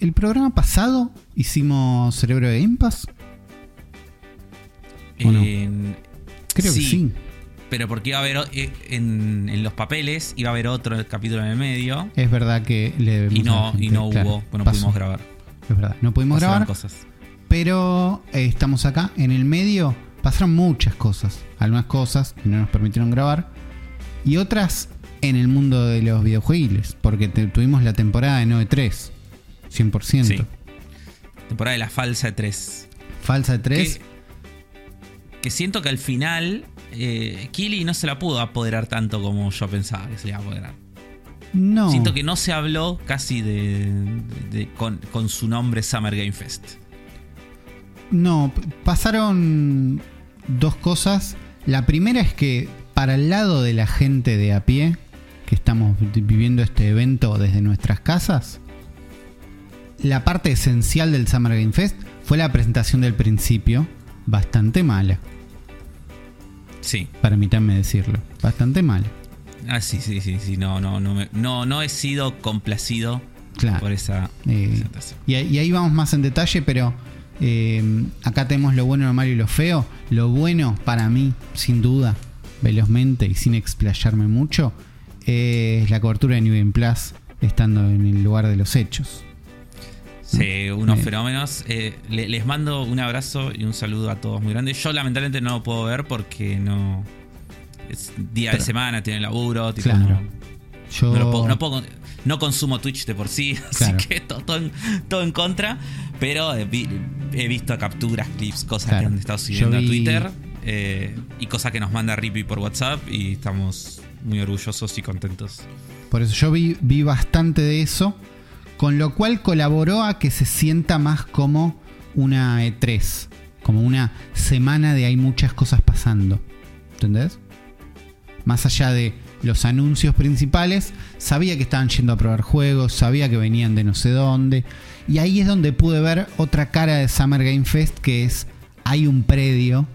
el programa pasado hicimos Cerebro de Game Pass. ¿O no? En- Creo que sí. Pero porque iba a haber eh, en, en los papeles, iba a haber otro capítulo en el medio. Es verdad que le debemos Y no, gente, y no claro, hubo, pasó. pudimos grabar. Es verdad, no pudimos Pasaron grabar, cosas. pero eh, estamos acá en el medio. Pasaron muchas cosas. Algunas cosas que no nos permitieron grabar. Y otras en el mundo de los videojuegos. Porque te- tuvimos la temporada de 9-3. 100%. Sí. Temporada de la falsa de 3. Falsa de 3. Que, que siento que al final eh, Kili no se la pudo apoderar tanto como yo pensaba que se le iba a apoderar. No. Siento que no se habló casi de, de- de- con, con su nombre Summer Game Fest. No, pasaron dos cosas. La primera es que para el lado de la gente de a pie, que estamos vi- viviendo este evento desde nuestras casas, la parte esencial del Summer Game Fest fue la presentación del principio, bastante mala, Sí. permítanme decirlo, bastante mala. Ah, sí, sí, sí, sí. No, no, no, me- no, no he sido complacido Claro. por esa Eh, presentación. y, ahí- y ahí vamos más en detalle, pero eh, acá tenemos lo bueno, lo malo y lo feo. Lo bueno para mí, sin duda, velozmente y sin explayarme mucho, es la cobertura de New Game Plus estando en el lugar de los hechos. Sí, unos fenómenos. Eh, le- les mando un abrazo y un saludo a todos muy grande. Yo lamentablemente no lo puedo ver porque no. Es día de semana, tiene laburo, tipo, Claro. no, Yo, no lo puedo- no puedo- no consumo Twitch de por sí, Claro. así que todo, todo en, todo en contra. Pero eh, he visto capturas, clips, cosas Claro. que han estado subiendo Yo vi- a Twitter eh, y cosas que nos manda Rippy por WhatsApp y estamos muy orgullosos y contentos. Por eso yo vi, vi bastante de eso, con lo cual colaboró a que se sienta más como una E3, como una semana de hay muchas cosas pasando. ¿Entendés? Más allá de los anuncios principales, sabía que estaban yendo a probar juegos, sabía que venían de no sé dónde. Y ahí es donde pude ver otra cara de Summer Game Fest, que es hay un predio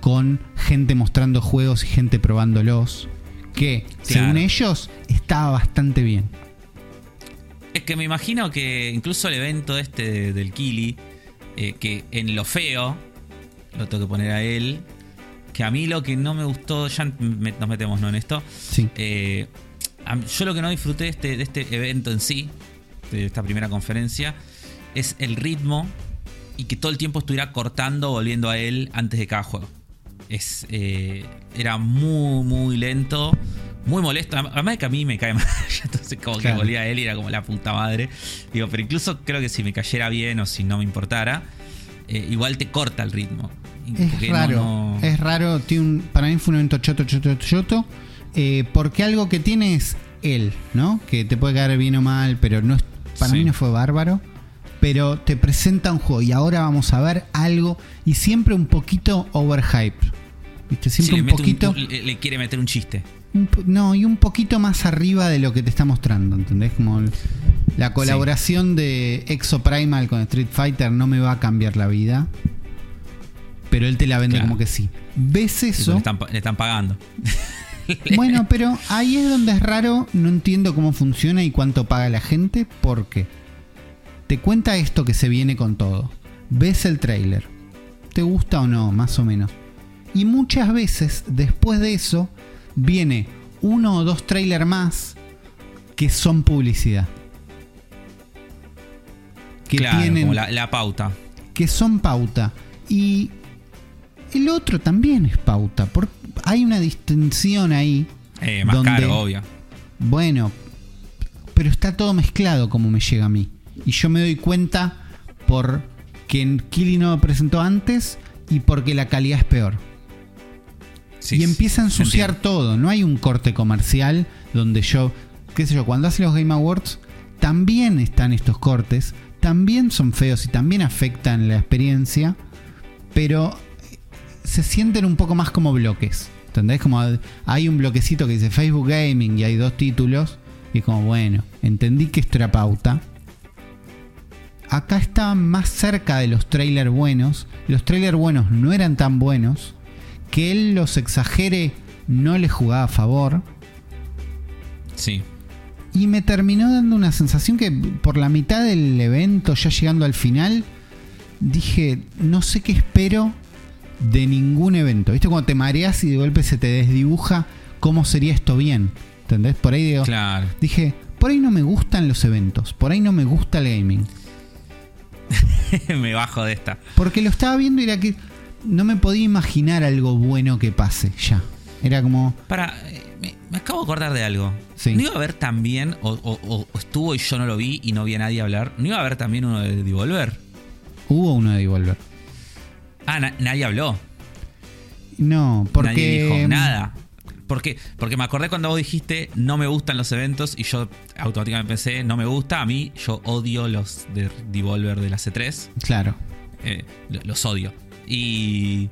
con gente mostrando juegos y gente probándolos, que Claro. según ellos estaba bastante bien. Es que me imagino que incluso el evento este de- del Kili, eh, que en lo feo, lo tengo que poner a él, que a mí lo que no me gustó, ya me- nos metemos ¿no? en esto, Sí. eh, yo lo que no disfruté de este, de este evento en sí, de esta primera conferencia, es el ritmo y que todo el tiempo estuviera cortando, volviendo a él antes de cada juego. Es, eh, era muy, muy lento, muy molesto. Además de que a mí me cae mal. Entonces, como Claro. que volvía a él y era como la puta madre. Digo, pero incluso creo que si me cayera bien o si no me importara, eh, igual te corta el ritmo. Es no- raro, no- es raro. Tiene un, para mí fue un evento choto, choto, choto. eh, porque algo que tiene es él, ¿no? Que te puede caer bien o mal, pero no es, para Sí. mí no fue bárbaro. Pero te presenta un juego y ahora vamos a ver algo y siempre un poquito overhype. Siempre le, un poquito. le- le quiere meter un chiste. un no, y un poquito más arriba de lo que te está mostrando, ¿entendés? Como el- la colaboración de Exo Primal con Street Fighter no me va a cambiar la vida. Pero él te la vende Claro. como que sí. ¿Ves eso? le, están, le están pagando. Bueno, pero ahí es donde es raro, no entiendo cómo funciona y cuánto paga la gente, porque te cuenta esto que se viene con todo. Ves el trailer, te gusta o no, más o menos. Y muchas veces, después de eso, viene uno o dos trailers más que son publicidad. Que claro, tienen como la, la pauta. que son pauta. Y el otro también es pauta. por- hay una distinción ahí. Eh, más donde- caro, obvio. Bueno, pero está todo mezclado como me llega a mí. Y yo me doy cuenta por que Kili no lo presentó antes y porque la calidad es peor. Sí, y empieza a ensuciar todo. No hay un corte comercial donde yo, qué sé yo, cuando hace los Game Awards, también están estos cortes, también son feos y también afectan la experiencia, pero se sienten un poco más como bloques. ¿Entendés? Como hay un bloquecito que dice Facebook Gaming y hay dos títulos. Y es como, bueno, entendí que esto era pauta. Acá está más cerca de los trailers buenos. Los trailers buenos no eran tan buenos. Que él los exagere no le jugaba a favor. Sí. Y me terminó dando una sensación que por la mitad del evento, ya llegando al final, dije, no sé qué espero de ningún evento. ¿Viste cuando te mareas y de golpe se te desdibuja cómo sería esto bien? ¿Entendés? Por ahí digo, Claro. dije, por ahí no me gustan los eventos, por ahí no me gusta el gaming. me bajo de esta. Porque lo estaba viendo y era que no me podía imaginar algo bueno que pase ya. Era como, Para, me, me acabo de acordar de algo. Sí. ¿No iba a haber también, o, o- o- o estuvo y yo no lo vi y no vi a nadie hablar, ¿no iba a haber también uno de Devolver? hubo uno de Devolver. Ah, na- nadie habló. No, porque... Nadie dijo nada. ¿Por qué? Porque me acordé cuando vos dijiste no me gustan los eventos y yo automáticamente pensé no me gusta. A mí yo odio los de Devolver de la C3. Claro. eh, lo- los odio. Y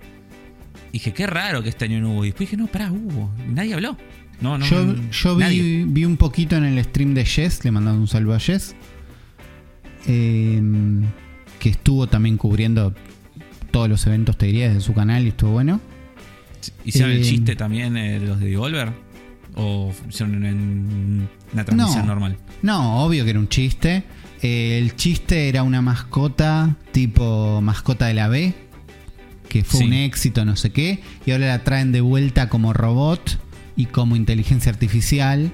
dije, qué raro que este año no hubo. Y después dije, no, pará, hubo. Nadie habló. No, no. yo yo vi, vi un poquito en el stream de Jess, le mandamos un saludo a Jess. eh, que estuvo también cubriendo todos los eventos, te diría, desde su canal y estuvo bueno. ¿Hicieron el eh, chiste también eh, de los de Devolver? ¿O hicieron en una transmisión No. normal? No, obvio que era un chiste. Eh, el chiste era una mascota tipo mascota de la B, que fue Sí. un éxito, no sé qué, y ahora la traen de vuelta como robot y como inteligencia artificial,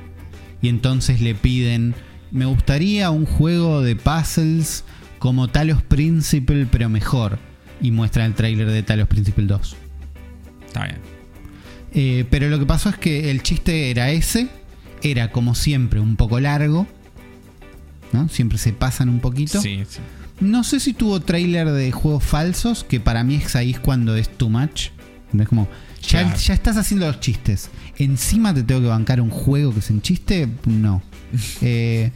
y entonces le piden, me gustaría un juego de puzzles como Talos Principle, pero mejor, y muestra el tráiler de Talos Principle 2. Está bien. Eh, pero lo que pasó es que el chiste era ese, era como siempre un poco largo, ¿no? Siempre se pasan un poquito. Sí, sí. No sé si tuvo tráiler de juegos falsos, que para mí es ahí cuando es too much. Es como, ya, Claro. ya estás haciendo los chistes. Encima te tengo que bancar un juego que es en chiste, no. Eh,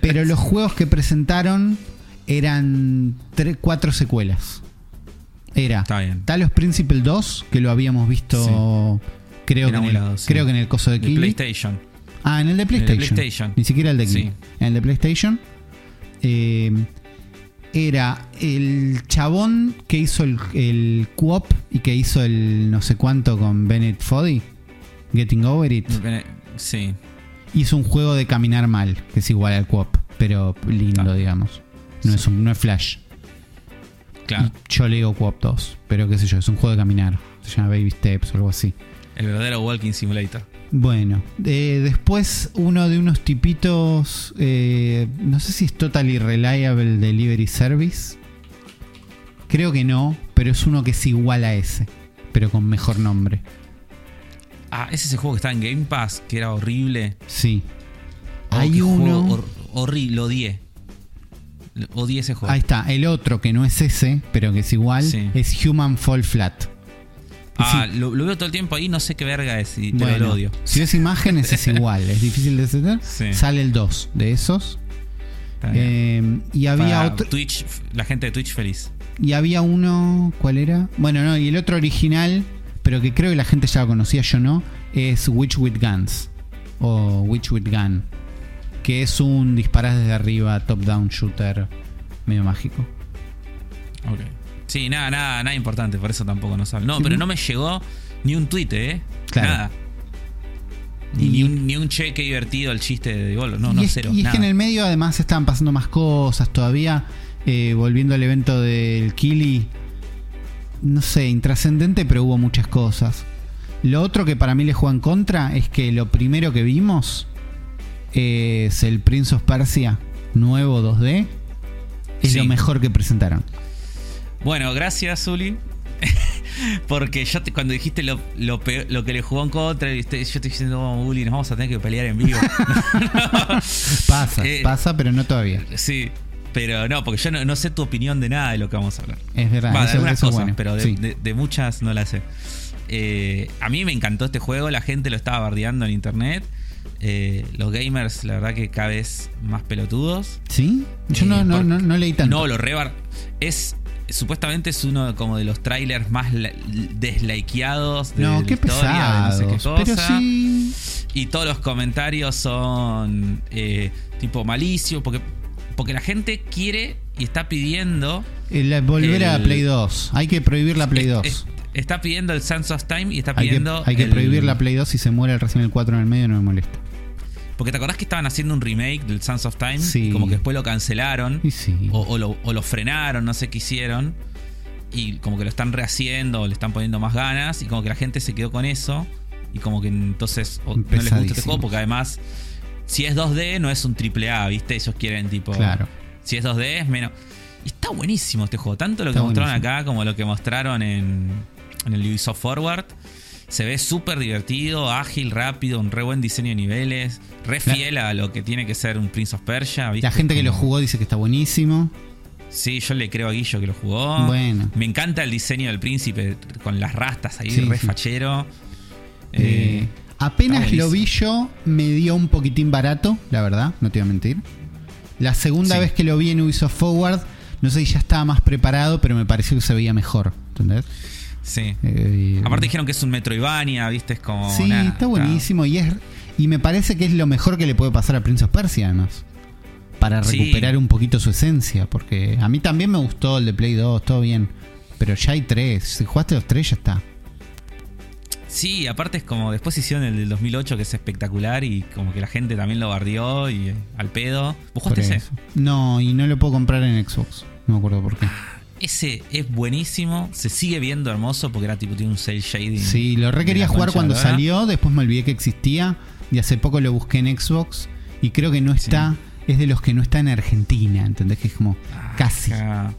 pero los juegos que presentaron eran cuatro secuelas. Era Está bien. Talos Principle 2, que lo habíamos visto, creo, En que en, el, emulado, sí. creo que en el coso de Kili. PlayStation. Ah, en el de el de PlayStation. PlayStation. Ni siquiera el de Kili. Sí. En el de PlayStation. eh, era el chabón que hizo el, el co-op y que hizo el no sé cuánto con Bennett Foddy. Getting Over It. Sí. Hizo un juego de caminar mal, que es igual al co-op, pero lindo, digamos. No, es un- no es Flash. Claro. Y yo le digo co-op 2, pero qué sé yo, es un juego de caminar. Se llama Baby Steps o algo así. El verdadero Walking Simulator. Bueno, eh, después uno de unos tipitos, eh, no sé si es Totally Reliable Delivery Service. Creo que no, pero es uno que es igual a ese, pero con mejor nombre. Ah, ese es el juego que estaba en Game Pass, que era horrible. Sí. Oh, Hay uno... hor- horrible, lo odié. Odié ese juego. Ahí está, el otro que no es ese, pero que es igual, Sí. es Human Fall Flat. Ah, sí. lo, lo veo todo el tiempo ahí, no sé qué verga es y Bueno, lo odio. si ves imágenes es igual, es difícil de entender. Sí. Sale el 2 de esos. Eh, y había Para otro... Twitch, la gente de Twitch feliz. Y había uno, ¿cuál era? Bueno, no, y el otro original, pero que creo que la gente ya lo conocía, yo no, es Witch with Guns. O Witch with Gun. Que es un disparas desde arriba, top-down shooter medio mágico. Ok. Sí, nada, nada, nada importante, por eso tampoco no sabe. No, pero no me llegó ni un tweet, ¿eh? Claro. Nada. Ni, Y- ni un, ni un che, qué divertido el chiste de Golo. No, y no, es, cero. y es nada. que en el medio además estaban pasando más cosas todavía. eh, volviendo al evento del Kili. No sé, intrascendente, pero hubo muchas cosas. Lo otro que para mí le juega en contra es que lo primero que vimos es el Prince of Persia nuevo 2D. Es Sí. lo mejor que presentaron. Bueno, gracias, Zuli. Porque yo te- cuando dijiste lo, lo, peor- lo que le jugó en contra, yo estoy diciendo, oh, Uli, nos vamos a tener que pelear en vivo. Pasa, Eh, pasa, pero no todavía. sí, pero no, porque yo no, no sé tu opinión de nada de lo que vamos a hablar. Es verdad. Va, de algunas cosas, bueno. pero de, Sí. de- de muchas no las sé. Eh, a mí me encantó este juego, la gente lo estaba bardeando en internet. Eh, los gamers, la verdad que cada vez más pelotudos. ¿Sí? Yo no, no, por- no, no leí tanto. No, lo rebar. Es. Supuestamente es uno como de los trailers más deslikeados de No, la qué historia, de pesados. no sé qué cosa. pero sí. Y todos los comentarios son eh, tipo malicio, porque, porque la gente quiere y está pidiendo. El- volver a El- Play 2. Hay que prohibir la Play 2. es- está pidiendo el Sense of Time y está Hay que, pidiendo. hay que el- prohibir la Play 2 si se muere el Resident Evil 4 en el medio no me molesta. Porque te acordás que estaban haciendo un remake del Sons of Time Sí. y como que después lo cancelaron Y sí. o, o lo, o lo frenaron, no sé qué hicieron. Y como que lo están rehaciendo, le están poniendo más ganas. Y como que la gente se quedó con eso. Y como que entonces no les gusta este juego. Porque además, si es 2D, no es un AAA, ¿viste? Ellos quieren tipo. Claro. Si es 2D, es menos. Y está buenísimo este juego. Tanto lo que mostraron acá como lo que mostraron en, en el Ubisoft Forward. Se ve súper divertido, ágil, rápido, un re buen diseño de niveles, re fiel a lo que tiene que ser un Prince of Persia. ¿viste? La gente que lo jugó dice que está buenísimo. Sí, yo le creo a Guillo que lo jugó. Bueno. Me encanta el diseño del príncipe con las rastas ahí, Sí, re sí. fachero. Eh, Eh, apenas lo vi yo, me dio un poquitín barato, la verdad, no te voy a mentir. La segunda Sí. vez que lo vi en Ubisoft Forward, no sé si ya estaba más preparado, pero me pareció que se veía mejor. ¿Entendés? Sí. Eh, Aparte dijeron que es un Metroidvania, ¿viste? Es como. sí, está buenísimo y es y me parece que es lo mejor que le puede pasar a Prince of Persia, además. Para Sí. recuperar un poquito su esencia, porque a mí también me gustó el de Play 2, todo bien. Pero ya hay tres. Si jugaste los tres, ya está. Sí, aparte es como. Después hicieron el del 2008 que es espectacular y como que la gente también lo bardeó y eh, al pedo. ¿Vos jugaste ese? No, y no lo puedo comprar en Xbox. No me acuerdo por qué. Ese es buenísimo, se sigue viendo hermoso porque era tipo, tiene un cel shading. Sí, lo re de quería la jugar cuando salió, después me olvidé que existía y hace poco lo busqué en Xbox y creo que no está, es de los que no está en Argentina, ¿entendés? Que es como Ah, casi. acá.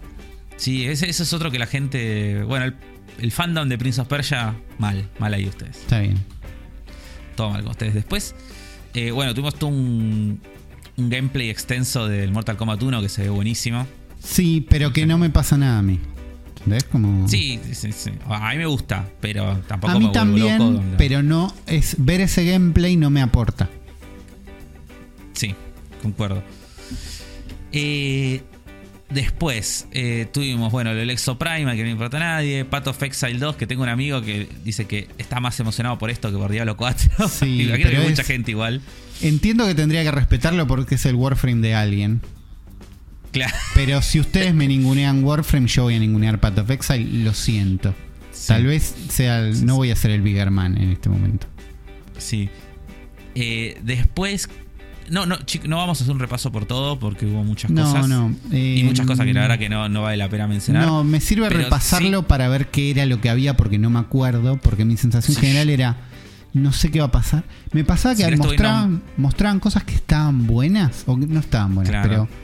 Sí, ese, ese es otro que la gente. Bueno, el, el fandom de Prince of Persia, mal, mal ahí ustedes. Está bien. Todo mal con ustedes. Después, eh, bueno, tuvimos todo un, un gameplay extenso del Mortal Kombat 1 que se ve buenísimo. Sí, pero que no me pasa nada a mí. Como... Sí, sí, sí. A mí me gusta, pero tampoco A mí me también, loco. pero no es ver ese gameplay no me aporta. Sí, concuerdo. Eh, después eh, tuvimos, bueno, el Exoprime, que no importa a nadie. Path of Exile 2, que tengo un amigo que dice que está más emocionado por esto que por Diablo 4. Sí, imagino que mucha gente igual. Entiendo que tendría que respetarlo porque es el Warframe de alguien. Claro. Pero si ustedes me ningunean Warframe, yo voy a ningunear Path of Exile, lo siento. Sí. Tal vez sea el- no voy a ser el Bigger Man en este momento. Sí. Eh, después. No, no, chic- no vamos a hacer un repaso por todo porque hubo muchas No, cosas. no. eh, Y muchas cosas que la verdad que no, no vale la pena mencionar. No, me sirve repasarlo sí- para ver qué era lo que había porque no me acuerdo, porque mi sensación Sí. general era no sé qué va a pasar. Me pasaba que Si mostraban, mostraban cosas que estaban buenas o que no estaban buenas, Claro. pero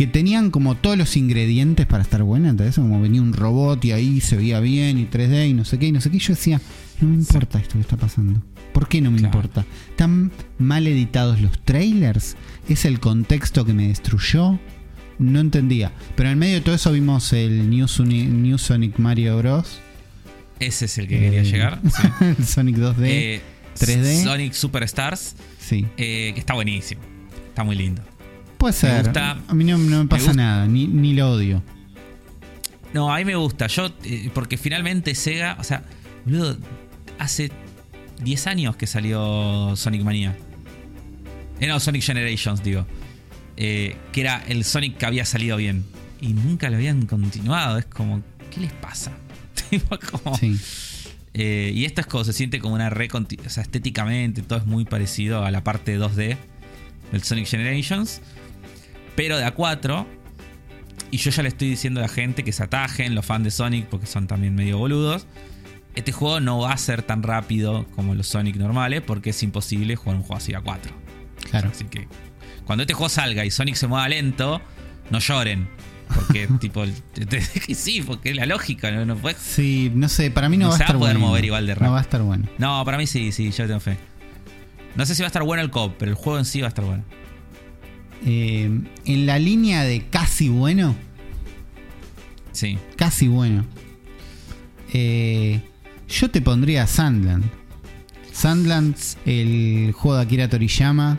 que tenían como todos los ingredientes para estar buenas, entonces como venía un robot y ahí se veía bien y 3D y no sé qué y no sé qué, y yo decía, no me importa esto que está pasando. ¿Por qué no me Claro. importa? ¿Están mal editados los trailers? ¿Es el contexto que me destruyó? No entendía. Pero en medio de todo eso vimos el New, New Sonic Mario Bros. Ese es el que quería Eh, llegar. sí. el Sonic 2D. Eh, 3D. Sonic Superstars, sí. eh, que está buenísimo. Está muy lindo. Puede ser. gusta- a mí no, no me pasa gusta- nada. Ni, ni lo odio. No, a mí me gusta. Yo, eh, porque finalmente Sega, o sea, boludo, hace 10 años que salió Sonic Mania. Eh, no, Sonic Generations, digo. Eh, que era el Sonic que había salido bien. Y nunca lo habían continuado. Es como, ¿qué les pasa? Tipo, como- Sí. Eh, y esto es como se siente como una re. O sea, estéticamente todo es muy parecido a la parte 2D del Sonic Generations. Pero de A4. Y yo ya le estoy diciendo a la gente que se atajen, los fans de Sonic, porque son también medio boludos. Este juego no va a ser tan rápido como los Sonic normales, porque es imposible jugar un juego así a 4. Claro. Así que cuando este juego salga y Sonic se mueva lento, no lloren. Porque, tipo, sí, porque es la lógica, no, no puedes Sí, no sé. Para mí no, No va a se va a estar poder bueno. mover igual de No rápido. va a estar bueno. No, para mí sí, sí, yo tengo fe. No sé si va a estar bueno el cop, pero el juego en sí va a estar bueno. Eh, en la línea de casi bueno. Sí. Casi bueno. Eh, yo te pondría Sandland. Sandland, el juego de Akira Toriyama,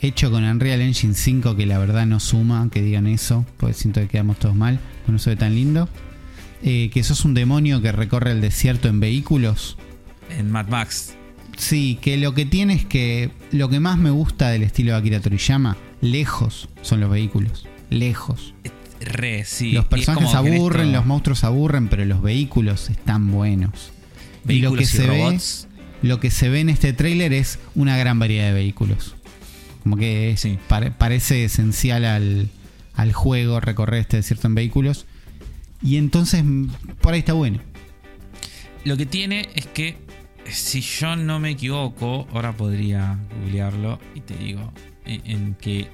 hecho con Unreal Engine 5, que la verdad no suma que digan eso, porque siento que quedamos todos mal, no se ve tan lindo. Eh, que sos un demonio que recorre el desierto en vehículos. En Mad Max. Sí, que lo que tiene es que lo que más me gusta del estilo de Akira Toriyama, lejos son los vehículos. Lejos. Re, sí. Los personajes aburren, los monstruos aburren, pero los vehículos están buenos. y lo Vehículos que y, se ve, robots. lo que se ve en este tráiler es una gran variedad de vehículos. Como que Sí. pare- parece esencial al, al juego recorrer este desierto en vehículos. Y entonces mm, por ahí está bueno. Lo que tiene es que, si yo no me equivoco, ahora podría googlearlo y te digo en, en qué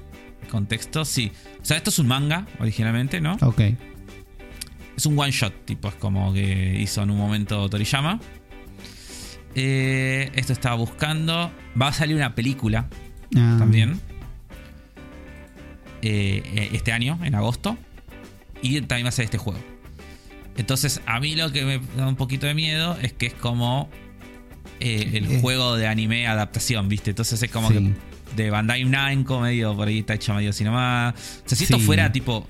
contexto. Sí. O sea, esto es un manga originalmente, ¿no? Ok. Es un one shot, tipo, es como que hizo en un momento Toriyama. Eh, esto estaba buscando. Va a salir una película Ah, también. eh, eh, este año, en agosto. Y también va a ser este juego. Entonces, a mí lo que me da un poquito de miedo es que es como eh, el juego de anime adaptación, ¿viste? Entonces es como Sí. que de Bandai Namco, medio por ahí está hecho medio así nomás. O sea, si esto fuera tipo.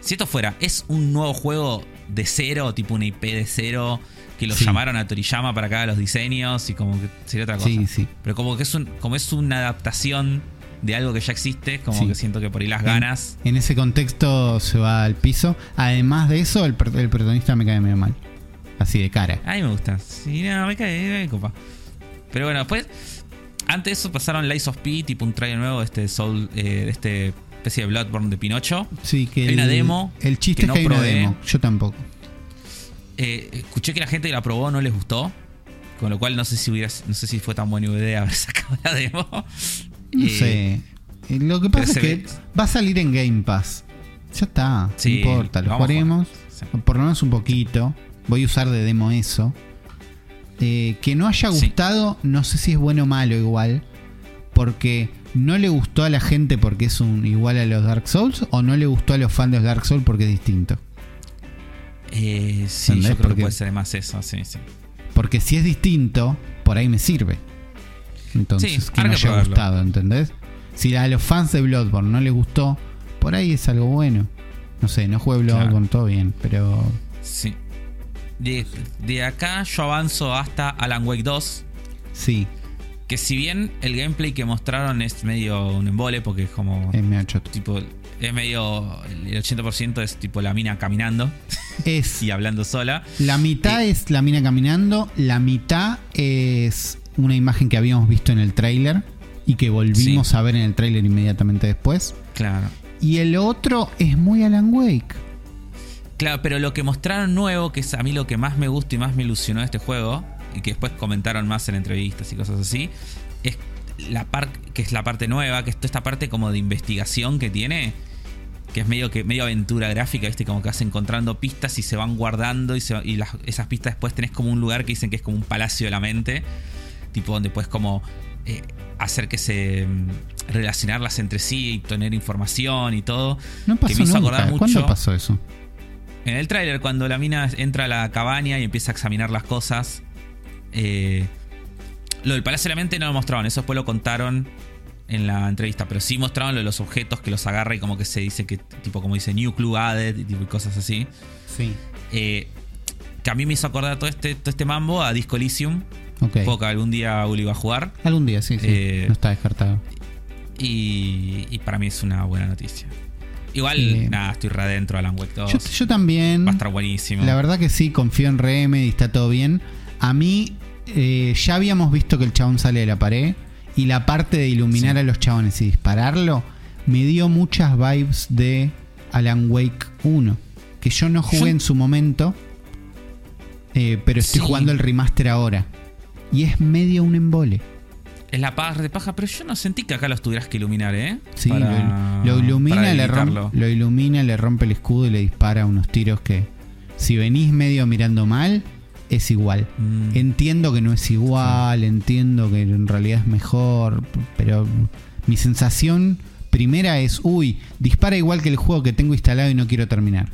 Si esto fuera, es un nuevo juego de cero, tipo una IP de cero, que lo Sí. llamaron a Toriyama para haga los diseños y como que sería otra cosa. Sí, sí. Pero como que es un, como es una adaptación de algo que ya existe, como Sí. que siento que por ahí las ganas. En ese contexto se va al piso. Además de eso, el, el protagonista me cae medio mal. Así de cara. A mí me gusta. Sí, no, me cae, me copa. Pero bueno, después. Antes de eso pasaron Lies of P, tipo un trailer nuevo de este Soul, eh, de este especie de Bloodborne de Pinocho. Sí, que Hay el, una demo El chiste que es que hay una probé. demo. Yo tampoco. Eh, escuché que la gente que la probó no les gustó. Con lo cual no sé si hubiera, no sé si fue tan buena idea haber sacado la demo. No Eh, sé. Eh, Lo que pasa es que ve- va a salir en Game Pass. Ya está. Sí, no importa. Lo jugaremos. Sí. Por lo menos un poquito. Voy a usar de demo eso. Eh, que no haya Sí. gustado, no sé si es bueno o malo igual. Porque no le gustó a la gente porque es un igual a los Dark Souls. O no le gustó a los fans de los Dark Souls porque es distinto. Eh, sí, ¿Entendés? yo creo Porque- que puede ser más eso, sí, sí. Porque si es distinto, por ahí me sirve. Entonces, Sí, que no haya gustado, ¿entendés? Si a los fans de Bloodborne no les gustó, por ahí es algo bueno. No sé, no juegue Bloodborne, todo bien, pero. Sí. De, de acá yo avanzo hasta Alan Wake 2. Sí, Que si bien el gameplay que mostraron es medio un embole, porque es como. es medio choto. Tipo, es medio. El 80% es tipo la mina caminando Es. y hablando sola. La mitad Eh, es la mina caminando, la mitad es una imagen que habíamos visto en el tráiler y que volvimos Sí. a ver en el tráiler inmediatamente después. Claro. Y el otro es muy Alan Wake. Claro, pero lo que mostraron nuevo, que es a mí lo que más me gusta y más me ilusionó de este juego, y que después comentaron más en entrevistas y cosas así, es la parte que es la parte nueva, que es toda esta parte como de investigación que tiene, que es medio que medio aventura gráfica, ¿viste? Como que vas encontrando pistas y se van guardando y, se y las- esas pistas después tenés como un lugar que dicen que es como un palacio de la mente, tipo donde puedes como eh, hacer que se mm, relacionarlas entre sí y tener información y todo. No que pasó me hizo nunca. acordar ¿Cuándo mucho- pasó eso? En el tráiler, cuando la mina entra a la cabaña y empieza a examinar las cosas, eh, lo del Palacio de la Mente no lo mostraron, eso después lo contaron en la entrevista, pero sí mostraron lo de los objetos que los agarra y como que se dice que, tipo como dice New Clue Added y tipo cosas así. Sí. Eh, que a mí me hizo acordar todo este, todo este mambo a Disco Elysium, Ok. juego que algún día Uli va a jugar. Algún día, sí, sí. Eh, no está descartado. Y, y para mí es una buena noticia. Igual, Sí. nada, estoy re adentro de Alan Wake 2. Yo, yo también. va a estar buenísimo. La verdad que sí, confío en Remedy, está todo bien. A mí, eh, ya habíamos visto que el chabón sale de la pared. Y la parte de iluminar Sí. a los chabones y dispararlo me dio muchas vibes de Alan Wake 1. Que yo no jugué en su momento. eh, pero estoy Sí. jugando el remaster ahora. Y es medio un embole. Es la paja de paja, pero yo no sentí que acá los tuvieras que iluminar, ¿eh? Sí, Para- lo, lo ilumina, le rompe, lo ilumina, le rompe el escudo y le dispara unos tiros que si venís medio mirando mal, es igual. Mm, Entiendo que no es igual, entiendo que en realidad es mejor, pero mi sensación primera es, uy, dispara igual que el juego que tengo instalado y no quiero terminar.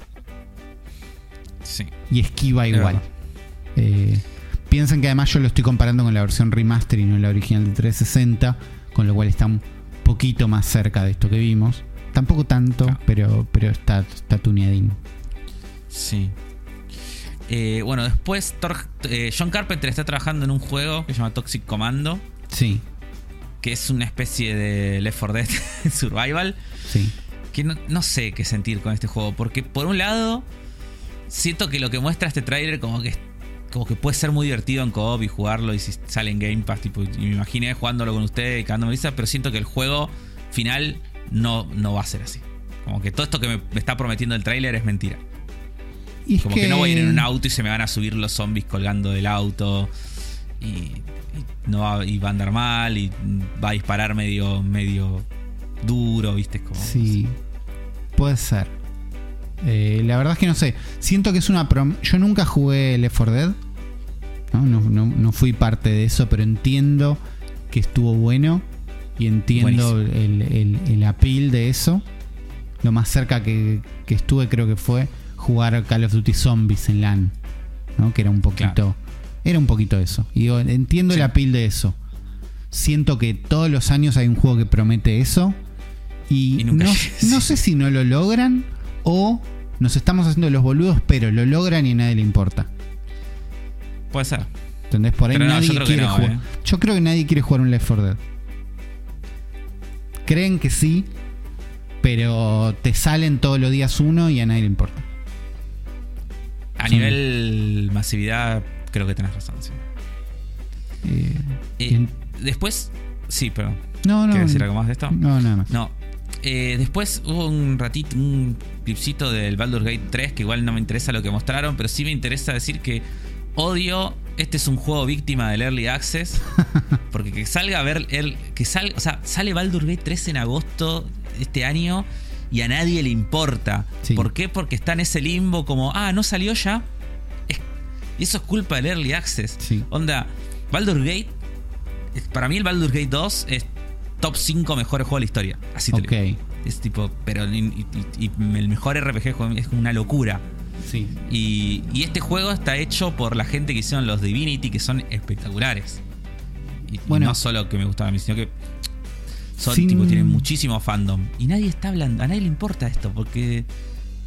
sí. Y esquiva Es igual. Eh, piensen que además yo lo estoy comparando con la versión remaster y no la original de 360, con lo cual está un poquito más cerca de esto que vimos. Tampoco tanto, Claro. pero, pero está, está tuneadín. Sí. Eh, bueno, después Tor- eh, John Carpenter está trabajando en un juego que se llama Toxic Commando, Sí, que es una especie de Left 4 Dead Survival. sí. Que no, no sé qué sentir con este juego, porque por un lado, siento que lo que muestra este tráiler como que como que puede ser muy divertido en co-op y jugarlo y si sale en Game Pass, tipo, y me imaginé jugándolo con ustedes y cagándome risa, pero siento que el juego final no, no va a ser así. Como que todo esto que me, me está prometiendo el tráiler es mentira. Y Como que... no voy a ir en un auto y se me van a subir los zombies colgando del auto. Y, y no va, y va a andar mal. Y va a disparar medio, medio duro, ¿viste? Como, Sí, puede ser. Eh, la verdad es que no sé. Siento que es una prom Yo nunca jugué Left 4 Dead. ¿No? No, no- no fui parte de eso, pero entiendo que estuvo bueno. Y entiendo el, el, el appeal de eso. Lo más cerca que, que estuve creo que fue jugar Call of Duty Zombies en LAN. ¿no? Que era un poquito. Claro. Era un poquito eso. Y digo, entiendo el appeal de eso. Siento que todos los años hay un juego que promete eso. Y, Y nunca no, no sé si no lo logran o nos estamos haciendo los boludos, pero lo logran y a nadie le importa. Puede ser. ¿Entendés? Por ahí Pero no, nadie yo quiere no, jugar. ¿eh? Yo creo que nadie quiere jugar un Left 4 Dead. Creen que sí, pero te salen todos los días uno y a nadie le importa. A nivel masividad, creo que tenés razón. sí. Eh, Eh, en- después, sí, pero. no, no. ¿Quieres decir algo más de esto? No, nada más. No. Eh, después hubo un ratito, un clipcito del Baldur's Gate 3, que igual no me interesa lo que mostraron, pero sí me interesa decir que odio. Este es un juego víctima del Early Access. Porque que salga a ver. El, que salga, o sea, sale Baldur's Gate 3 en agosto de este año y a nadie le importa. Sí. ¿Por qué? Porque está en ese limbo como, ah, no salió ya. Es- y eso es culpa del Early Access. Sí. Onda, Baldur's Gate. Para mí, el Baldur's Gate 2 es top 5 mejores juegos de la historia. Así te lo Ok. digo. Es tipo, pero y, y- y el mejor RPG es una locura. Sí. Y, y este juego está hecho por la gente que hicieron los Divinity, que son espectaculares. Y, y Bueno. no solo que me gustaban a mí, sino que son, Sin- tipo, tienen muchísimo fandom. Y nadie está hablando, a nadie le importa esto, porque.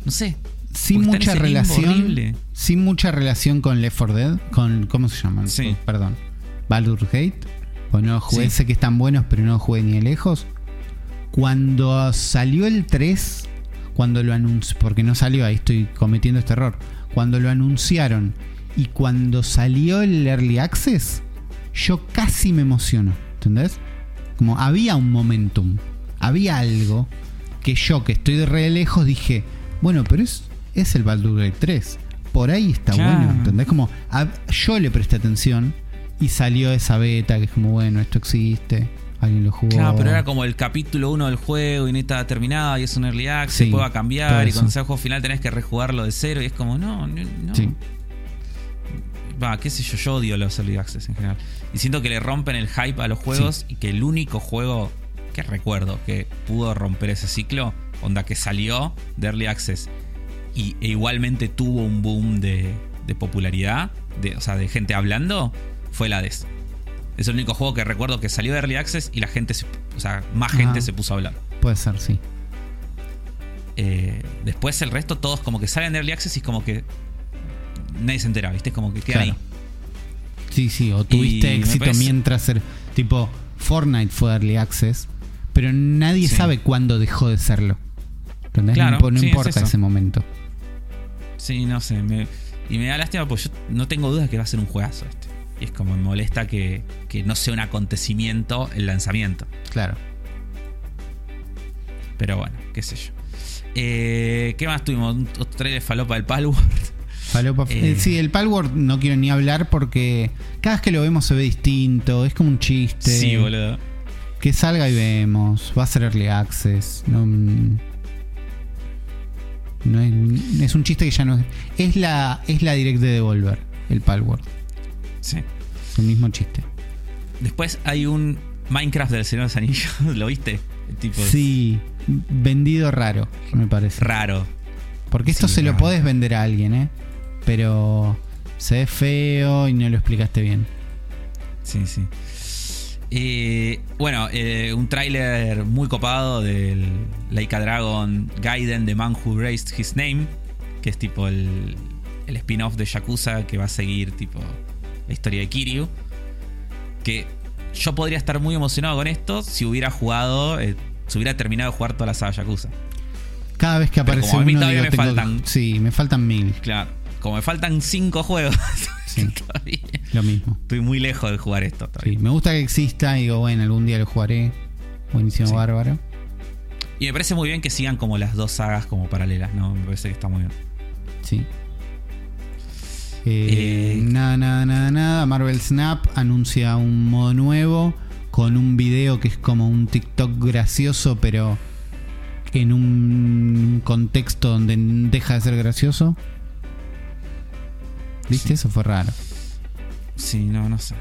No sé. Sin mucha relación. Sin mucha relación con Left 4 Dead. Con, ¿Cómo se llaman? Sí. Perdón. Baldur's Gate. Pues no jugué, Sí. sé que están buenos, pero no jugué ni de lejos. Cuando salió el 3, cuando lo anunció, porque no salió, ahí estoy cometiendo este error. Cuando lo anunciaron y cuando salió el Early Access, yo casi me emociono. ¿Entendés? Como había un momentum, había algo que yo, que estoy de re lejos, dije, bueno, pero es, es el Baldur's Gate 3. Por ahí está bueno, ¿entendés? Como a- yo le presté atención y salió esa beta que es como, bueno, esto existe, alguien lo jugó. Claro, pero era como el capítulo 1 del juego y no estaba terminado y es un early access, Sí, después va a todo cambiar y cuando sea el juego final tenés que rejugarlo de cero y es como, no, no. no. Sí. Va, qué sé yo, yo odio los early access en general. Y siento que le rompen el hype a los juegos y que el único juego que recuerdo que pudo romper ese ciclo, onda que salió de early access y, e igualmente tuvo un boom de, de popularidad, de, o sea, de gente hablando, fue el Hades. Es el único juego que recuerdo que salió de early access y la gente, se, o sea, más gente Ah. se puso a hablar. Puede ser, sí. Eh, después el resto, todos como que salen de early access y como que nadie se entera, ¿viste? Como que queda Claro. ahí. Sí, sí, o tuviste Y éxito parece- mientras ser. Tipo, Fortnite fue Early Access, pero nadie Sí. sabe cuándo dejó de serlo. ¿Entendés? Claro, no, no sí, es importa ese momento. Sí, no sé. me- y me da lástima porque yo no tengo dudas que va a ser un juegazo este. Y es como me molesta que, que no sea un acontecimiento el lanzamiento. Claro. Pero bueno, qué sé yo. Eh, ¿Qué más tuvimos? Otro trailer falopa del Palworld. Falopa- Eh. eh, sí, el Palworld no quiero ni hablar porque cada vez que lo vemos se ve distinto, es como un chiste. Sí, boludo. Que salga y vemos, va a ser Early Access. No, mm, no es, es un chiste que ya no es. Es la, es la direct de Devolver, el Palworld. Sí. Es el mismo chiste. Después hay un Minecraft del Señor de los Anillos. ¿Lo viste? El tipo Sí, vendido raro, me parece. raro. Porque esto Sí, se lo podés vender a alguien, ¿eh? Pero se ve feo y no lo explicaste bien. Sí, sí. Eh, bueno, eh, un tráiler muy copado del Laika Dragon Gaiden, The Man Who Raised His Name, que es tipo el, el spin-off de Yakuza que va a seguir tipo la historia de Kiryu. Que yo podría estar muy emocionado con esto si hubiera jugado, eh, si hubiera terminado de jugar toda la saga Yakuza. Cada vez que aparece como a mí uno, todavía digo, me faltan. Sí, me faltan mil. Claro, como me faltan cinco juegos, Sí. todavía Lo mismo. estoy muy lejos de jugar esto. Sí, Todavía. me gusta que exista y digo, bueno, algún día lo jugaré. Buenísimo, Sí. bárbaro. Y me parece muy bien que sigan como las dos sagas como paralelas, ¿no? Me parece que está muy bien. Sí. Eh, Eh, nada, nada, nada, nada. Marvel Snap anuncia un modo nuevo con un video que es como un TikTok gracioso, pero en un contexto donde deja de ser gracioso. ¿Viste? Sí. Eso fue raro. Sí, no, no sé.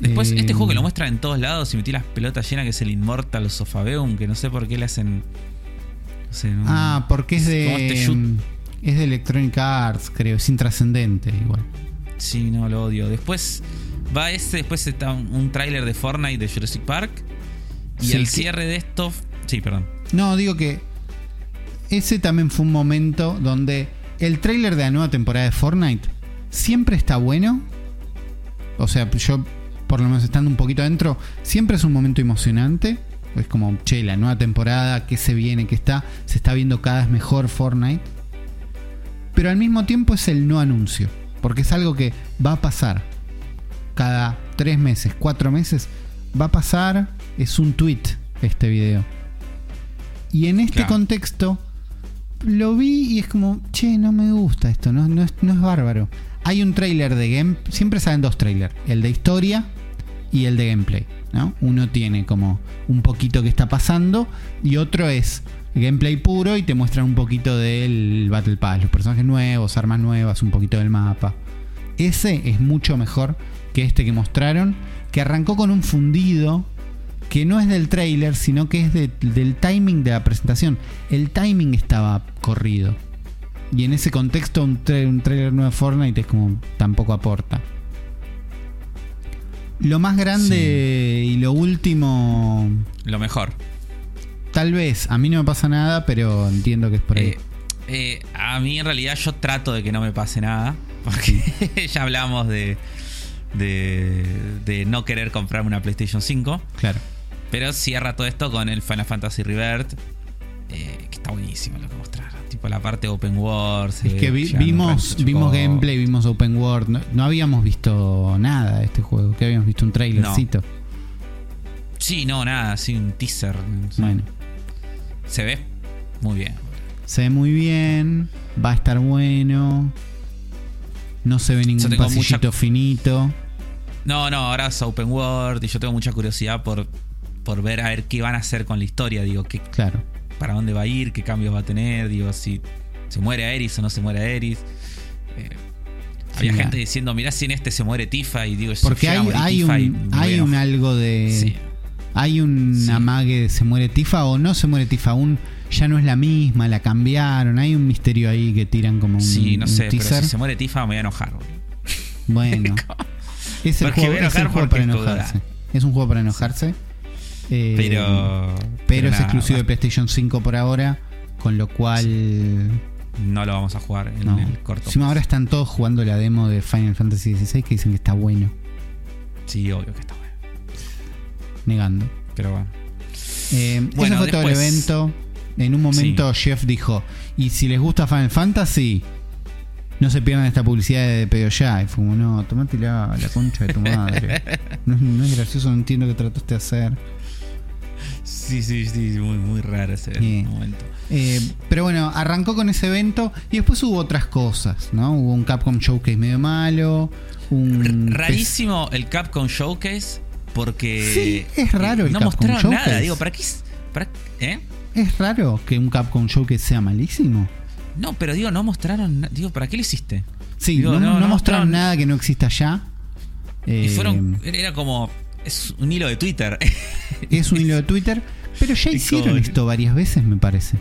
Después, Eh, este juego que lo muestran en todos lados y metí las pelotas llenas, que es el Immortal Sofabeum, que no sé por qué le hacen. No sé, no- Ah, porque es este de. shoot- Es de Electronic Arts, creo. Es intrascendente, igual. Sí, no, lo odio. Después va ese, después está un, un tráiler de Fortnite de Jurassic Park. Y Sí, el que- cierre de esto. Sí, perdón. No, digo que ese también fue un momento donde el tráiler de la nueva temporada de Fortnite siempre está bueno. O sea, yo, por lo menos estando un poquito adentro, siempre es un momento emocionante. Es como, che, la nueva temporada, que se viene, que está, se está viendo cada vez mejor Fortnite. Pero al mismo tiempo es el no anuncio. Porque es algo que va a pasar. Cada tres meses, cuatro meses, va a pasar. Es un tweet este video. Y en este Claro. contexto lo vi y es como, che, no me gusta esto, no, no, es, no es bárbaro. Hay un trailer de game, siempre salen dos trailers, el de historia y el de gameplay. ¿no? Uno tiene como un poquito que está pasando y otro es gameplay puro y te muestran un poquito del Battle Pass, los personajes nuevos, armas nuevas, un poquito del mapa. Ese es mucho mejor que este que mostraron, que arrancó con un fundido que no es del trailer, sino que es de- del timing de la presentación. El timing estaba corrido. Y en ese contexto un, tra- un trailer nuevo de Fortnite es como tampoco aporta. Lo más grande y lo último, Lo mejor. Tal vez, a mí no me pasa nada, pero entiendo que es por ahí. Eh, eh, a mí en realidad yo trato de que no me pase nada. Porque ya hablamos de, de, de no querer comprarme una PlayStation 5. claro. Pero cierra todo esto con el Final Fantasy Rebirth. eh, que está buenísimo lo que mostraron. Tipo la parte open world. Es que vi- vimos, vimos gameplay, vimos open world. No, no habíamos visto nada de este juego. Que habíamos visto un trailercito. Sí, no, nada, sí, un teaser. Bueno, Se ve muy bien. se ve muy bien. Va a estar bueno. No se ve ningún pasillito mucha- finito. No, no, ahora es open world y yo tengo mucha curiosidad por, por ver a ver qué van a hacer con la historia. Digo, qué, Claro. para dónde va a ir, qué cambios va a tener, digo, si se muere Aeris o no se muere Aeris. Eh, había gente diciendo, mirá si en este se muere Tifa y digo, Porque a hay, hay un, hay a un algo de. Sí. Hay un Sí. amague de se muere Tifa o no se muere Tifa. Un, ya no es la misma, la cambiaron. Hay un misterio ahí que tiran como un, Sí, no un sé, pero teaser. si se muere Tifa me voy a enojar. Bueno, es el Porque juego, es el juego para enojarse. Es un juego para enojarse. Eh, Pero. pero es nada, exclusivo de PlayStation 5 por ahora. Con lo cual. No lo vamos a jugar en No. el corto. Encima ahora están todos jugando la demo de Final Fantasy XVI que dicen que está bueno. Sí, obvio que está bueno. Negando. Pero bueno. Eh, Bueno, eso fue todo el evento. En un momento Jeff dijo, y si les gusta Final Fantasy, no se pierdan esta publicidad de Pedo Ya. Y fue como, no, tomate la, la concha de tu madre. No, es- no es gracioso, no entiendo qué trataste de hacer. Sí, sí, sí, muy, muy raro ese Sí. momento. Eh, pero bueno, arrancó con ese evento y después hubo otras cosas, ¿no? Hubo un Capcom Showcase medio malo, un... Rarísimo el Capcom Showcase porque. Sí, es raro el No Capcom mostraron Showcase. nada. Digo, ¿para qué? es- para- ¿Eh? Es raro que un Capcom Showcase sea malísimo. No, pero digo, no mostraron. Digo, ¿para qué lo hiciste? Sí, Digo, no, no, no no mostraron nada que no exista ya. Y Eh, fueron. Era como. Es un hilo de Twitter. Es un hilo de Twitter, pero ya hicieron como- esto varias veces, me parece.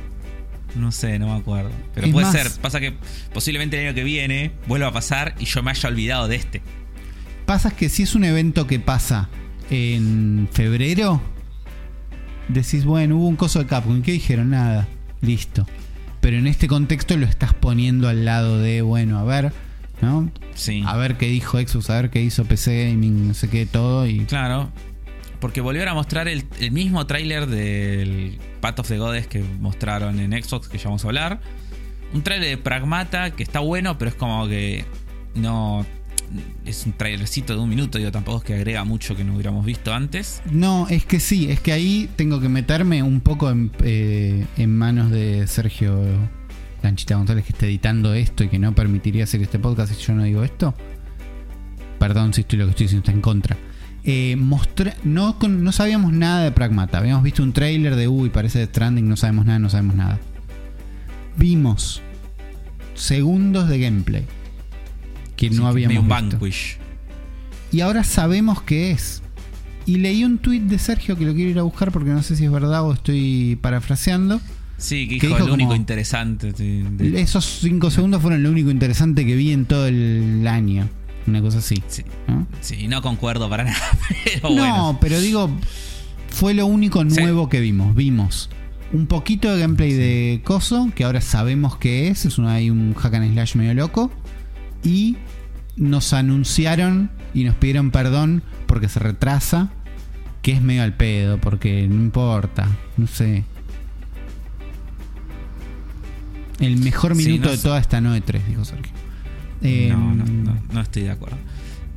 No sé, no me acuerdo. Pero Es puede más- ser. Pasa que posiblemente el año que viene vuelva a pasar y yo me haya olvidado de este. Pasa que si es un evento que pasa en febrero, decís, bueno, hubo un coso de Capcom, ¿y ¿qué dijeron? Nada, listo. Pero en este contexto lo estás poniendo al lado de, bueno, a ver, ¿no? Sí. A ver qué dijo Xbox, a ver qué hizo PC Gaming, no sé qué, todo. Y Claro. Porque volvieron a mostrar el, el mismo tráiler del Path of the Gods que mostraron en Xbox, que ya vamos a hablar. Un tráiler de Pragmata que está bueno, pero es como que no, es un trailercito de un minuto, digo, tampoco es que agrega mucho que no hubiéramos visto antes. No, es que sí, es que ahí tengo que meterme un poco en, eh, en manos de Sergio Lanchita González que está editando esto y que no permitiría hacer este podcast si yo no digo esto. Perdón si estoy lo que estoy diciendo está en contra. Eh, mostra- no, no sabíamos nada de Pragmata. Habíamos visto un trailer de uy, parece de Stranding, no sabemos nada, no sabemos nada. Vimos segundos de gameplay que Sí, no habíamos medio visto. vanquish. Y ahora sabemos qué es. Y leí un tuit de Sergio que lo quiero ir a buscar porque no sé si es verdad o estoy parafraseando. Sí, que Que dijo el único interesante. de- de- Esos cinco segundos fueron lo único interesante que vi en todo el año. Una cosa así. Sí, ¿no? sí, no concuerdo para nada. Pero no, bueno. pero digo, fue lo único Sí. nuevo que vimos. Vimos un poquito de gameplay de Coso, que ahora sabemos qué es. Es un, hay un hack and slash medio loco. Y nos anunciaron y nos pidieron perdón porque se retrasa. Que es medio al pedo, porque no importa. No sé. El mejor Sí, minuto no de sé. toda esta no 3 dijo Sergio. Eh, no, no, no, no estoy de acuerdo.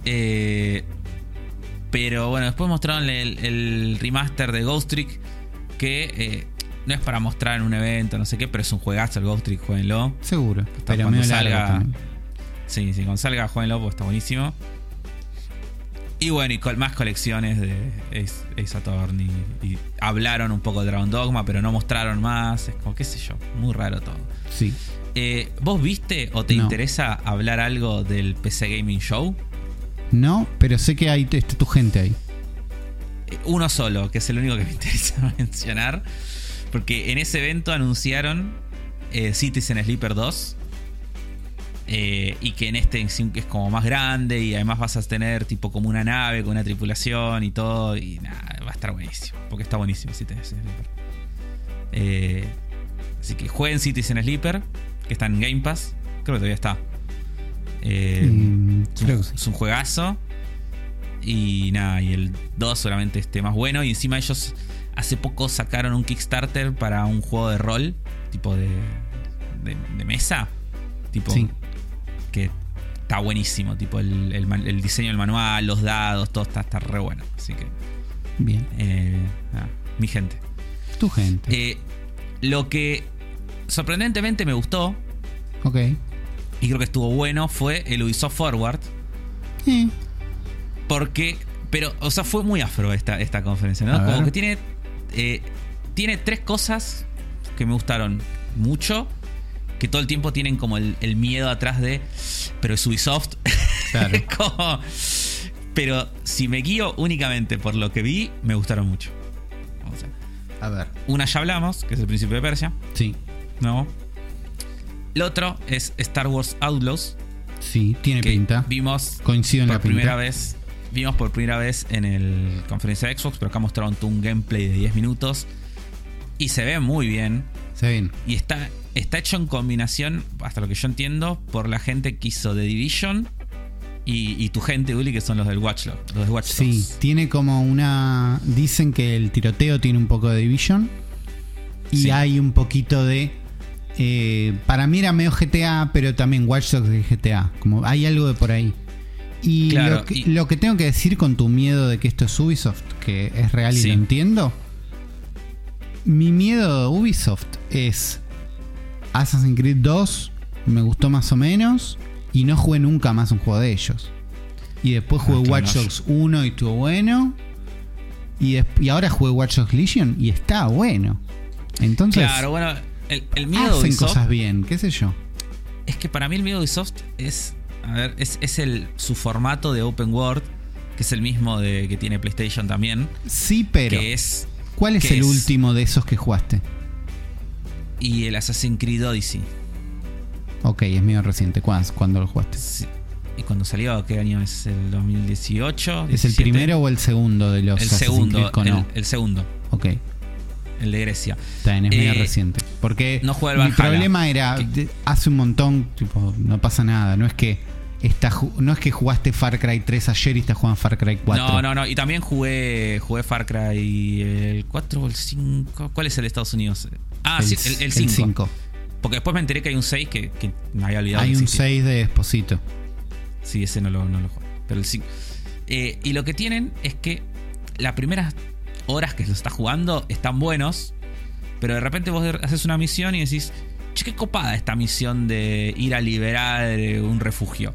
Eh, pero bueno, después mostraron el, el remaster de Ghost Trick. Que eh, no es para mostrar en un evento, no sé qué, pero es un juegazo el Ghost Trick, jueguenlo. Seguro. Pero cuando salga- también. Sí, sí, cuando salga, jueguenlo, porque está buenísimo. Y bueno, y con más colecciones de Ace, Attorney. Y hablaron un poco de Dragon Dogma, pero no mostraron más. Es como, qué sé yo, muy raro todo. Sí. Eh, ¿Vos viste o te No. interesa hablar algo del PC Gaming Show? No, pero sé que hay está tu gente ahí. Eh, Uno solo, que es el único que me interesa mencionar. Porque en ese evento anunciaron eh, Citizen Sleeper 2. Eh, y que en este es como más grande. Y además vas a tener tipo como una nave con una tripulación y todo. Y nada, va a estar buenísimo. Porque está buenísimo Citizen Sleeper. Eh, así que jueguen Citizen Sleeper. Que está en Game Pass. Creo que todavía está. Eh, Mm, es un, creo que sí. es un juegazo. Y nada, y el 2 solamente esté más bueno. Y encima ellos hace poco sacaron un Kickstarter para un juego de rol, tipo de, de, de mesa. Tipo Sí. Que está buenísimo. Tipo el, el el diseño del manual, los dados, todo está, está re bueno. Así que, Bien. eh, nada, mi gente. Tu gente. Eh, lo que sorprendentemente me gustó, ok. y creo que estuvo bueno, fue el Ubisoft Forward. Eh, Porque, pero, o sea, fue muy afro esta, esta conferencia. Como que tiene, eh, tiene tres cosas que me gustaron mucho, que todo el tiempo tienen como el, el miedo atrás de, pero es Ubisoft. Claro. Como- pero si me guío únicamente por lo que vi, me gustaron mucho. O sea, a ver. una ya hablamos, que es el Príncipe de Persia, Sí. ¿no? Lo otro es Star Wars Outlaws, Sí, tiene que pinta. vimos Coincido en por la pinta. primera vez. Vimos por primera vez en el conferencia de Xbox, pero acá mostraron tú un gameplay de 10 minutos. Y se ve muy bien. Se ven. Y está, está hecho en combinación, hasta lo que yo entiendo, por la gente que hizo The Division y, y tu gente, Uli, que son los del Watch Dogs, Los de Watch Sí, tiene como una. Dicen que el tiroteo tiene un poco de Division. Y Sí. hay un poquito de. eh, para mí era medio GTA, pero también Watch Dogs de GTA. Como hay algo de por ahí. Y, Claro, lo, que, y- lo que tengo que decir con tu miedo de que esto es Ubisoft, que es real y Sí. lo entiendo. Mi miedo de Ubisoft es Assassin's Creed 2, me gustó más o menos, y no jugué nunca más un juego de ellos. Y después Ah, jugué claro, Watch Dogs 1 y estuvo bueno. Y, y ahora jugué Watch Dogs Legion y está bueno. Entonces, Claro, bueno, el, el miedo de hacen Ubisoft cosas bien, qué sé yo. es que para mí el miedo de Ubisoft es. A ver, es, es el, su formato de open world, que es el mismo de que tiene PlayStation también. Sí, pero que es. ¿cuál es que el es- último de esos que jugaste? Y el Assassin's Creed Odyssey. Ok, es medio reciente. ¿Cuándo, ¿Cuándo lo jugaste? Sí. ¿Y cuando salió? ¿Qué año es? ¿El 2018? ¿Es el 17? primero o el segundo de los El Assassin's segundo. Creed con El, O? el segundo. Ok, El de Grecia. está bien, es medio Eh, reciente. Porque no juega el mi Valhalla. problema era, Que- hace un montón, tipo, no pasa nada. No es que está, no es que jugaste Far Cry 3 ayer y estás jugando Far Cry 4. No, no, no. Y también jugué, jugué Far Cry el 4 o el 5. ¿Cuál es el de Estados Unidos? Ah, sí, el, el 5. 5. Porque después me enteré que hay un 6 que, que me había olvidado. Hay un existía. 6 de Esposito. Sí, ese no lo, no lo juego. Pero el 5. Eh, y lo que tienen es que las primeras horas que lo estás jugando están buenos. Pero de repente vos haces una misión y decís, che, qué copada esta misión de ir a liberar eh, un refugio.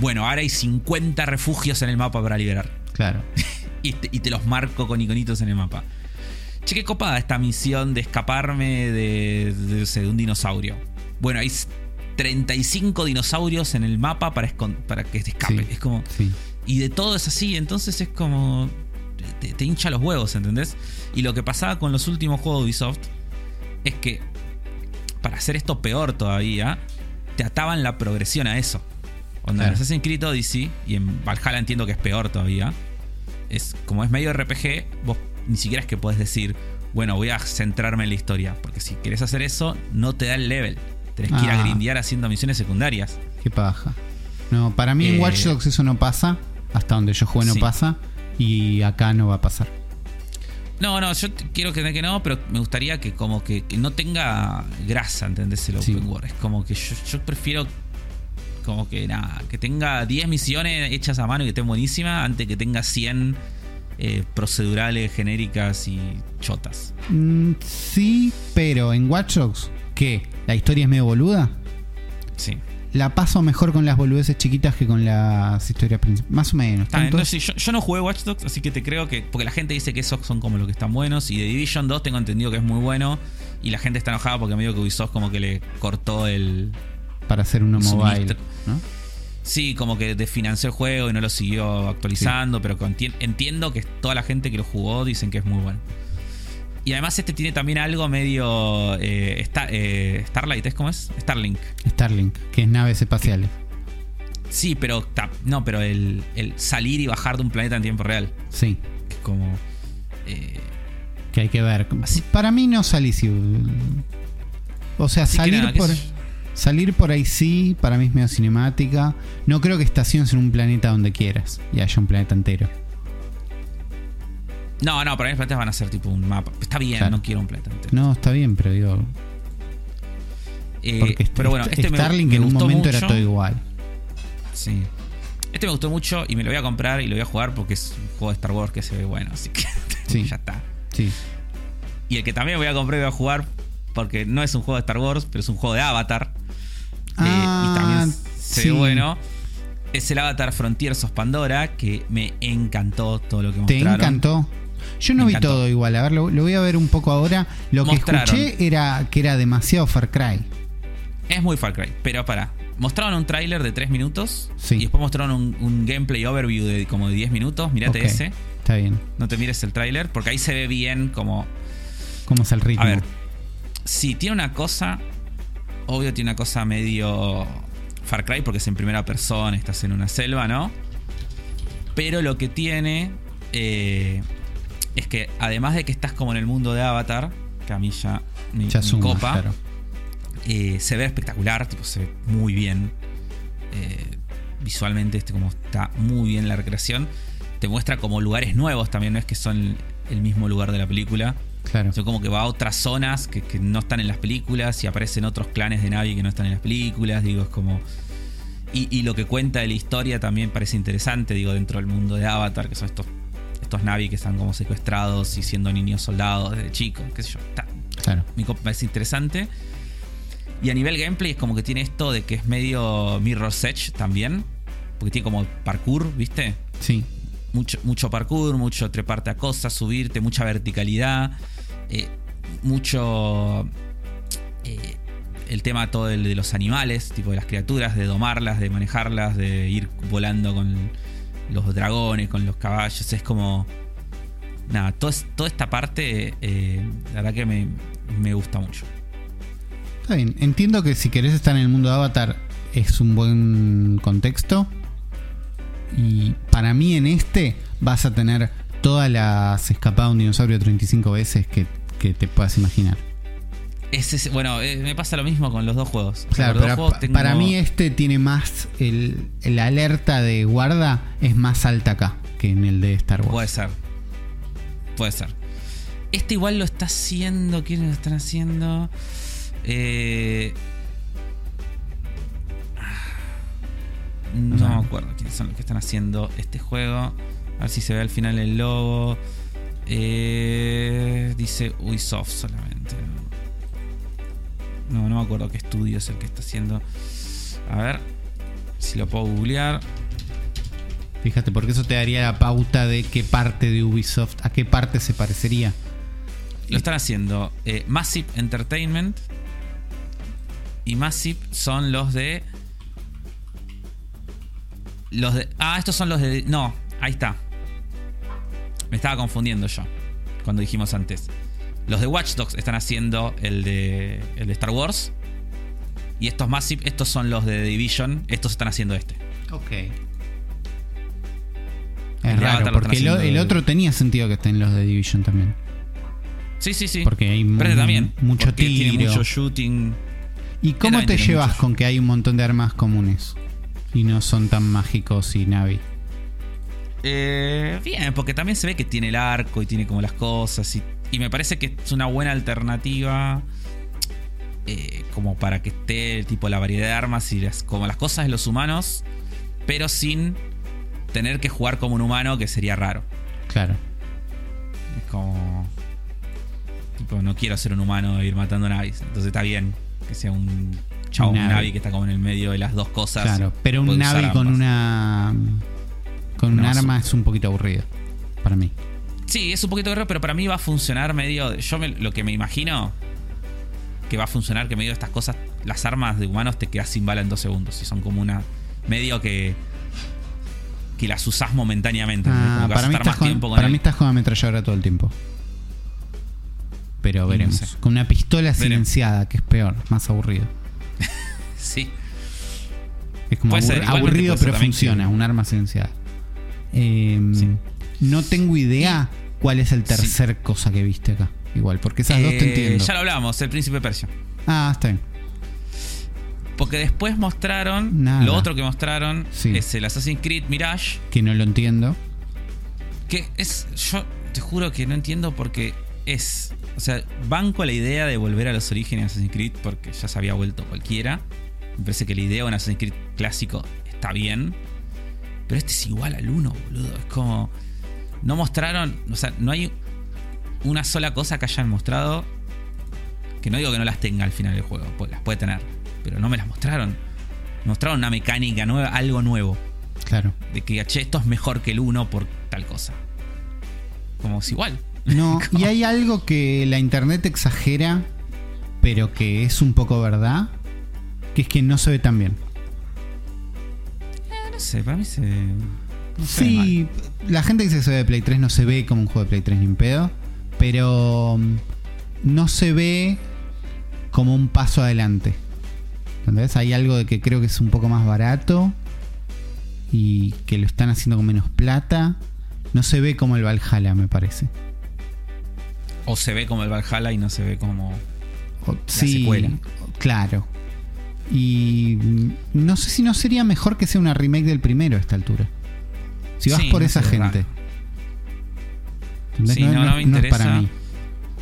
Bueno, ahora hay 50 refugios en el mapa para liberar. Claro. y, te, y te los marco con iconitos en el mapa. Che, qué copada esta misión de escaparme de, de, un dinosaurio. Bueno, hay 35 dinosaurios en el mapa para, para que te escape. Sí, Es como. sí. Y de todo es así, entonces es como. Te, te hincha los huevos, ¿entendés? Y lo que pasaba con los últimos juegos de Ubisoft es que, para hacer esto peor todavía, te ataban la progresión a eso. En Claro. Assassin's Creed Odyssey, y en Valhalla entiendo que es peor todavía, es como es medio RPG, vos ni siquiera es que podés decir, bueno, voy a centrarme en la historia. Porque si querés hacer eso, no te da el level. Tenés que ir a Ah. grindear haciendo misiones secundarias. Qué paja. No, para mí en Eh, Watch Dogs eso no pasa. Hasta donde yo juegue no Sí. pasa. Y acá no va a pasar. No, no, yo quiero que, que no, pero me gustaría que como que, que no tenga grasa, ¿entendés? El Sí. open world. Es como que yo, yo prefiero como que nada, que tenga 10 misiones hechas a mano y que estén buenísimas antes que tenga 100 eh, procedurales genéricas y chotas. Mm, sí, pero en Watch Dogs, ¿qué? ¿La historia es medio boluda? Sí. La paso mejor con las boludeces chiquitas que con las historias principales. Más o menos. Tanto- entonces, yo, yo no jugué Watch Dogs, así que te creo que. Porque la gente dice que esos son como los que están buenos. Y de Division 2 tengo entendido que es muy bueno. Y la gente está enojada porque medio que Ubisoft como que le cortó el, para hacer uno mobile. Suministro. ¿no? Sí, como que desfinanció el juego y no lo siguió actualizando, pero entiendo que toda la gente que lo jugó dicen que es muy bueno. Y además este tiene también algo medio... eh, Star- eh, Starlight, ¿es cómo es? Starlink. Starlink, que es naves espaciales. Sí, pero no, pero el, el salir y bajar de un planeta en tiempo real. Sí, Que como... eh, que hay que ver. Así- Para mí no salí si. O sea, salir nada, por. Salir por ahí sí, para mí es medio cinemática. No creo que estaciones en un planeta donde quieras y haya un planeta entero. No, no, para mí los planetas van a ser tipo un mapa. Está bien, Claro. no quiero un planeta entero. No, está bien, pero digo. Eh, Porque este- pero bueno, este- este me- Starlink me en un momento era mucho. todo igual. Sí. Este me gustó mucho y me lo voy a comprar y lo voy a jugar porque es un juego de Star Wars que se ve bueno, así que Sí. ya está. Sí. Y el que también voy a comprar y voy a jugar porque no es un juego de Star Wars, pero es un juego de Avatar. Eh, Ah, y también se sí. ve bueno. Es el Avatar Frontiers of Pandora, que me encantó todo lo que ¿Te mostraron. encantó? Yo no Me vi encantó. todo igual. A ver, lo, lo voy a ver un poco ahora. Lo que escuché era que era demasiado Far Cry. Es muy Far Cry, pero para. Mostraron un tráiler de 3 minutos Sí. y después mostraron un, un gameplay overview de como de 10 minutos. Mirate Ok, ese. Está bien. No te mires el tráiler porque ahí se ve bien como ¿Cómo es el ritmo? A ver, sí, tiene una cosa. Obvio, tiene una cosa medio Far Cry porque es en primera persona, estás en una selva, ¿no? Pero lo que tiene eh, es que además de que estás como en el mundo de Avatar, que a mí ya me, Ya me suma, copa, claro. eh, se ve espectacular, tipo, se ve muy bien. Eh, visualmente, este, como está muy bien la recreación. Te muestra como lugares nuevos también, no es que son el mismo lugar de la película. Claro. Como que va a otras zonas que, que no están en las películas y aparecen otros clanes de Navi que no están en las películas. Digo, es como. Y, y lo que cuenta de la historia también parece interesante, digo, dentro del mundo de Avatar, que son estos, estos Navi que están como secuestrados y siendo niños soldados desde chicos, qué sé yo. Está, Claro. me co- parece interesante. Y a nivel gameplay es como que tiene esto de que es medio Mirror's Edge también. Porque tiene como parkour, ¿viste? Sí. Mucho, mucho parkour, mucho treparte a cosas, subirte, mucha verticalidad, eh, mucho eh, el tema todo el de los animales, tipo de las criaturas, de domarlas, de manejarlas, de ir volando con los dragones, con los caballos, es como... Nada, todo toda esta parte, eh, la verdad que me, me gusta mucho. Está bien. Entiendo que si querés estar en el mundo de Avatar es un buen contexto. Y para mí en este vas a tener todas las escapadas de un dinosaurio 35 veces que, que te puedas imaginar. Ese es- bueno, eh, me pasa lo mismo con los dos juegos. O sea, Claro, los dos pero juegos pa- tengo- para mí este tiene más. El, la alerta de guarda es más alta acá que en el de Star Wars. Puede ser. Puede ser. Este igual lo está haciendo. ¿Quiénes lo están haciendo? Eh, No me acuerdo quiénes son los que están haciendo este juego. A ver si se ve al final el logo. Eh, dice Ubisoft solamente. No, no me acuerdo qué estudio es el que está haciendo. A ver si lo puedo googlear. Fíjate, porque eso te daría la pauta de qué parte de Ubisoft, a qué parte se parecería. Lo están haciendo eh, Massive Entertainment. Y Massive son los de. Los de. Ah, estos son los de. No, ahí está. Me estaba confundiendo yo. Cuando dijimos antes. Los de Watch Dogs están haciendo el de. el de Star Wars. Y estos Massive, estos son los de The Division. Estos están haciendo este. Ok. El Es Avatar raro, porque el, el otro tenía sentido que estén los de Division también. Sí, sí, sí. Porque hay Pero también. mucho porque Tiene tiro. mucho shooting. ¿Y cómo te llevas con que hay un montón de armas comunes? Y no son tan mágicos y Navi. Eh, bien, porque también se ve que tiene el arco y tiene como las cosas. Y, y me parece que es una buena alternativa. eh, como para que esté tipo la variedad de armas y las, como las cosas de los humanos. Pero sin tener que jugar como un humano, que sería raro. Claro. Es como. Tipo, no quiero ser un humano e ir matando navis. Entonces está bien que sea un chavo, Un Navi. navi que está como en el medio de las dos cosas. Claro, pero un Navi con ambas. una. Con un arma es un poquito aburrido. Para mí. Sí, es un poquito raro, pero para mí va a funcionar medio. Yo me- lo que me imagino que va a funcionar que medio de estas cosas, las armas de humanos te quedas sin bala en dos segundos. Y son como una. medio que. que las usás momentáneamente. Ah, para mí, estás con, con para mí estás con ametralladora todo el tiempo. Pero no veremos. sé. Con una pistola Veremos. silenciada, que es peor, más aburrido. Sí. Es como ser, aburrido, pero también funciona, un arma silenciada. Eh, Sí. No tengo idea cuál es el tercer cosa que viste acá. Igual, porque esas dos te Eh, entiendo. Ya lo hablamos, el príncipe Persia. Ah, está bien. Porque después mostraron. Nada. Lo otro que mostraron es el Assassin's Creed Mirage. Que no lo entiendo. Que es. Yo te juro que no entiendo porque es. O sea, banco la idea de volver a los orígenes de Assassin's Creed porque ya se había vuelto cualquiera. Me parece que la idea de un Assassin's Creed clásico está bien. Pero este es igual al 1, boludo. Es como. No mostraron. O sea, no hay una sola cosa que hayan mostrado. Que no digo que no las tenga al final del juego, pues las puede tener. Pero no me las mostraron. Mostraron una mecánica nueva, algo nuevo Claro. de que che, esto es mejor que el 1 por tal cosa. Como es igual. No, y hay algo que la internet exagera, pero que es un poco verdad, que es que no se ve tan bien. Eh, no sé, para mí se. No se ve Sí, la gente dice que se ve de Play 3, no se ve como un juego de Play 3 ni un pedo, pero mm, no se ve como un paso adelante. ¿Entendés? Hay algo de que creo que es un poco más barato y que lo están haciendo con menos plata. No se ve como el Valhalla, me parece. O se ve como el Valhalla y no se ve como. O- sí, secuela. claro. Y mm, no sé si no sería mejor que sea una remake del primero a esta altura. Si vas Sí, por no esa gente. Sí, no, no me es para interesa. mí.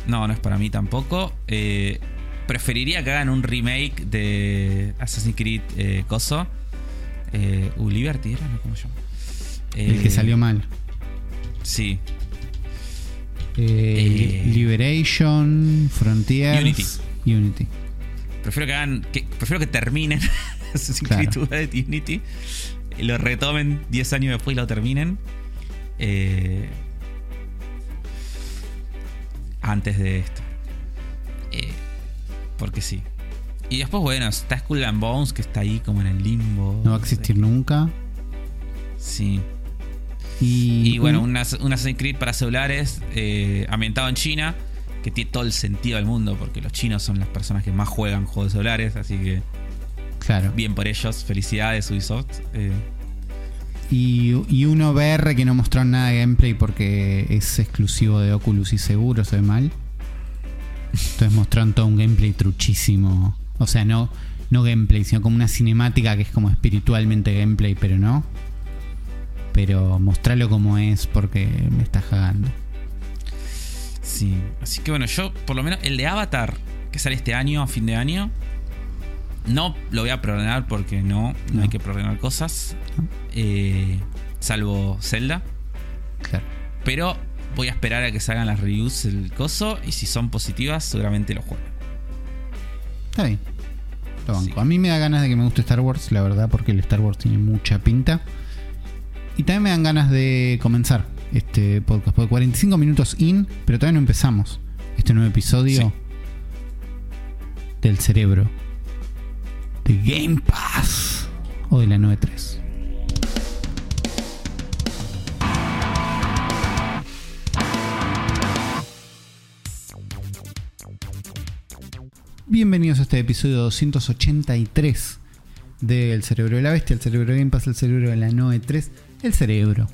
No, no es para mí tampoco. Eh, preferiría que hagan un remake de Assassin's Creed eh, Coso. Eh, uh, Liberty era. ¿Cómo se llama? El que Eh, salió mal. Sí. Eh, Eh, Liberation, Frontiers, Unity. Unity. Prefiero que hagan. Que, prefiero que terminen Claro. Creed United Unity. y Lo retomen 10 años después y lo terminen. Eh, antes de esto. Eh, porque sí. Y después, bueno, está Skull and Bones, que está ahí como en el limbo. No va a existir nunca. Sí. Y, Y bueno, un- un, Ass- un Assassin's Creed para celulares eh, ambientado en China, que tiene todo el sentido del mundo, porque los chinos son las personas que más juegan juegos de celulares, así que claro. bien por ellos, felicidades Ubisoft. Eh, Y, y un VR que no mostraron nada de gameplay porque es exclusivo de Oculus y seguro se ve mal. Entonces mostraron todo un gameplay truchísimo. O sea, no, no gameplay, sino como una cinemática que es como espiritualmente gameplay, pero no. Pero mostrarlo como es porque me está cagando. sí, así que bueno, yo por lo menos el de Avatar, que sale este año, a fin de año, No lo voy a programar porque no, no, No. hay que programar cosas. eh, salvo Zelda. Claro. Pero voy a esperar a que salgan las reviews del coso. Y si son positivas, seguramente lo juego. Está bien. Lo banco. Sí. A mí me da ganas de que me guste Star Wars, la verdad, porque el Star Wars tiene mucha pinta. Y también me dan ganas de comenzar este podcast. Porque 45 minutos in, pero todavía no empezamos. Este nuevo episodio Sí. del cerebro. De Game Pass. O de la 93. Bienvenidos a este episodio 283 del Cerebro de la Bestia, el Cerebro de Game Pass, el Cerebro de la Noe 3, el Cerebro.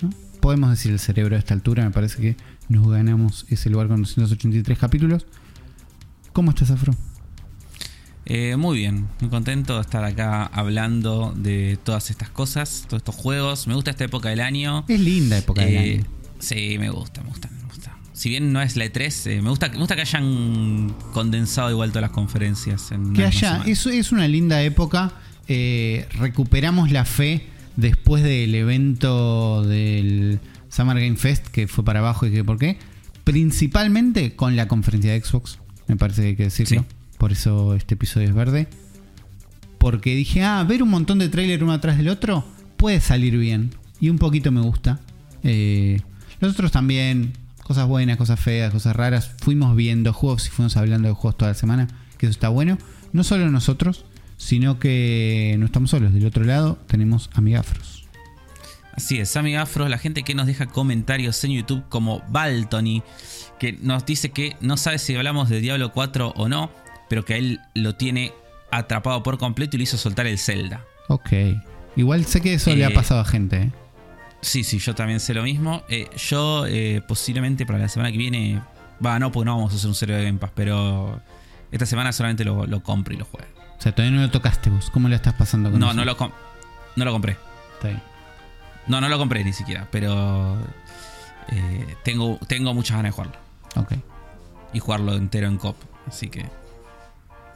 ¿no? Podemos decir el Cerebro a esta altura, me parece que nos ganamos ese lugar con 283 capítulos. ¿Cómo estás, Afro? Eh, muy bien, muy contento de estar acá hablando de todas estas cosas, todos estos juegos. Me gusta esta época del año. Es linda época del Eh, año. Sí, me gusta, me gusta, me gusta. Si bien no es la E3, eh, me, gusta, me gusta que hayan condensado igual todas las conferencias. En Que haya, eso es una linda época. recuperamos la fe después del evento del Summer Game Fest, que fue para abajo y que por qué. Principalmente con la conferencia de Xbox, me parece que hay que decirlo. Sí. Por eso este episodio es verde. Porque dije, ah, ver un montón de trailers uno atrás del otro puede salir bien. Y un poquito me gusta. Eh, los otros también, cosas buenas, cosas feas, cosas raras. Fuimos viendo juegos y fuimos hablando de juegos toda la semana, que eso está bueno. No solo nosotros, sino que no estamos solos. Del otro lado tenemos amigafros. Así es, Sammy Afro, la gente que nos deja comentarios en YouTube como Baltony, que nos dice que no sabe si hablamos de Diablo 4 o no, pero que a él lo tiene atrapado por completo y le hizo soltar el Zelda. Ok. Igual sé que eso le ha Eh, pasado a gente. ¿eh? Sí, sí, yo también sé lo mismo. Eh, yo posiblemente para la semana que viene, va, no, porque no vamos a hacer un serio de Game Pass, pero esta semana solamente lo, lo compro y lo juego. Sea, todavía no lo tocaste vos. ¿Cómo le estás pasando con No, eso? no lo, no lo compré. Está bien. No, no lo compré ni siquiera, pero eh, tengo, tengo muchas ganas de jugarlo. Ok. y jugarlo entero en cop. Así que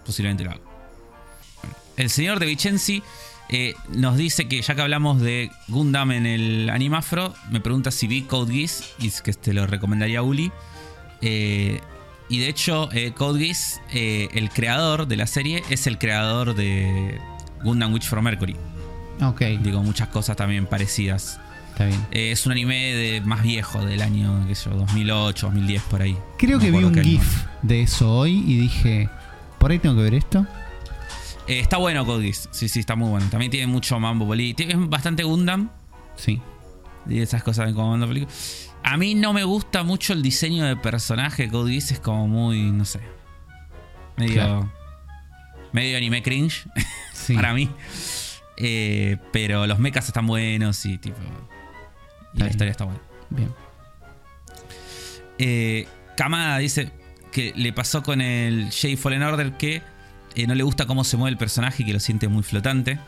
posiblemente lo. Bueno, el señor de Vicenzi eh, nos dice que ya que hablamos de Gundam en el Animafro, me pregunta si vi Code Geass y es que te lo recomendaría a Uli. Eh, y de hecho, eh, Code Geass, eh, el creador de la serie, es el creador de Gundam Witch from Mercury. Ok. Digo, muchas cosas también parecidas. Está bien. Eh, es un anime de, más viejo, del año, qué sé yo, 2008, 2010, por ahí. Creo No que vi un año. GIF de eso hoy y dije, por ahí tengo que ver esto. Eh, está bueno Code Geass. Sí, sí, está muy bueno. También tiene mucho Mambo Poli. Tiene es bastante Gundam. Sí. Y esas cosas como Mambo Poli. A mí no me gusta mucho el diseño de personaje de Code Geass. Es como muy, no sé. Medio. Claro. Medio anime cringe. Sí. para mí. Eh, pero los mechas están buenos y tipo. Y la historia está buena. Bien. Eh, Kamada dice que le pasó con el Jay Fallen Order que eh, no le gusta cómo se mueve el personaje y que lo siente muy flotante.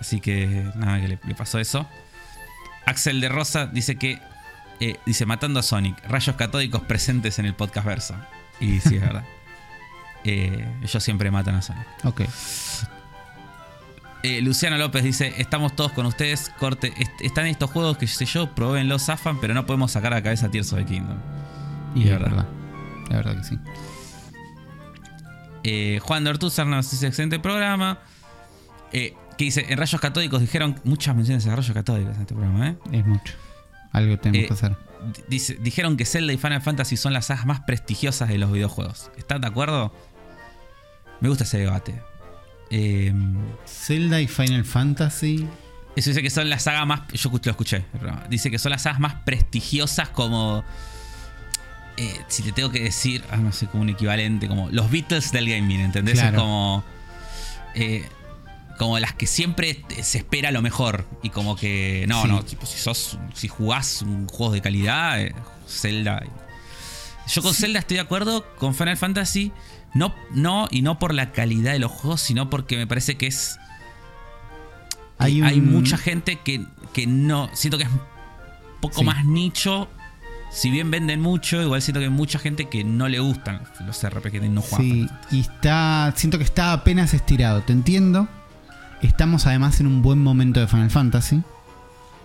Así que nada, que le, le pasó eso. Axel de Rosa dice que. eh, dice, matando a Sonic, rayos catódicos presentes en el podcast verso. Y sí, es verdad. Eh, ellos siempre matan a Sonic. Ok. Eh, Luciano López dice: Estamos todos con ustedes. Corte, est- están estos juegos que sé yo, los zafan, pero no podemos sacar a la cabeza Tears of the Kingdom. Y Es es verdad. verdad. La verdad que sí. Eh, Juan de Ortúzar nos dice excelente programa. Eh, que dice, en rayos catódicos dijeron muchas menciones de rayos catódicos en este programa, ¿eh? Es mucho. Algo tenemos Eh, que hacer. Dice, dijeron que Zelda y Final Fantasy son las sagas más prestigiosas de los videojuegos. ¿Están de acuerdo? Me gusta ese debate. Eh, Zelda y Final Fantasy. eso dice que son las sagas más. Yo lo escuché. el programa. Dice que son las sagas más prestigiosas como. eh, si te tengo que decir, ah, no sé, como un equivalente, como los Beatles del gaming, ¿entendés? Claro. Es como. eh, como las que siempre se espera lo mejor. Y como que. No, Sí. no, tipo, si sos. Si jugás un juego de calidad, eh, Zelda. Yo con Zelda estoy de acuerdo, con Final Fantasy. No, no, y no por la calidad de los juegos, sino porque me parece que es. Hay Hay, mucha gente que, que no. Siento que es un poco Sí. más nicho si bien venden mucho, igual siento que hay mucha gente que no le gustan los RPG que no juegan. Sí, y está. Siento que está apenas estirado. Te entiendo. Estamos además en un buen momento de Final Fantasy.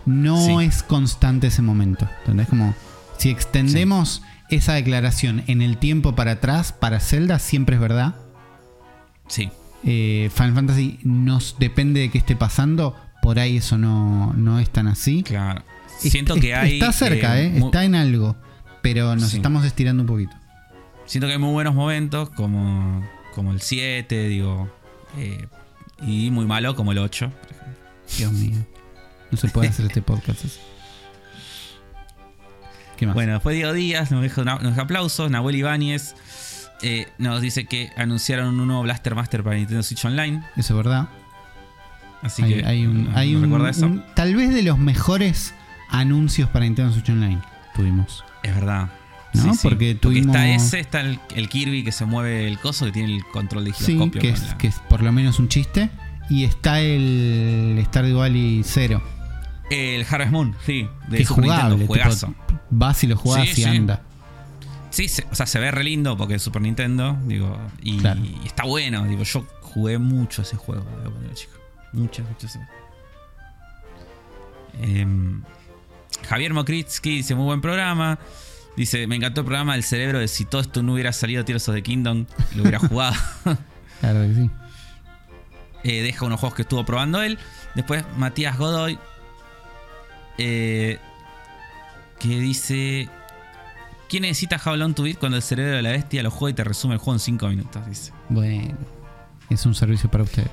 No Sí. es constante ese momento. ¿Entendés? Como si extendemos esa declaración en el tiempo para atrás, para Zelda, siempre es verdad. Sí, Eh, Final Fantasy nos depende de qué esté pasando. Por ahí eso no, no es tan así. claro. Siento que hay. Está cerca, ¿eh? mu- Está en algo. Pero nos Sí. estamos estirando un poquito. Siento que hay muy buenos momentos, como, como el 7, digo. Y muy malo, como el 8. por ejemplo. Dios mío. No se puede hacer este podcast así. ¿Qué más? Bueno, después Diego Díaz nos deja, nos aplausos. Nahuel Ibáñez eh, nos dice que anunciaron un nuevo Blaster Master para Nintendo Switch Online. Eso es verdad. Así hay, que. hay un, ¿no- hay no un- recuerda eso? un- tal vez de los mejores anuncios para Nintendo Switch Online tuvimos. Es verdad. ¿No? Porque tuvimos- está ese, está el, el Kirby que se mueve el coso, que tiene el control de Sí, giroscopio. que con es, la- que es por lo menos un chiste. Y está el Stardew Valley 0. El Harvest Moon, sí. De que Super jugable. Nintendo, juegazo. tipo, vas y lo jugás Sí, y sí. anda. Sí, se- o sea, se ve re lindo porque es Super Nintendo, digo, y, Claro. y está bueno, digo, yo jugué mucho ese juego cuando era chico. Muchas, muchas. Em, Javier Mokritsky dice, muy buen programa. Dice, me encantó el programa del cerebro de si todo esto no hubiera salido Tears of the Kingdom, lo hubiera jugado. Claro que sí. Eh, deja unos juegos que estuvo probando él. Después Matías Godoy. eh, que dice. ¿Quién necesita Long to Beat cuando el cerebro de la bestia lo juega y te resume el juego en 5 minutos? Dice. Bueno. Es un servicio para ustedes.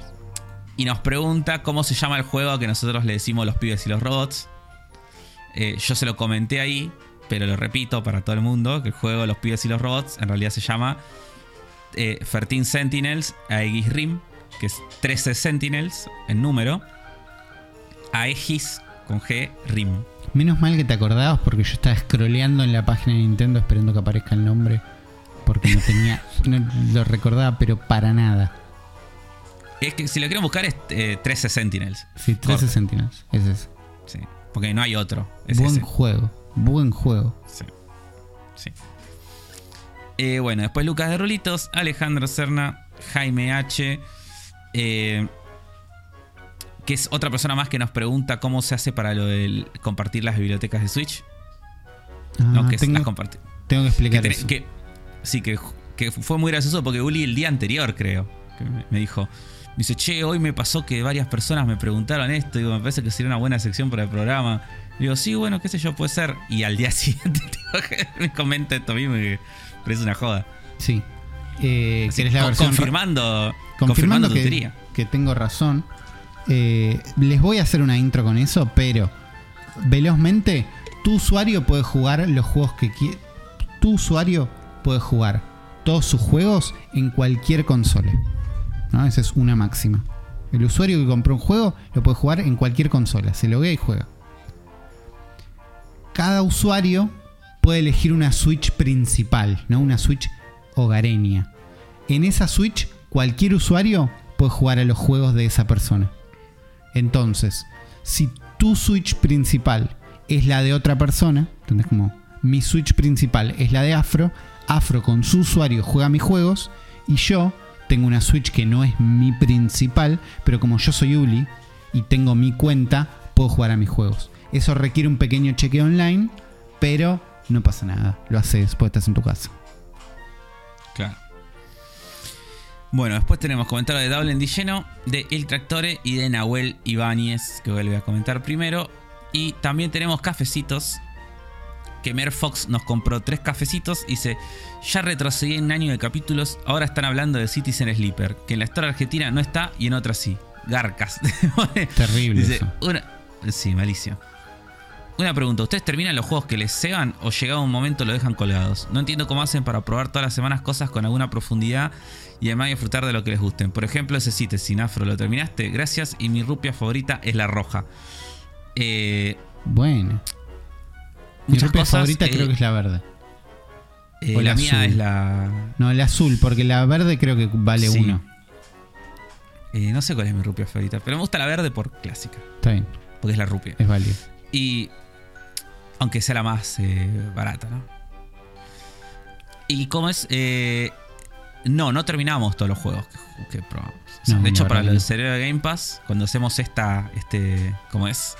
Y nos pregunta cómo se llama el juego que nosotros le decimos los pibes y los robots. Eh, yo se lo comenté ahí, pero lo repito para todo el mundo: que el juego Los pibes y los robots en realidad se llama eh, 13 Sentinels Aegis Rim, que es 13 Sentinels en número. Aegis con G Rim. Menos mal que te acordabas porque yo estaba scrolleando en la página de Nintendo esperando que aparezca el nombre. Porque no tenía. no lo recordaba, pero para nada. Es que si lo quieren buscar es eh, 13 Sentinels. Sí, 13 Corte. Sentinels. Es ese. Sí, porque no hay otro. Es Buen ese. juego. Buen juego. Sí. Sí. Eh, bueno, después Lucas de Rulitos, Alejandro Serna, Jaime H. eh, que es otra persona más que nos pregunta cómo se hace para lo del compartir las bibliotecas de Switch. Ah, no, que tengo, las compartir. tengo que Que, explicar eso. que- sí, que, que fue muy gracioso porque Uli el día anterior, creo, que me, me dijo. Me dice, che, hoy me pasó que varias personas me preguntaron esto. Digo, me parece que sería una buena sección para el programa. Digo, sí, bueno, qué sé yo, puede ser. Y al día siguiente que me comenta esto mismo que parece una joda. Sí. Eh, Así, ¿querés la con- confirmando, confirmando confirmando tu que, teoría. que tengo razón. Eh, les voy a hacer una intro con eso, pero velozmente, tu usuario puede jugar los juegos que quiere. Tu usuario puede jugar todos sus juegos en cualquier consola. ¿no? Esa es una máxima. El usuario que compró un juego lo puede jugar en cualquier consola. Se loguea y juega. Cada usuario puede elegir una Switch principal, ¿no? Una Switch hogareña. En esa Switch, cualquier usuario puede jugar a los juegos de esa persona. Entonces, si tu Switch principal es la de otra persona, ¿entendés? Como mi Switch principal es la de Afro, Afro con su usuario juega mis juegos y yo tengo una Switch que no es mi principal, pero como yo soy Uli y tengo mi cuenta, puedo jugar a mis juegos. Eso requiere un pequeño chequeo online, pero no pasa nada. Lo haces, porque estás en tu casa. Claro. Bueno, después tenemos comentarios de Double Di lleno, de El Tractore y de Nahuel Ibáñez, que vuelve a comentar primero. Y también tenemos cafecitos. Que Mer Fox nos compró tres cafecitos. Y dice: Ya retrocedí en un año de capítulos. Ahora están hablando de Citizen Sleeper. Que en la historia argentina no está y en otra sí. Garcas. Terrible Dice, eso. una- sí, malicio. Una pregunta, ¿ustedes terminan los juegos que les ceban o llegado un momento lo dejan colgados? No entiendo cómo hacen para probar todas las semanas cosas con alguna profundidad y además disfrutar de lo que les gusten. Por ejemplo, ese sitio, sin afro, ¿lo terminaste? Gracias y mi rupia favorita es la roja. Eh, Bueno. Mi rupia cosas, favorita eh, creo que es la verde. eh, o la la mía azul. es la... No, la azul, porque la verde creo que vale Sí. uno. eh, no sé cuál es mi rupia favorita, pero me gusta la verde por clásica, Está bien, porque es la rupia. es válido. Y Aunque sea la más eh, barata, ¿no? Y como es. eh, no, no terminamos todos los juegos que, que probamos. O sea, No, de hecho, para lo del cerebro de Game Pass, cuando hacemos esta. Este. ¿Cómo es?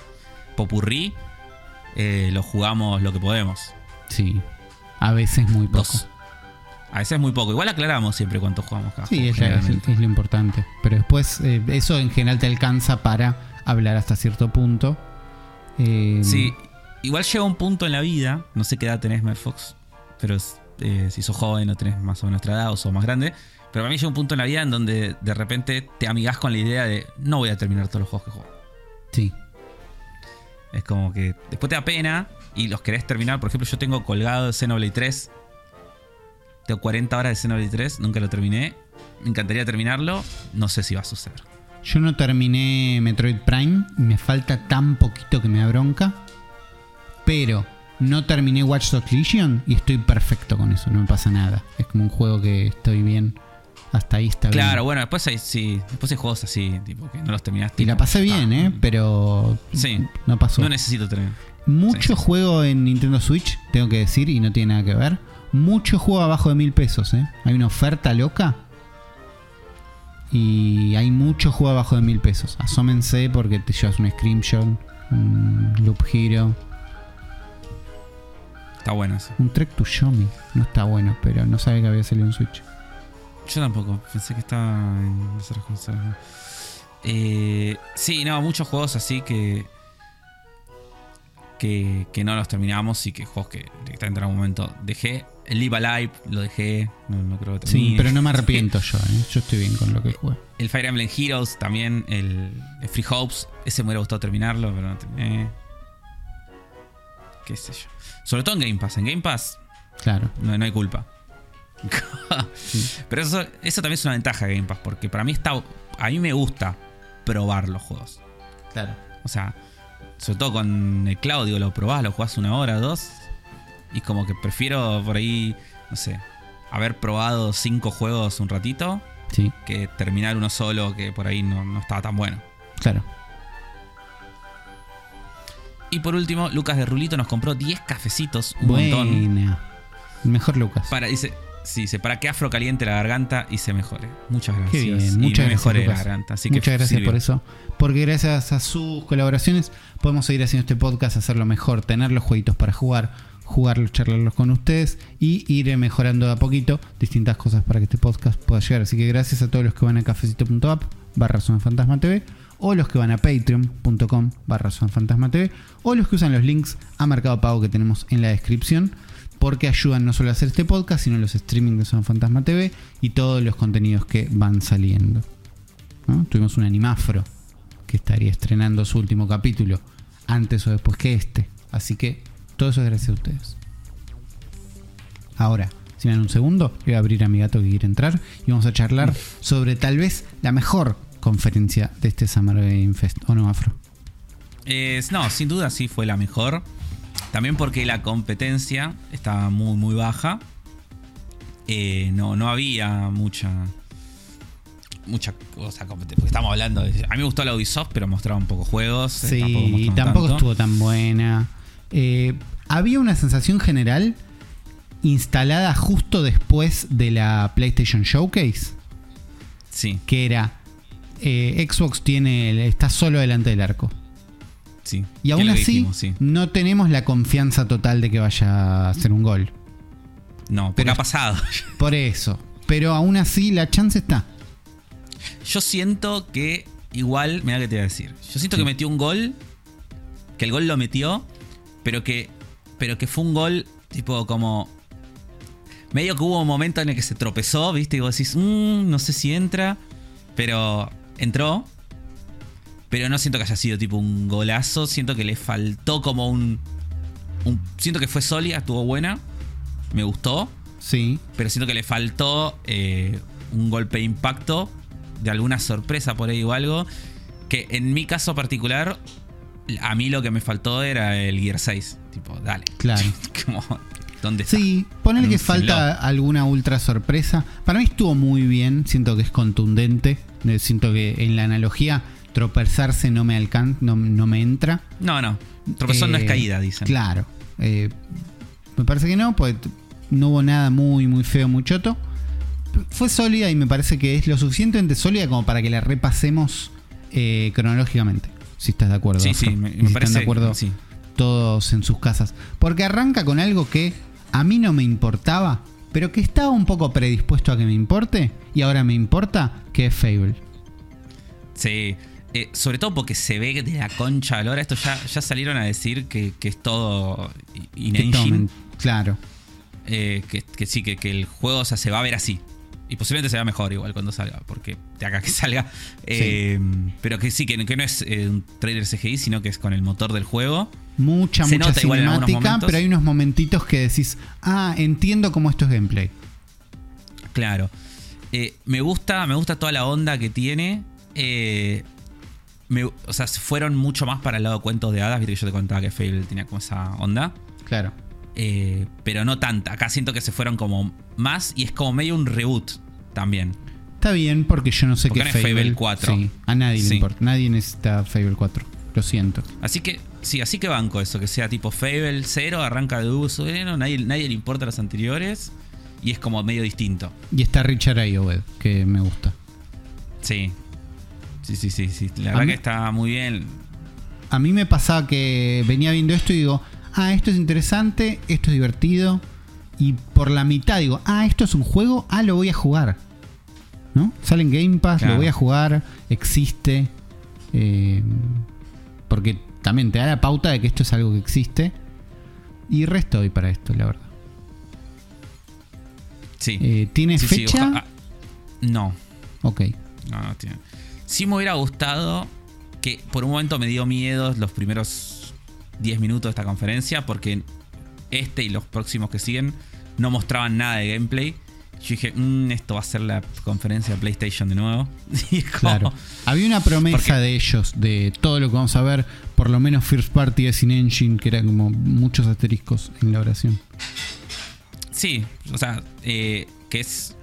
Popurrí. eh, lo jugamos lo que podemos. Sí. A veces muy poco. Dos. A veces muy poco. Igual aclaramos siempre cuánto jugamos cada Sí, juego, es lo importante. Pero después eh, eso en general te alcanza para hablar hasta cierto punto. Eh, Sí, igual llega un punto en la vida, no sé qué edad tenés, Fox, pero eh, si sos joven o tenés más o menos nuestra edad o sos más grande, pero para mí llega un punto en la vida en donde de repente te amigás con la idea de no voy a terminar todos los juegos que juego. Sí. Es como que después te da pena y los querés terminar. Por ejemplo, yo tengo colgado Xenoblade 3. Tengo 40 horas de Xenoblade 3, nunca lo terminé. Me encantaría terminarlo, no sé si va a suceder. Yo no terminé Metroid Prime. y Me falta tan poquito que me da bronca. Pero no terminé Watch Dogs Legion y estoy perfecto con eso. No me pasa nada. Es como un juego que estoy bien. Hasta ahí está bien. Claro, bueno, después hay, sí, después hay juegos así, tipo, que no los terminaste. Y la pasé bien, Ah, ¿eh? Pero Sí. no pasó. No necesito terminar. Mucho Sí, sí, sí. juego en Nintendo Switch, tengo que decir, y no tiene nada que ver. Mucho juego abajo de mil pesos, ¿eh? Hay una oferta loca. Y hay mucho juego abajo de mil pesos. Asómense porque te llevas un Screenshot, un Loop Hero, Está bueno eso. un Trek to Me. No está bueno, pero no sabe que había salido en Switch. Yo tampoco, pensé que estaba en otras consolas. Eh, sí, no, muchos juegos así que, que. que no los terminamos y que juegos que directamente en algún momento dejé. El Live Alive lo dejé, no, no creo que Sí, termine. pero no me arrepiento yo, ¿eh? Yo estoy bien con lo que jugué. El Fire Emblem Heroes también, el, el Free Hopes, ese me hubiera gustado terminarlo, pero no terminé. Qué sé yo. Sobre todo en Game Pass. En Game Pass Claro. no, no hay culpa. Sí. Pero eso, eso también es una ventaja de Game Pass, porque para mí está. A mí me gusta probar los juegos. Claro. O sea, sobre todo con el cloud, digo, lo probás, lo jugás una hora, dos. Y como que prefiero por ahí, no sé, haber probado cinco juegos un ratito Sí, que terminar uno solo que por ahí no, no estaba tan bueno. claro. Y por último, Lucas de Rulito nos compró 10 cafecitos, un montón. Mejor Lucas. Para, dice, sí, dice, para que Afro caliente la garganta y se mejore. Muchas gracias. Qué bien, y muchas me gracias. mejore la Lucas. garganta. Así que Muchas gracias sirvió. por eso. Porque gracias a sus colaboraciones podemos seguir haciendo este podcast, hacerlo mejor, tener los jueguitos para jugar, jugarlos, charlarlos con ustedes y ir mejorando de a poquito distintas cosas para que este podcast pueda llegar. Así que gracias a todos los que van a cafecito.app barra Zona Fantasma TV o los que van a patreon.com barra Zona Fantasma TV o los que usan los links a Mercado Pago que tenemos en la descripción porque ayudan no solo a hacer este podcast, sino los streaming de Zona Fantasma TV y todos los contenidos que van saliendo. Tuvimos un animafro que estaría estrenando su último capítulo antes o después que este. Así que todo eso es gracias a ustedes. Ahora, si me dan un segundo, voy a abrir a mi gato que quiere entrar y vamos a charlar sobre tal vez la mejor conferencia de este Summer Game Fest. ¿O no, Afro? No, sin duda sí fue la mejor. También porque la competencia estaba muy, muy baja. Eh, no, no había mucha. Mucha cosa competencia. Porque estamos hablando de. A mí me gustó la Ubisoft, pero mostraba un poco juegos. eh, Sí, tampoco tanto. estuvo tan buena. Eh, había una sensación general instalada justo después de la PlayStation Showcase, Sí, que era eh, Xbox tiene está solo delante del arco. Sí. Y aún así dijimos, sí. no tenemos la confianza total de que vaya a ser un gol. No, Pero- ha pasado. Por eso. Pero aún así la chance está. Yo siento que igual, mira que te voy a decir. Yo siento Sí. que metió un gol, que el gol lo metió, pero que, pero que fue un gol tipo como medio que hubo un momento en el que se tropezó, viste, y vos decís, "Mm, no sé si entra, pero entró. Pero no siento que haya sido tipo un golazo, siento que le faltó como un, un siento que fue sólida, estuvo buena, me gustó Sí. pero siento que le faltó eh, un golpe de impacto de alguna sorpresa por ahí o algo. Que en mi caso particular, a mí lo que me faltó era el Gear 6. Tipo, dale. Claro. Como, ¿dónde está? Sí, ponele que falta alguna ultra sorpresa. Para mí estuvo muy bien, siento que es contundente. Eh, Siento que en la analogía tropezarse no me alcanza, no, no me entra. No, no. Tropezón no es Eh, caída, dicen. Claro. Eh, me parece que no, pues no hubo nada muy, muy feo, muy choto. Fue sólida y me parece que es lo suficientemente sólida como para que la repasemos eh, cronológicamente. Si estás de acuerdo. Sí, Afro. sí, me, si parece. están de acuerdo sí. todos en sus casas. Porque arranca con algo que a mí no me importaba, pero que estaba un poco predispuesto a que me importe. Y ahora me importa, que es Fable. Sí. Eh, sobre todo porque se ve de la concha a la hora. Esto ya, ya salieron a decir que, que es todo in Que engine. tomen- Claro. Eh, que, que sí, que, que el juego o sea, se va a ver así. Y posiblemente se vea mejor igual cuando salga, porque te haga que salga. Eh, Pero que sí, que, que no es un trailer CGI, sino que es con el motor del juego. Mucha, Se mucha nota cinemática, pero hay unos momentitos que decís, ah, entiendo cómo esto es gameplay. Claro. Me gusta, me gusta toda la onda que tiene. Eh, me- o sea, se fueron mucho más para el lado de cuentos de hadas. Viste que yo te contaba que Fable tenía como esa onda. Claro. Eh, pero no tanta. Acá siento que se fueron como más y es como medio un reboot también. Está bien porque yo no sé Porque qué no es Fable. Fable 4. Sí, a nadie le importa. Nadie necesita Fable 4. Lo siento. Así que, sí, así que banco eso, que sea tipo Fable 0, arranca de uso, nadie, nadie le importa los anteriores y es como medio distinto. Y está Richard Ayoade, que me gusta. Sí. Sí, sí, sí, sí. La A verdad mí- que está muy bien. A mí me pasaba que venía viendo esto y digo, ah, esto es interesante, esto es divertido. Y por la mitad digo, ah, esto es un juego, ah, lo voy a jugar. ¿No? Sale en Game Pass, Claro. lo voy a jugar, existe. eh, porque también te da la pauta de que esto es algo que existe. Y resto doy para esto, la verdad. Sí. Eh, ¿Tiene Sí, fecha? ah, no, ok. no, no tiene. Sí me hubiera gustado que por un momento me dio miedo los primeros 10 minutos de esta conferencia porque este y los próximos que siguen no mostraban nada de gameplay. Yo dije, "Mm, esto va a ser la conferencia de PlayStation de nuevo. Y como- Claro. Había una promesa Porque- de ellos, de todo lo que vamos a ver, por lo menos First Party es in Engine, que era como muchos asteriscos en la oración. Sí, o sea, eh, que es.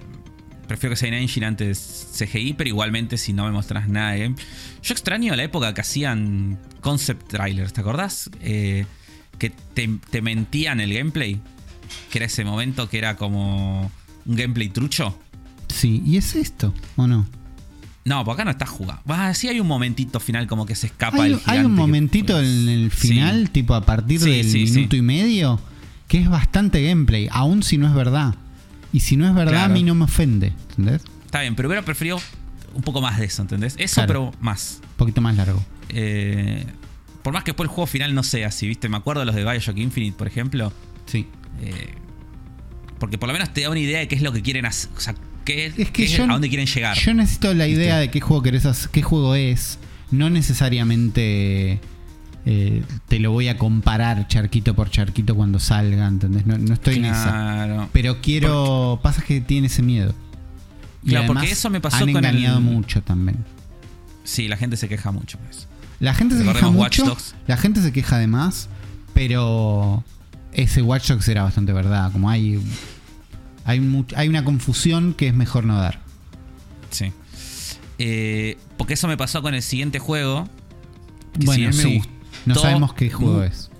Prefiero que sea en Engine antes CGI, pero igualmente si no me mostras nada de gameplay. Yo extraño la época que hacían concept trailers, ¿te acordás? Eh, que te, te mentían el gameplay. Que era ese momento que era como un gameplay trucho. Sí, ¿y es esto o no? No, por acá no está jugando. Ah, sí hay un momentito final como que se escapa Hay, el hay gigante un que- momentito en el Sí. final, tipo a partir Sí, del sí. minuto y medio, que es bastante gameplay, aun si no es verdad. Y si no es verdad, Claro. a mí no me ofende, ¿entendés? Está bien, pero hubiera preferido un poco más de eso, ¿entendés? Eso, Claro. pero más. Un poquito más largo. Eh, por más que después el juego final no sea así, ¿viste? Me acuerdo de los de Bioshock Infinite, por ejemplo. Sí. eh, porque por lo menos te da una idea de qué es lo que quieren hacer. O sea, qué, Es que qué yo, a dónde quieren llegar. Yo necesito la idea ¿Viste? de qué juego querés hacer- qué juego es. No necesariamente eh, te lo voy a comparar charquito por charquito cuando salga, ¿entendés? No, no estoy en esa. claro. Pero quiero. Pasa que tiene ese miedo. Y Claro, porque eso me pasó han con el- engañado mucho también. Sí, la gente se queja mucho. Pues. La gente se queja mucho. La gente se queja de más. Pero ese Watch Dogs era bastante verdad. Como hay. Hay, much- hay una confusión que es mejor no dar. Sí. Eh, porque eso me pasó con el siguiente juego. Que si Bueno, bien me sí. gustó No sabemos qué juego es.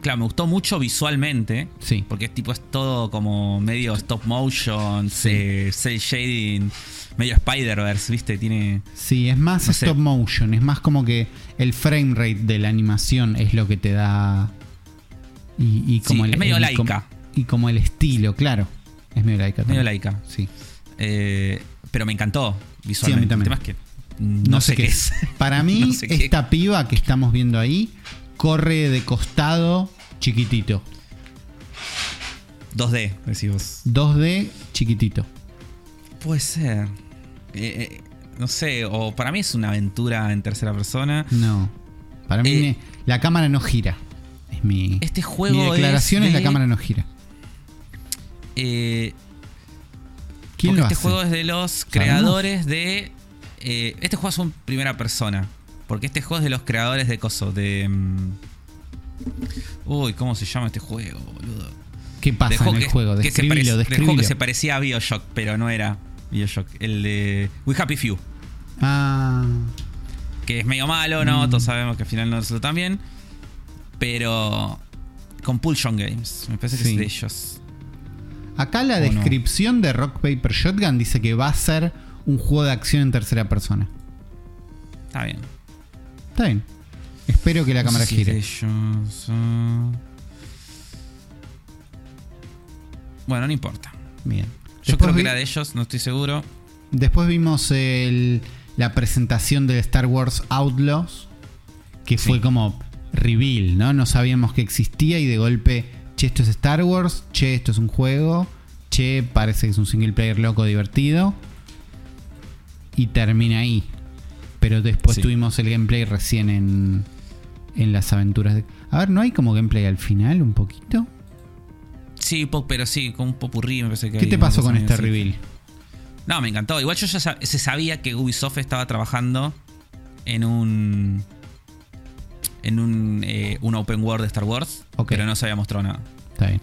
Claro, me gustó mucho visualmente. Sí. Porque es tipo es todo como medio stop motion, Sí. eh, cel shading, medio Spider-Verse, ¿viste? Tiene. Sí, es más No sé. stop motion, es más como que el frame rate de la animación es lo que te da. Y, y como Sí, el, es medio el- laica. y como el estilo, claro. Es medio laica Medio también. laica. Sí. Eh, pero me encantó visualmente. No, sé qué es. Para mí, No sé qué. esta piba que estamos viendo ahí corre de costado chiquitito. 2D, decimos. 2D chiquitito. Puede ser. Eh, eh, no sé, o para mí es una aventura en tercera persona. No. Para mí Eh, la cámara no gira. Es mi, Este juego mi declaración es, la cámara no gira. Eh, ¿Quién lo este hace? juego es de los creadores de. Eh, este juego es un primera persona. Porque este juego es de los creadores de Coso. De. mm, uy, ¿cómo se llama este juego, boludo? ¿Qué pasa en el que- juego? que se juego que se parecía a Bioshock, pero no era Bioshock. El de We Happy Few. Ah, Que es medio malo, ¿no? Mm. Todos sabemos que al final no resultó tan bien. Pero. Compulsion Games. Me parece que Sí. es de ellos. Acá la descripción de Rock Paper Shotgun dice que va a ser un juego de acción en tercera persona. Está bien. Está bien. Espero que la No cámara si gire. Bueno, no importa. Bien. Yo Después creo que vi- era de ellos, no estoy seguro. Después vimos el- la presentación de Star Wars Outlaws, que Sí. fue como reveal, ¿no? No sabíamos que existía y de golpe, che, esto es Star Wars, che, esto es un juego, che, parece que es un single player loco divertido. Y termina ahí. Pero después Sí. tuvimos el gameplay recién en, en las aventuras de... A ver, ¿no hay como gameplay al final un poquito? Sí, pero sí, con un popurrí me parece que ¿Qué te pasó con este así. reveal? No, me encantó. Igual yo ya sab- se sabía que Ubisoft estaba trabajando en un. En un, eh, un open world de Star Wars. Pero no se había mostrado nada. Está bien.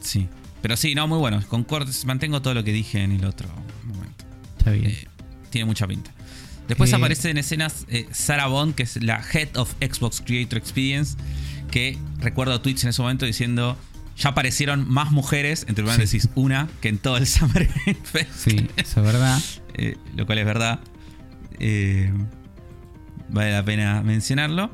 Sí. Pero sí, no, muy bueno. Concord, mantengo todo lo que dije en el otro momento. Está bien. Eh, tiene mucha pinta. Después Eh, aparece en escenas eh, Sarah Bond, que es la Head of Xbox Creator Experience, que recuerdo tweets en ese momento diciendo, ya aparecieron más mujeres, entre paréntesis una, que en todo el Summer Fest. Sí, eso es verdad. Eh, lo cual es verdad. Eh, vale la pena mencionarlo.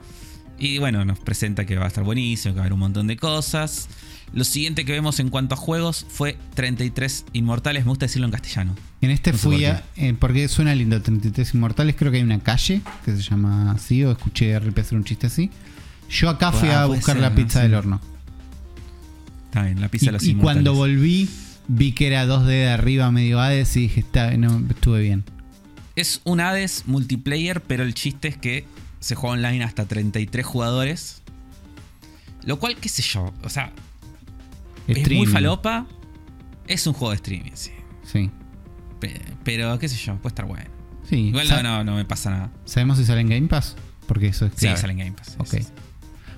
Y bueno, nos presenta que va a estar buenísimo, que va a haber un montón de cosas. Lo siguiente que vemos en cuanto a juegos fue 33 Inmortales. Me gusta decirlo en castellano. En este No sé fui a. eh, porque suena lindo, 33 Inmortales. Creo que hay una calle que se llama así, o escuché a RP hacer un chiste así. Yo acá fui Ah, a puede buscar ser, la ¿no? pizza Sí. del horno. Está bien, la pizza Y, de los y cuando volví, vi que era 2D de arriba, medio Hades, y dije, está, no, estuve bien. Es un Hades multiplayer, pero el chiste es que se juega online hasta 33 jugadores. Lo cual, qué sé yo, o sea, es muy falopa. Es un juego de streaming, sí. Sí. Pe- Pero, qué sé yo, puede estar bueno. Sí. Igual no, no, no me pasa nada. ¿Sabemos si sale en Game Pass? Porque eso es Sí, clave. sale en Game Pass. Ok. Sí, sí.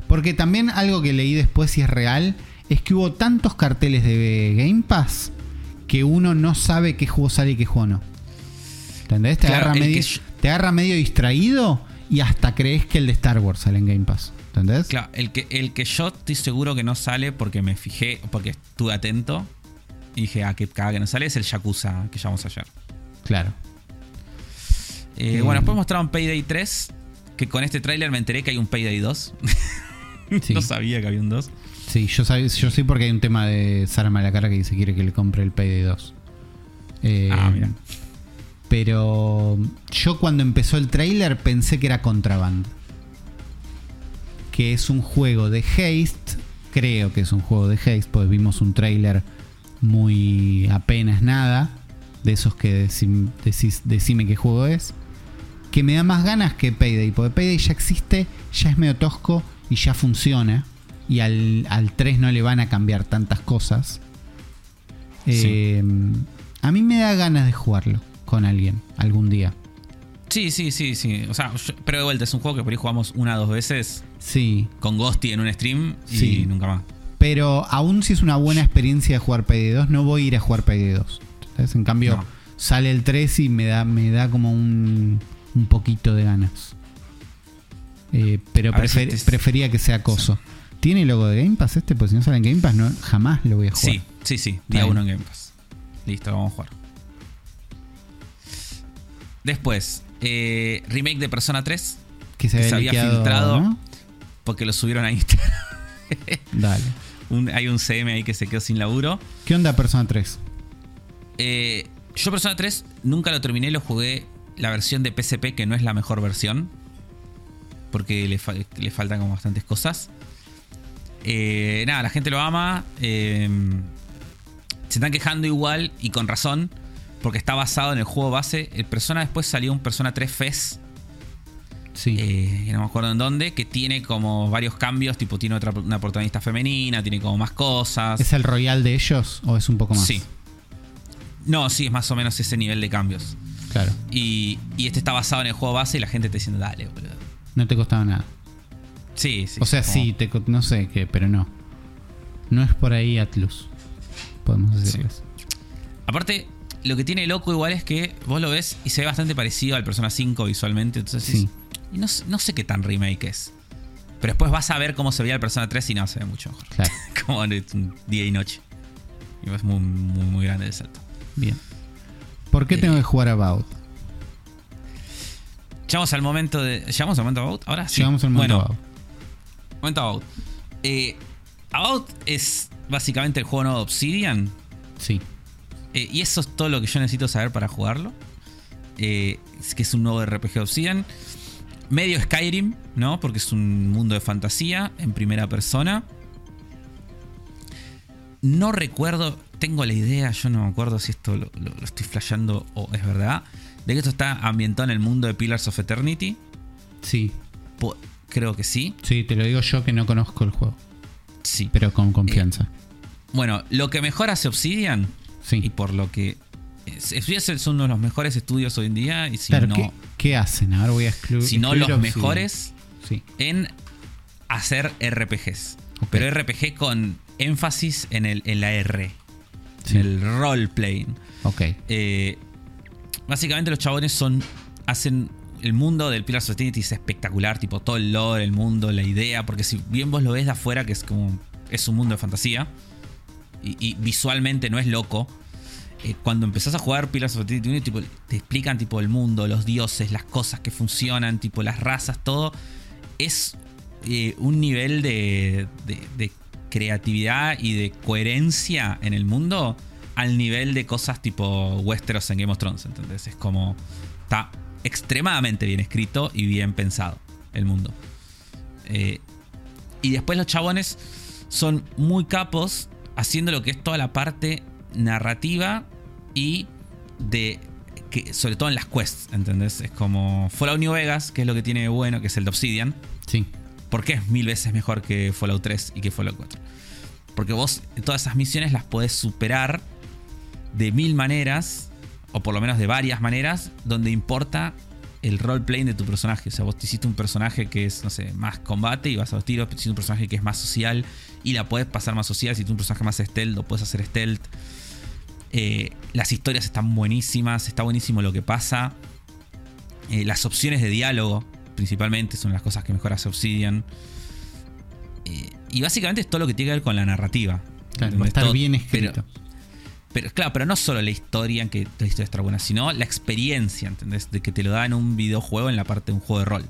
Porque también algo que leí después, si es real, es que hubo tantos carteles de Game Pass que uno no sabe qué juego sale y qué juego no. ¿Entendés? Te, Claro, agarra, medio, que te agarra medio distraído y hasta crees que el de Star Wars sale en Game Pass. ¿Entendés? Claro, el que, el que yo estoy seguro que no sale porque me fijé, porque estuve atento. Y dije, ah, que cada que no sale es el Yakuza que llamamos ayer. Claro. Eh, Mm. Bueno, después mostraron Payday 3. Que con este tráiler me enteré que hay un Payday 2. Sí. no sabía que había un 2. Sí, yo, sab- yo sí porque hay un tema de Sara Malacara que dice que quiere que le compre el Payday 2. Eh, Ah, mira. Pero yo cuando empezó el trailer pensé que era Contraband. Que es un juego de Haste. Creo que es un juego de Haste, porque vimos un trailer muy apenas nada. De esos que decim- decís, decime qué juego es. Que me da más ganas que Payday. Porque Payday ya existe, ya es medio tosco y ya funciona. Y al, al 3 no le van a cambiar tantas cosas. Eh, a mí me da ganas de jugarlo con alguien algún día. Sí, sí, sí, sí. O sea, yo- pero de vuelta, es un juego que por ahí jugamos una o dos veces Sí, con Ghosty en un stream y Sí. nunca más. Pero aún si es una buena experiencia de jugar Payday 2, no voy a ir a jugar Payday 2. ¿Sabes? En cambio, No. sale el 3 y me da, me da como un, un poquito de ganas. Eh, pero si te- prefería que sea coso. ¿Tiene logo de Game Pass este? Pues si no sale en Game Pass, no, jamás lo voy a jugar. Sí, sí, sí. Día bien. 1 en Game Pass. Listo, vamos a jugar. Después, eh, remake de Persona 3. Que se, que había se había liqueado, filtrado. ¿no? Porque lo subieron a Instagram. Dale. Un- hay un CM ahí que se quedó sin laburo. ¿Qué onda Persona 3? Eh, yo Persona 3 nunca lo terminé, lo jugué la versión de PSP, que no es la mejor versión. Porque le, fa- le faltan como bastantes cosas. Eh, nada, la gente lo ama. eh, se están quejando igual y con razón. Porque está basado en el juego base. El Persona después salió un Persona 3 FES. Sí. eh, no me acuerdo en dónde. Que tiene como varios cambios. Tipo, tiene otra, una protagonista femenina. Tiene como más cosas. ¿Es el Royal de ellos o es un poco más? Sí. No, sí, es más o menos ese nivel de cambios. Claro. Y, y este está basado en el juego base y la gente está diciendo, dale, boludo. No te costaba nada. Sí, sí. o sea, como- sí, te no sé qué, pero no. No es por ahí Atlus. Podemos decirles. Aparte, lo que tiene loco igual es que vos lo ves y se ve bastante parecido al Persona 5 visualmente. Entonces, Sí. Y no, sé- no sé qué tan remake es. Pero después vas a ver cómo se veía el Persona 3 y no, se ve mucho mejor. Claro. como día y noche. Y es muy, muy, muy grande el salto. Bien. ¿Por qué Eh, tengo que jugar About? Llegamos al momento de. ¿Llegamos al momento About? Ahora sí. Llegamos al momento bueno, About. Momento About. Eh, About es básicamente el juego nuevo de Obsidian. Sí. Eh, y eso es todo lo que yo necesito saber para jugarlo. Eh, es que es un nuevo RPG Obsidian. Medio Skyrim, ¿no? Porque es un mundo de fantasía en primera persona. No recuerdo, tengo la idea, yo no me acuerdo si esto lo, lo- lo estoy flasheando o es verdad. De que esto está ambientado en el mundo de Pillars of Eternity. Sí. Po- creo que sí. Sí, te lo digo yo que no conozco el juego. Sí. Pero con confianza. Bueno, lo que mejor hace Obsidian, y sí. por lo que. Obsidian es uno de los mejores estudios hoy en día. Y si Claro, no. ¿qué, qué hacen? Ahora voy a excluir. si no los mejores Sí. en hacer RPGs. Pero RPG con énfasis en, el, en la R. Sí. En el role-playing. Ok. Eh, básicamente los chabones son. hacen. El mundo del Pillars of Eternity es espectacular, tipo todo el lore, el mundo, la idea, porque si bien vos lo ves de afuera, que es como. es un mundo de fantasía, y, y visualmente no es loco, eh, cuando empezás a jugar Pillars of Eternity 1, tipo, te explican tipo el mundo, los dioses, las cosas que funcionan, tipo las razas, todo. Es eh, un nivel de creatividad y de coherencia en el mundo al nivel de cosas tipo Westeros en Game of Thrones, ¿entendés? Es como. Está extremadamente bien escrito y bien pensado el mundo. Eh, y después los chabones son muy capos haciendo lo que es toda la parte narrativa y de. Que, sobre todo en las quests, ¿entendés? Es como Fallout New Vegas, que es lo que tiene de bueno, que es el de Obsidian. Sí. ¿Por qué es mil veces mejor que Fallout 3 y que Fallout 4? Porque vos todas esas misiones las podés superar de mil maneras, o por lo menos de varias maneras, donde importa el roleplay de tu personaje. O sea, vos te hiciste un personaje que es, no sé, más combate y vas a los tiros, te hiciste un personaje que es más social y la puedes pasar más social. Si tú un personaje más stealth, lo puedes hacer stealth. Eh, las historias están buenísimas, está buenísimo lo que pasa. Eh, las opciones de diálogo, principalmente, son las cosas que mejor hace Obsidian. Eh, y básicamente es todo lo que tiene que ver con la narrativa. Claro, estar Todo- bien pero- escrito. pero claro, pero no solo la historia, en que la historia está buena, sino la experiencia, ¿entendés? De que te lo da en un videojuego en la parte de un juego de rol.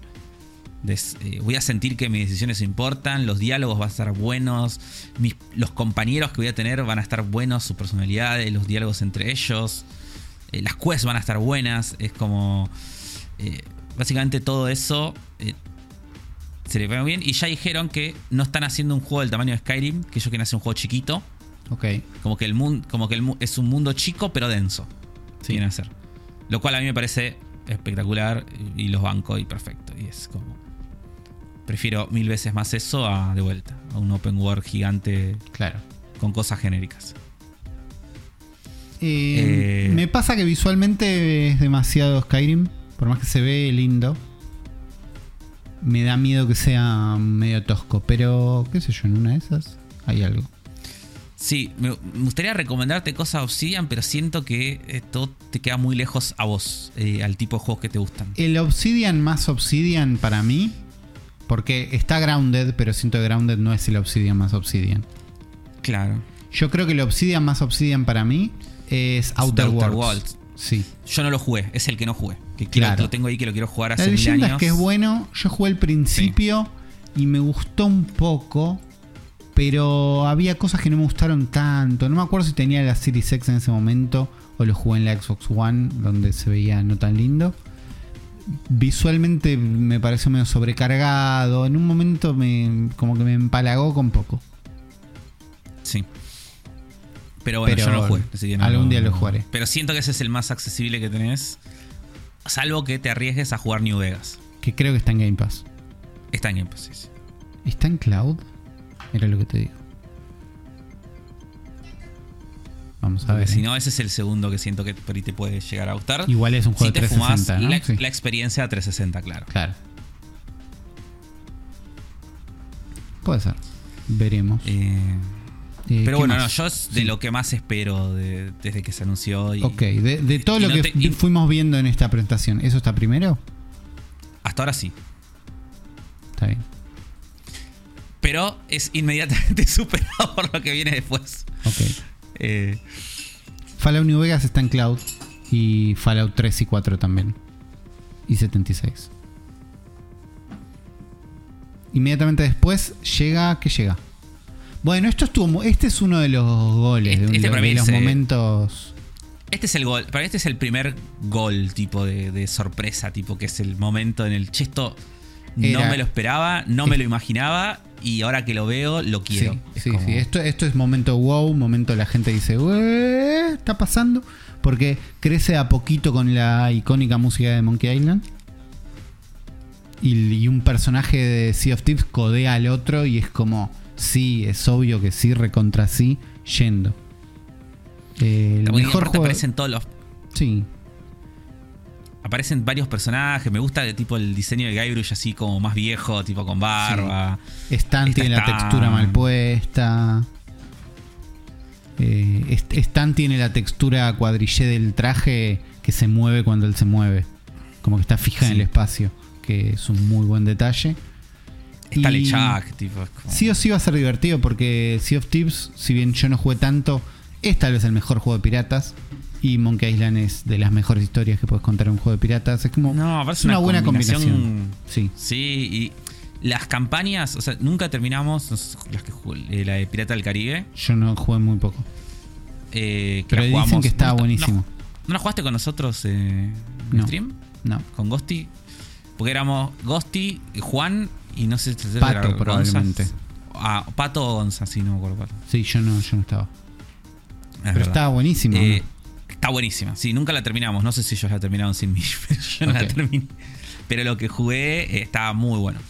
Des- eh, voy a sentir que mis decisiones importan, los diálogos van a estar buenos, mis- los compañeros que voy a tener van a estar buenos, sus personalidades, los diálogos entre ellos, eh, las quests van a estar buenas, es como... eh, básicamente todo eso eh, se le ve bien y ya dijeron que no están haciendo un juego del tamaño de Skyrim, que ellos quieren hacer un juego chiquito, Ok. como que el mundo, como que el mu- es un mundo chico pero denso. Sí. Quieren hacer. Lo cual a mí me parece espectacular y los banco y perfecto. Y es como. Prefiero mil veces más eso a de vuelta. A un open world gigante Claro. con cosas genéricas. Eh, Eh, me pasa que visualmente es demasiado Skyrim. Por más que se ve lindo. Me da miedo que sea medio tosco. Pero, qué sé yo, en una de esas hay algo. Sí, me, gustaría recomendarte cosas Obsidian, pero siento que todo te queda muy lejos a vos, eh, al tipo de juegos que te gustan. El Obsidian más Obsidian para mí. Porque está Grounded, pero siento que Grounded no es el Obsidian más Obsidian. Claro. Yo creo que el Obsidian más Obsidian para mí es Outer, Outer Worlds. Worlds. Sí. Yo no lo jugué, es el que no jugué. Que quiero- Claro. lo tengo ahí que lo quiero jugar La hace mil leyenda años. es que es bueno. Yo jugué el principio y me gustó un poco. Pero había cosas que no me gustaron tanto. No me acuerdo si tenía la Series X en ese momento o lo jugué en la Xbox One, donde se veía no tan lindo. Visualmente me pareció medio sobrecargado. En un momento me como que me empalagó con poco. Sí. Pero bueno, Pero yo no jugué. así que no algún día lo jugaré. Pero siento que ese es el más accesible que tenés. Salvo que te arriesgues a jugar New Vegas. Que creo que está en Game Pass. Está en Game Pass, sí, sí. ¿Está en Cloud? Era lo que te digo. Vamos a ver. si no, ese es el segundo que siento que por ahí te puede llegar a gustar. Igual es un juego si de te fumás 360, ¿no? la, Sí. la experiencia 360, claro. Claro. Puede ser. Veremos. Eh, Eh, pero ¿qué bueno, no, yo es de lo que más espero de- desde que se anunció. Y Ok, de, de todo y lo no que te- fuimos viendo en esta presentación, ¿eso está primero? Hasta ahora sí. Está bien. Pero es inmediatamente superado por lo que viene después. Ok. Eh, Fallout New Vegas está en cloud. Y Fallout 3 y 4 también. Y 76. Inmediatamente después llega. ¿Qué llega? Bueno, esto estuvo. Este es uno de los goles, Este- de, este de mí los es, eh, momentos. este es el gol. Para este es el primer gol, tipo de, de sorpresa, tipo que es el momento en el che, esto no me lo esperaba, no me lo imaginaba. Y ahora que lo veo, lo quiero. Sí, Es sí, como- sí. Esto, esto es momento wow, momento la gente dice, "Ué, está pasando. Porque crece a poquito con la icónica música de Monkey Island. Y, y un personaje de Sea of Thieves codea al otro y es como, sí, es obvio que sí, recontra sí, yendo. Eh, el mejor juego. aparecen todos los. Sí, Aparecen varios personajes. Me gusta de tipo el diseño de Guybrush así como más viejo, tipo con barba. Stan Esta tiene la textura mal puesta. Eh, Stan tiene la textura cuadrillé del traje que se mueve cuando él se mueve. Como que está fija en Sí. el espacio. Que es un muy buen detalle. Está Lechak, tipo. es como- Sí o sí va a ser divertido porque Sea of Thieves, si bien yo no jugué tanto, es tal vez el mejor juego de piratas. Y Monkey Island es de las mejores historias que puedes contar en un juego de piratas. Es como No, es una, una buena combinación- combinación. Sí. Sí, y las campañas, o sea, nunca terminamos las que jugué, eh, la de Pirata del Caribe. Yo no jugué muy poco. eh, que Pero dicen jugamos- que estaba ¿No- no- buenísimo. ¿No la jugaste con nosotros eh, en No. stream? No. Con Ghosty. Porque éramos Ghosty, Juan y no sé si Pato, era probablemente. Ah, Pato o Gonza, sí, no me acuerdo cuál. Sí, yo no, yo no estaba. Es Pero verdad. estaba buenísimo. Eh. Está buenísima. Sí, nunca la terminamos. No sé si ellos la terminaron sin mí, pero yo no la terminé. Pero lo que jugué eh, estaba muy bueno.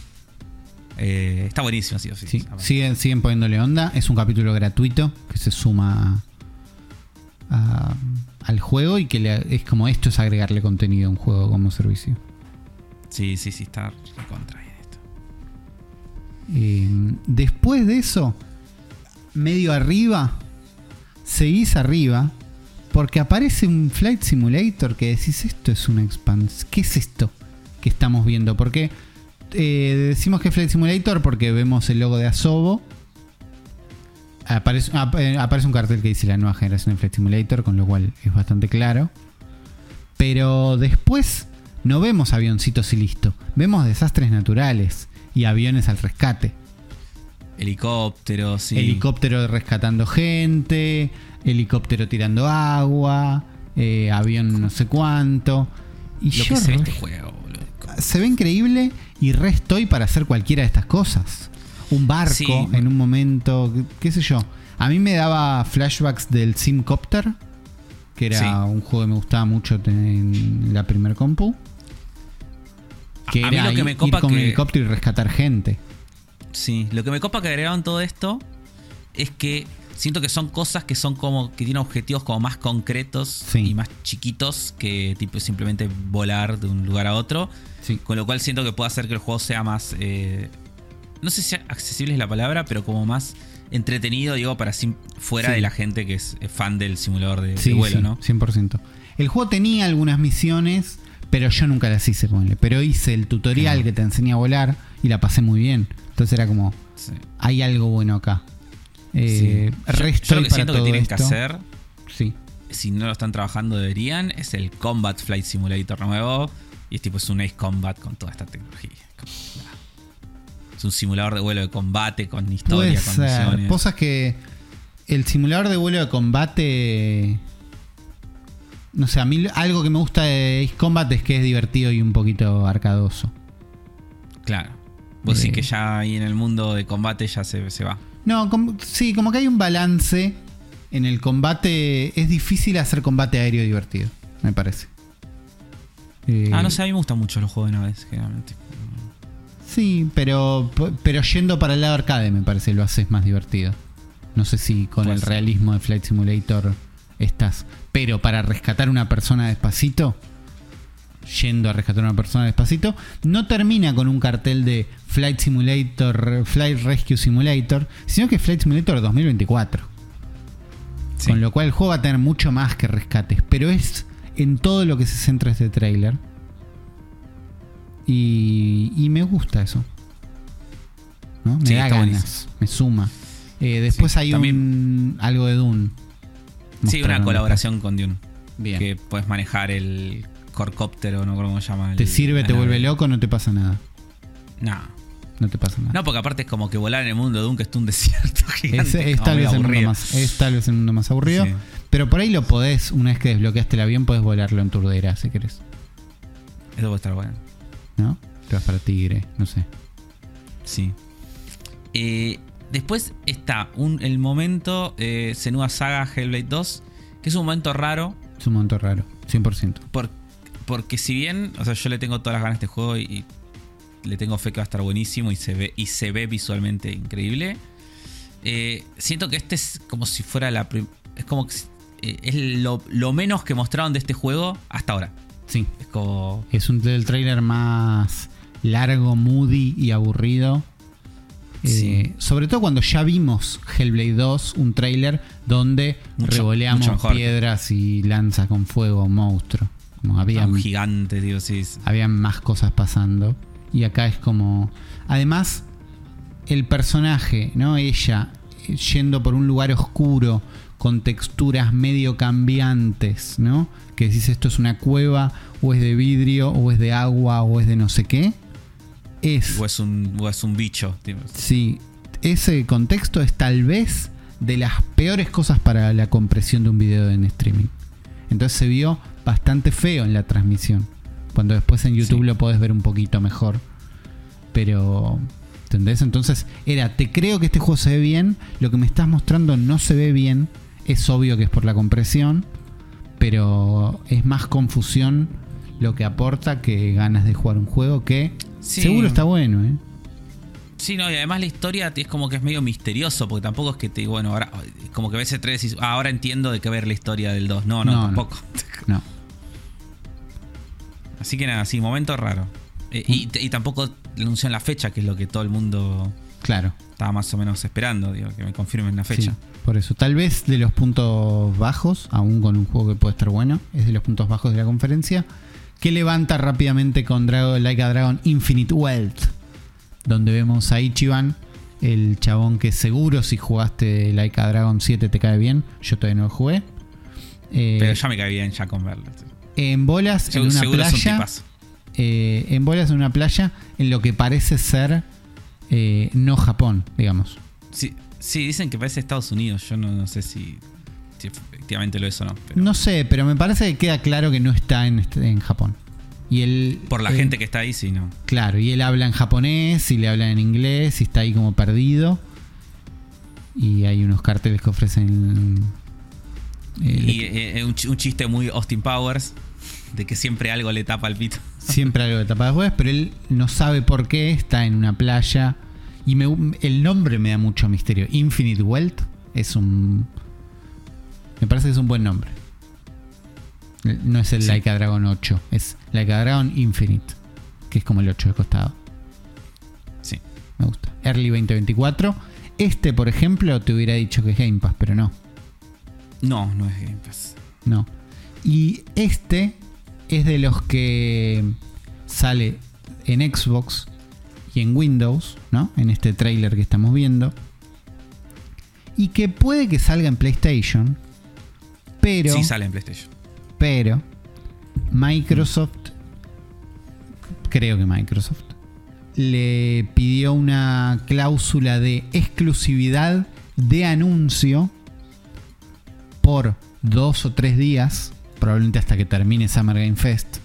Eh, está buenísimo, sí, o sí. Sí, siguen, siguen poniéndole onda. Es un capítulo gratuito que se suma a- al juego y que le- es como esto es agregarle contenido a un juego como servicio. Sí, sí, sí, está contra bien esto. Eh, después de eso, medio arriba, seguís arriba, porque aparece un Flight Simulator que decís, esto es una expansión. ¿Qué es esto que estamos viendo? Porque eh, decimos que es Flight Simulator porque vemos el logo de Asobo. Eh, aparece un cartel que dice la nueva generación de Flight Simulator, con lo cual es bastante claro. Pero después no vemos avioncitos y listo. Vemos desastres naturales y aviones al rescate. Helicóptero, sí. Helicóptero rescatando gente, helicóptero tirando agua, eh, avión no sé cuánto. Y Lo yo que se ve este juego, boludo. se ve increíble y re estoy para hacer cualquiera de estas cosas. Un barco Sí. en un momento, qué- sé yo. A mí me daba flashbacks del Simcopter, que era Sí. un juego que me gustaba mucho en la primer compu. Que A mí era lo que ir- me copa ir con un helicóptero y rescatar gente. Sí, lo que me copa que agregaron todo esto es que siento que son cosas que son como que tienen objetivos como más concretos Sí. y más chiquitos que tipo simplemente volar de un lugar a otro. Sí. Con lo cual siento que puede hacer que el juego sea más. eh, no sé si accesible es la palabra, pero como más entretenido, digo, para fuera Sí. de la gente que es, fan del simulador de, vuelo, sí, ¿no? 100%. El juego tenía algunas misiones, pero yo nunca las hice, ponle. Pero hice el tutorial Claro. que te enseña a volar y la pasé muy bien. Entonces era como, Sí. hay algo bueno acá. Eh, Sí. Yo- yo, lo que para siento que tienen que esto. hacer, Sí, si no lo están trabajando deberían, es el Combat Flight Simulator nuevo. Y es tipo, es un Ace Combat con toda esta tecnología. Es un simulador de vuelo de combate con historia, puede con ser. misiones. Cosas que el simulador de vuelo de combate... No sé, a mí algo que me gusta de Ace Combat es que es divertido y un poquito arcadoso. Claro. Vos sí Eh. que ya ahí en el mundo de combate ya se, se va. No, sí, como que hay un balance en el combate. Es difícil hacer combate aéreo divertido, me parece. Eh, Ah, no sé, a mí me gustan mucho los juegos de naves, generalmente. Sí, pero, pero yendo para el lado arcade me parece lo haces más divertido. No sé si con el realismo de Flight Simulator estás. Pero para rescatar una persona despacito, yendo a rescatar una persona despacito, no termina con un cartel de Flight Simulator, Flight Rescue Simulator, sino que Flight Simulator 2024. Sí. Con lo cual el juego va a tener mucho más que rescates. Pero es en todo lo que se centra este tráiler. Y, y me gusta eso. ¿no? Me Sí, da ganas, buenísimo. me suma. Eh, después Sí, hay también- un, algo de Dune. Sí, una colaboración con Dune. Bien. Que puedes manejar el corcóptero, no cómo se llama. ¿Te sirve, te vuelve loco no te pasa nada? No. No te pasa nada. No, porque aparte es como que volar en el mundo de que es un desierto gigante. es, tal vez el mundo más, es tal vez el mundo más aburrido. Sí. Pero por ahí lo podés, una vez que desbloqueaste el avión, podés volarlo en turdera si querés. Eso puede estar bueno. ¿No? Te vas para Tigre, no sé. Sí. Eh, después está un, el momento eh, Senua Saga Hellblade 2, que es un momento raro, Es un momento raro, 100%. por- porque si bien, o sea, yo le tengo todas las ganas a este juego y, y le tengo fe que va a estar buenísimo y se ve, y se ve visualmente increíble, eh, siento que este es como si fuera la... Es como que eh, es lo, lo menos que mostraron de este juego hasta ahora. Sí. Es como... Es un del trailer más largo, moody y aburrido. Eh, Sí. sobre todo cuando ya vimos Hellblade 2, un trailer donde Mucho- revoleamos mucho piedras y lanza con fuego monstruo. Como había, un gigante, digo, sí. había más cosas pasando. Y acá es como. Además, el personaje, ¿no? Ella yendo por un lugar oscuro, con texturas medio cambiantes, ¿no? Que decís esto es una cueva, o es de vidrio, o es de agua, o es de no sé qué. Es. O es un, o es un bicho. Sí, ese contexto es tal vez de las peores cosas para la compresión de un video en streaming. Entonces se vio bastante feo en la transmisión. Cuando después en YouTube Sí. lo podés ver un poquito mejor. Pero, ¿entendés? Entonces era, te creo que este juego se ve bien, lo que me estás mostrando no se ve bien, es obvio que es por la compresión, pero es más confusión lo que aporta que ganas de jugar un juego que Sí. seguro está bueno, ¿eh? Sí, no, y además la historia es como que es medio misterioso, porque tampoco es que te bueno, ahora como que ves el 3 y ah, ahora entiendo de qué ver la historia del 2. No, no, No, no. tampoco. No. Así que nada, sí, momento raro. Eh, y, y tampoco anuncian la fecha, que es lo que todo el mundo Claro. estaba más o menos esperando, digo, que me confirmen la fecha. Sí, por eso. Tal vez de los puntos bajos, aún con un juego que puede estar bueno, es de los puntos bajos de la conferencia. Que levanta rápidamente con Dragon, Like a Dragon Infinite Wealth. Donde vemos a Ichiban, el chabón que seguro si jugaste Like a Dragon 7 te cae bien. Yo todavía no lo jugué. Eh, Pero ya me cae bien ya con verlo. En bolas, en una playa. eh, en bolas en una playa en lo que parece ser eh, no Japón, digamos. Sí, sí, dicen que parece Estados Unidos. Yo no, no sé si, si efectivamente lo es o no. pero No sé, pero me parece que queda claro que no está en, este- en Japón. Y él, por la eh, gente que está ahí, sí, no. Claro, y él habla en japonés y le habla en inglés y está ahí como perdido. Y hay unos carteles que ofrecen. Eh, Y eh, eh, un, chi- un chiste muy Austin Powers, de que siempre algo le tapa el pito. siempre algo de tapa después, pero él no sabe por qué está en una playa. Y me- el nombre me da mucho misterio. Infinite Wealth es un. Me parece que es un buen nombre. No es el Sí. Like a Dragon 8, es Like a Dragon Infinite, que es como el 8 de costado. Sí. Me gusta. Early 2024. Este, por ejemplo, te hubiera dicho que es Game Pass, pero no. No, no es Game Pass. No. Y este es de los que sale en Xbox y en Windows, ¿no? En este trailer que estamos viendo. Y que puede que salga en PlayStation. Pero. Sí, sale en PlayStation. Pero. Microsoft. Creo que Microsoft. Le pidió una cláusula de exclusividad de anuncio por dos o tres días, probablemente hasta que termine Summer Game Fest,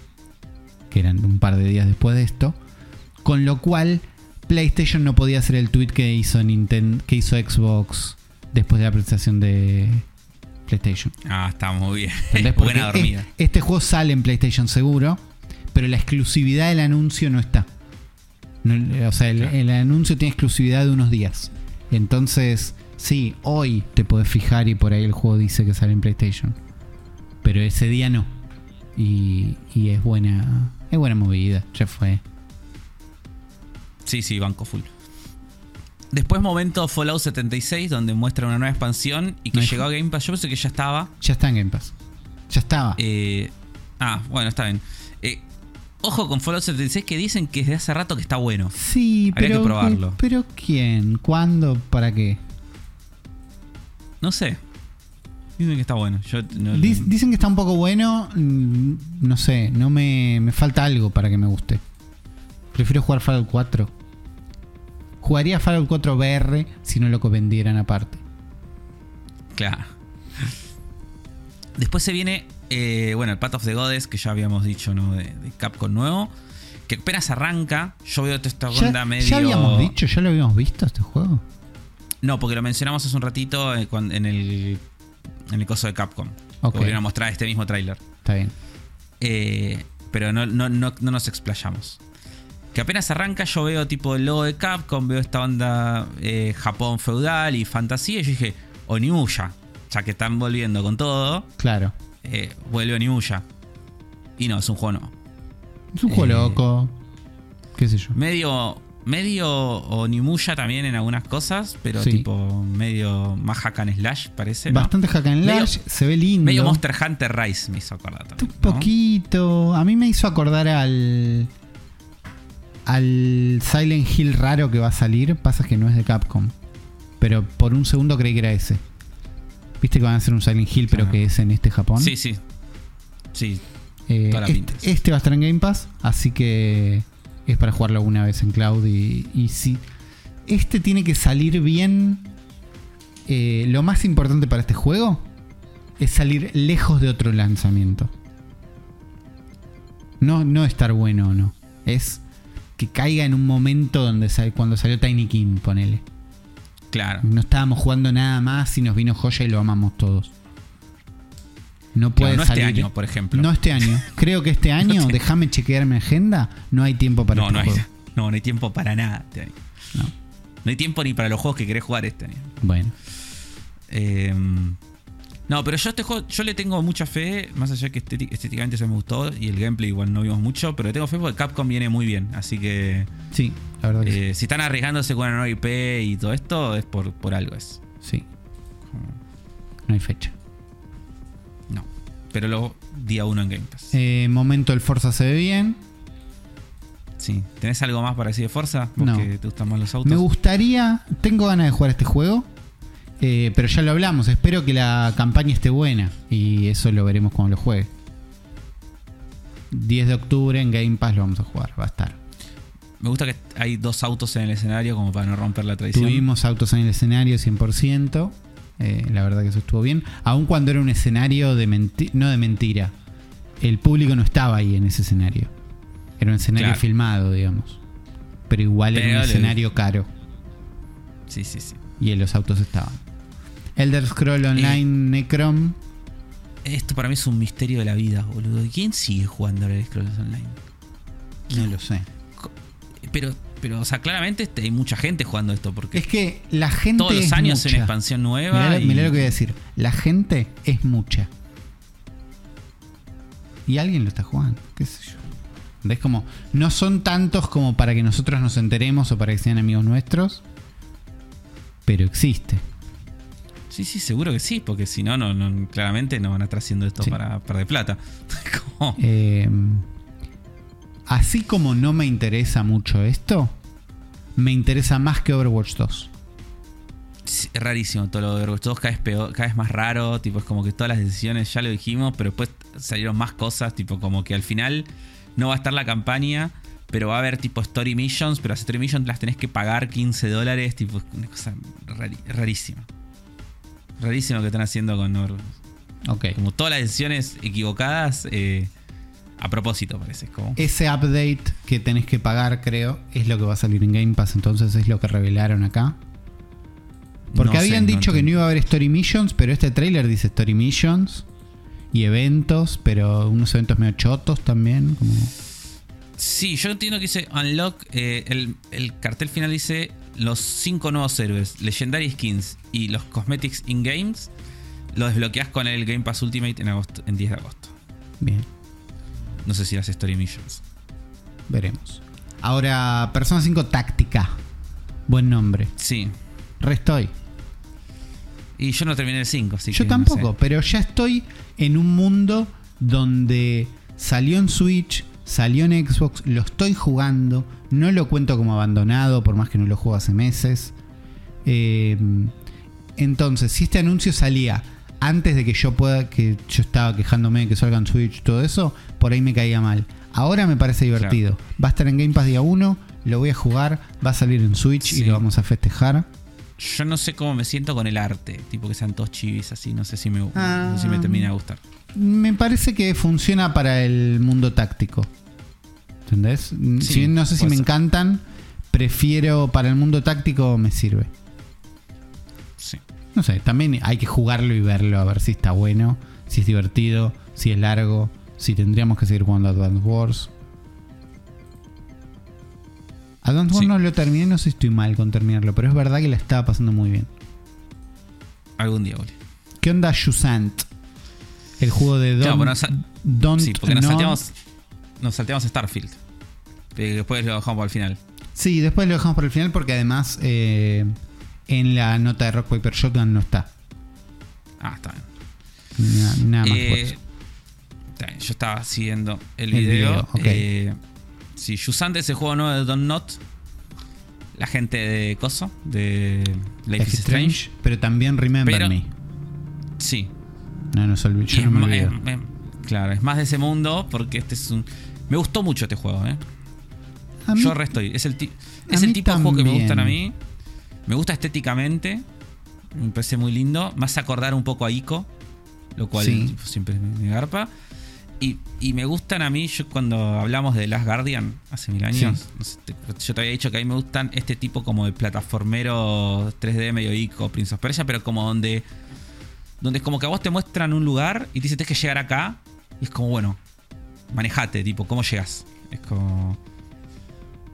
que eran un par de días después de esto, con lo cual PlayStation no podía hacer el tweet que hizo Nintendo, que hizo Xbox después de la presentación de PlayStation. Ah, está muy bien. Buena dormida. es- este juego sale en PlayStation seguro, pero la exclusividad del anuncio no está. No, o sea, el anuncio tiene exclusividad de unos días. Entonces, sí, hoy te podés fijar y por ahí el juego dice que sale en PlayStation. Pero ese día no. Y, y es buena. Es buena movida. Ya fue. Sí, sí, banco full. Después momento Fallout 76, donde muestra una nueva expansión y que No llegó a Game Pass. Yo pensé que ya estaba. Ya está en Game Pass. Ya estaba. Eh, ah, bueno, está bien. Eh, Ojo con Fallout 76 que dicen que desde hace rato que está bueno. Sí, Habría pero. que probarlo. ¿Pero quién? ¿Cuándo? ¿Para qué? No sé. Dicen que está bueno. Yo no- Dic- Dicen que está un poco bueno. mm, No sé, no me, me falta algo para que me guste. Prefiero jugar Fallout 4. Jugaría Fallout 4 VR si no lo vendieran aparte. Claro. Después se viene, eh, bueno, el Path of the Goddess, que ya habíamos dicho, ¿no? De, de Capcom nuevo. Que apenas arranca. Yo veo toda esta ¿Ya, onda medio. ya habíamos dicho? ¿Ya lo habíamos visto este juego? No, porque lo mencionamos hace un ratito eh, en el, en el coso de Capcom. Ok. Que volvieron a mostrar este mismo tráiler. Está bien. Eh, pero no, no, no, no nos explayamos. Que apenas arranca, yo veo tipo el logo de Capcom, veo esta onda eh, Japón feudal y fantasía. Y yo dije, Onimusha, ya que están volviendo con todo, Claro. eh, vuelve Onimusha. Y no, es un juego no. Es un juego loco. ¿Qué sé yo? Medio, medio Onimusha también en algunas cosas, pero Sí. tipo medio más hack and slash, parece. ¿no? Bastante hack and Medio- slash, se ve lindo. Medio Monster Hunter Rise me hizo acordar Un también. ¿no? poquito. A mí me hizo acordar al. Al Silent Hill raro que va a salir. Pasa que no es de Capcom. Pero por un segundo creí que era ese. Viste que van a hacer un Silent Hill, pero que es en este Japón. Sí, sí. Sí, Eh, este, este va a estar en Game Pass. Así que es para jugarlo una vez en cloud. Y, y si. Este tiene que salir bien. eh, lo más importante para este juego es salir lejos de otro lanzamiento. No, no estar bueno o no. Es que caiga en un momento donde sal- cuando salió Tiny King, ponele. claro. No estábamos jugando nada más y nos vino joya y lo amamos todos. No puede Claro, no salir. este año, por ejemplo. No este año. Creo que este año, este- déjame chequear mi agenda, no hay tiempo para no, este no, hay, no, no hay tiempo para nada este año. No. No hay tiempo ni para los juegos que querés jugar este año. Bueno, Eh, no, pero yo este juego, yo le tengo mucha fe, más allá que estéti- estéticamente se me gustó y el gameplay igual no vimos mucho, pero le tengo fe porque Capcom viene muy bien, así que sí, la verdad que sí. eh, si están arriesgándose con una nueva IP y todo esto, es por, por algo es. sí. No hay fecha. No. Pero luego día uno en Game Pass. Eh, momento el Forza se ve bien. Sí. ¿Tenés algo más para decir de Forza? No. Porque te gustan más los autos. Me gustaría, tengo ganas de jugar este juego, eh, pero ya lo hablamos, espero que la campaña esté buena y eso lo veremos cuando lo juegue. 10 de octubre en Game Pass lo vamos a jugar, va a estar. Me gusta que hay dos autos en el escenario como para no romper la tradición. Tuvimos autos en el escenario 100%, eh, la verdad que eso estuvo bien, aun cuando era un escenario de mentira, no de mentira, el público no estaba ahí en ese escenario, era un escenario Claro. filmado, digamos, pero igual era un escenario caro. Sí, sí, sí. Y en los autos estaban. Elder Scroll Online Necrom. Esto para mí es un misterio de la vida, boludo. ¿Quién sigue jugando al Scrolls Online? No lo sé. Pero, pero, o sea, claramente este, hay mucha gente jugando esto porque Es que la gente. todos los es años en mucha. expansión nueva. Mirá, lo- y- mirá lo que voy a decir. La gente es mucha. Y alguien lo está jugando. ¿Qué sé yo? Es como. No son tantos como para que nosotros nos enteremos o para que sean amigos nuestros. Pero existe. Sí, sí, seguro que sí, porque si no, no, no- claramente no van a estar haciendo esto Sí. para perder plata. Como- Eh, así como no me interesa mucho esto, me interesa más que Overwatch 2. Sí, es rarísimo todo lo de Overwatch 2, cada vez, peor, cada vez más raro, tipo es como que todas las decisiones ya lo dijimos, pero después salieron más cosas, tipo como que al final no va a estar la campaña, pero va a haber tipo story missions, pero las story missions las tenés que pagar 15 dólares, tipo es una cosa rari- rarísima. Rarísimo lo que están haciendo con Overwatch. Ok. Como todas las decisiones equivocadas eh, a propósito, parece. Como, Ese update que tenés que pagar, creo, es lo que va a salir en Game Pass. Entonces es lo que revelaron acá. Porque No sé, habían no dicho que no iba a haber Story Missions, pero este trailer dice Story Missions y eventos, pero unos eventos medio chotos también. Como... Sí, yo entiendo que dice Unlock. eh, el, el cartel final dice los cinco nuevos héroes, Legendary Skins y los Cosmetics in-games. Lo desbloqueas con el Game Pass Ultimate en, agosto, en 10 de agosto. Bien, No sé si las Story Missions. veremos. Ahora, Persona 5 Táctica. Buen nombre. Sí. Restoy. Y yo no terminé el 5, así Yo que no tampoco, sé. pero ya estoy en un mundo donde salió en Switch, salió en Xbox, lo estoy jugando, no lo cuento como abandonado, por más que no lo juego hace meses. Eh, entonces, si este anuncio salía antes de que yo pueda, que yo estaba quejándome de que salga en Switch y todo eso, por ahí me caía mal. Ahora me parece divertido. Va a estar en Game Pass día 1, lo voy a jugar, va a salir en Switch y lo vamos a festejar. Yo no sé cómo me siento con el arte, tipo que sean todos chivis así, no sé si me, Ah. no sé si me termina de gustar. Me parece que funciona para el mundo táctico. ¿Entendés? Sí, si bien no sé si me ser. encantan, prefiero para el mundo táctico me sirve. No sé, también hay que jugarlo y verlo, a ver si está bueno, si es divertido, si es largo, si tendríamos que seguir jugando Advance Wars. Advance Wars Sí. no lo terminé, no sé si estoy mal con terminarlo, pero es verdad que la estaba pasando muy bien. Algún día, boludo. ¿Qué onda Shusant? El juego de Don't, Claro, bueno, sa- Don't Sí, porque nos salteamos, nos salteamos Starfield. Eh, Después lo dejamos para el final. Sí, después lo dejamos por el final porque además eh, en la nota de Rock Paper Shotgun no está. Ah, está bien. Na- nada más Eh, eso. está bien, yo estaba siguiendo el El video. video, ok. Eh, sí, Yusant es el juego nuevo de Don't Not. La gente de Coso, de Life, Life is Strange. pero también Remember Pero- Me. Sí. No, no Y yo no me olvido. es- es- claro, es más de ese mundo porque este es un. Me gustó mucho este juego, ¿eh? Mí- Yo re estoy. Es el, es el tipo de juego que me gustan a mí. Me gusta estéticamente. Me parece muy lindo. Hace acordar un poco a Ico. Lo cual Sí. siempre me, garpa. Y, y me gustan a mí, yo cuando hablamos de Last Guardian hace mil años, Sí. yo te había dicho que a mí me gustan este tipo como de plataformero 3D medio Ico, Prince of Persia, pero como donde, donde es como que a vos te muestran un lugar y te dicen tienes que llegar acá. Y es como, bueno, manejate, tipo, ¿cómo llegas? Es como.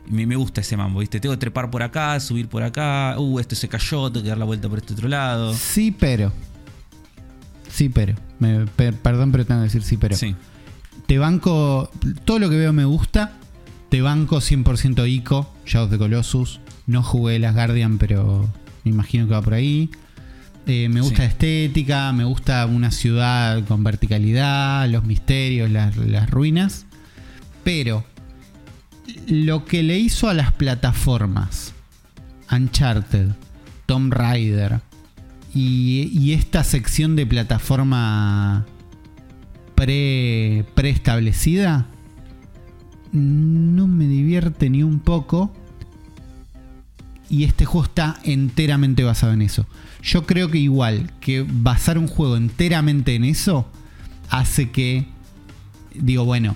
Me, me gusta ese mambo, ¿viste? Tengo que trepar por acá, subir por acá. Uh, esto se cayó, tengo que dar la vuelta por este otro lado. Sí, pero. Sí, pero. Me- per- perdón, pero tengo que decir sí, pero. Sí. Te banco. Todo lo que veo me gusta. Te banco 100% ICO, Shadow of the Colossus. No jugué Las Guardian, pero me imagino que va por ahí. Eh, me gusta Sí. la estética, me gusta una ciudad con verticalidad, los misterios, las, las ruinas. Pero lo que le hizo a las plataformas, Uncharted, Tomb Raider y, y esta sección de plataforma pre, preestablecida, no me divierte ni un poco. Y este juego está enteramente basado en eso. Yo creo que igual que basar un juego enteramente en eso hace que, digo, bueno,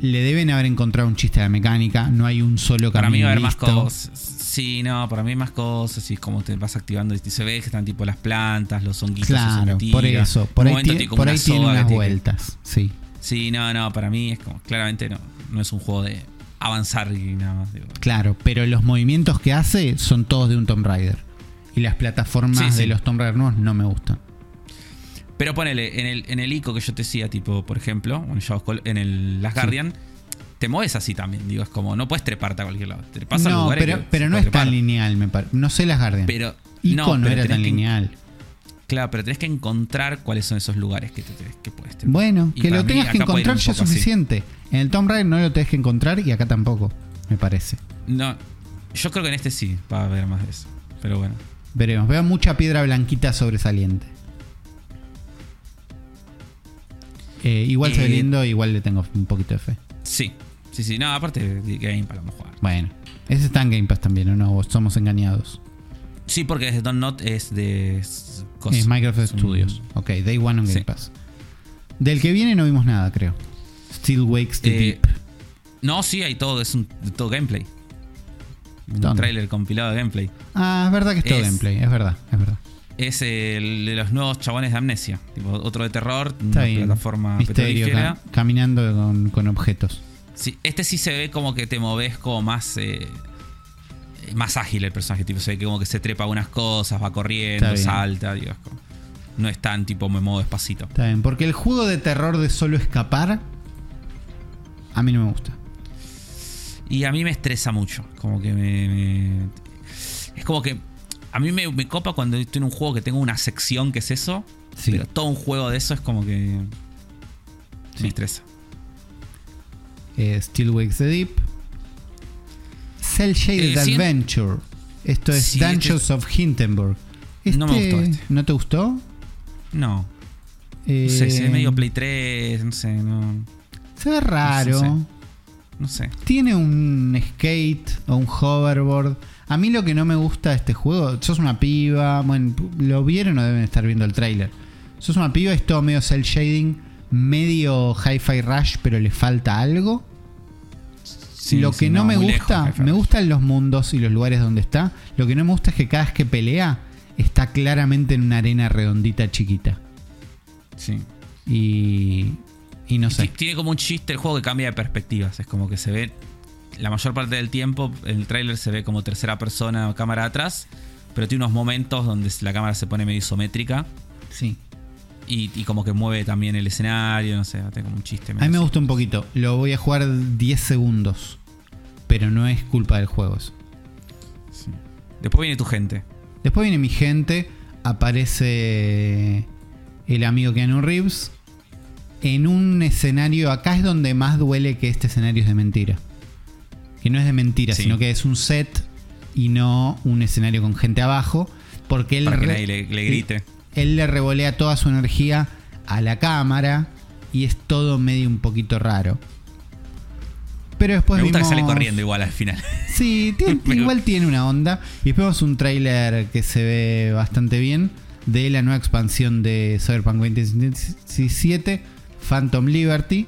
le deben haber encontrado un chiste de mecánica. No hay un solo Para mí camino va a haber más cosas. Sí, no, para mí hay más cosas. Y es como te vas activando. Y se ve que están tipo las plantas, los honguitos. Claro, por eso. Por un ahí, tiene por una ahí tiene unas vueltas. Sí. Sí, no, no, para mí es como. Claramente no. No es un juego de avanzar y nada más. digo. Claro, pero los movimientos que hace son todos de un Tomb Raider. Y las plataformas Sí, sí. de los Tomb Raider nuevos no me gustan. Pero ponele, en el, en el ICO que yo te decía, tipo, por ejemplo, en, el Last Sí. Guardian, te mueves así también. Digo, es como, no puedes treparte a cualquier lado. Te pasas No, lugares pero, que pero no es tan lineal, me parece. No sé las Guardian. Pero. Ico no, pero era tan que- lineal. Claro, pero tenés que encontrar cuáles son esos lugares que, te, que puedes trepar. Bueno, Y que lo tengas que encontrar ya es así. suficiente. En el Tomb Raider no lo tenés que encontrar y acá tampoco, me parece. No, yo creo que en este sí va a haber más de eso. Pero bueno. Veremos. Veo mucha piedra blanquita sobresaliente. Eh, igual se ve lindo, igual le tengo un poquito de fe. Sí, sí, sí. No, aparte de Game para vamos a jugar. Bueno, ese está en Game Pass también, ¿o no? ¿O somos engañados? Sí, porque es Don't Not es de. Es Microsoft Es un- Studios. Ok, Day One on Game Sí. Pass. Del que viene no vimos nada, creo. Still Wakes the Eh, Deep. No, sí, hay todo, es un, todo gameplay. Un trailer compilado de gameplay. Ah, es verdad que es todo es- gameplay, es verdad, es verdad. Es el de los nuevos chabones de Amnesia. Tipo, otro de terror, Está una bien. plataforma Misterio, caminando con, con objetos. Sí, este sí se ve como que te moves como más. eh, más ágil el personaje. Tipo, se ve que como que se trepa unas cosas, va corriendo, salta. como- no es tan tipo me muevo despacito. Está bien, porque el juego de terror de solo escapar a mí no me gusta. Y a mí me estresa mucho. Como que me. me- es como que. A mí me, me copa cuando estoy en un juego que tengo una sección que es eso. Sí. Pero todo un juego de eso es como que. Sí. Me estresa. eh, Still Wakes the Deep. Cell Shaded Eh, sí. Adventure. Esto es Sí, Dungeons este- of Hindenburg. No me gustó este. ¿No te gustó? No. Eh, No sé, si es medio Play 3, no sé, no. Se ve raro. No sé. No sé. Tiene un skate o un hoverboard. A mí lo que no me gusta de este juego, sos una piba, bueno, lo vieron o deben estar viendo el tráiler. Sos una piba, es todo medio cel shading, medio hi-fi rush, pero le falta algo. Sí, lo sí, que no, me gusta, lejos, me gustan los mundos y los lugares donde está. Lo que no me gusta es que cada vez que pelea está claramente en una arena redondita chiquita. Sí. Y, y no sé. ti- Tiene como un chiste el juego que cambia de perspectivas. Es como que se ve. La mayor parte del tiempo el tráiler se ve como tercera persona, cámara atrás. Pero tiene unos momentos donde la cámara se pone medio isométrica. Sí. Y, y como que mueve también el escenario. No sé, tiene como un chiste. A mí me gusta un poquito. Lo voy a jugar 10 segundos. Pero no es culpa del juego. eso. Sí. Después viene tu gente. Después viene mi gente. Aparece el amigo Keanu Reeves. En un escenario. Acá es donde más duele que este escenario es de mentira. Que no es de mentira, Sí. sino que es un set y no un escenario con gente abajo. Porque él, Para que re- nadie le, le grite. él le revolea toda su energía a la cámara. Y es todo medio un poquito raro. Pero después me gusta que sale corriendo igual al final. Sí, tiene- Pero- igual tiene una onda. Y después vemos un tráiler que se ve bastante bien de la nueva expansión de Cyberpunk 2077, Phantom Liberty.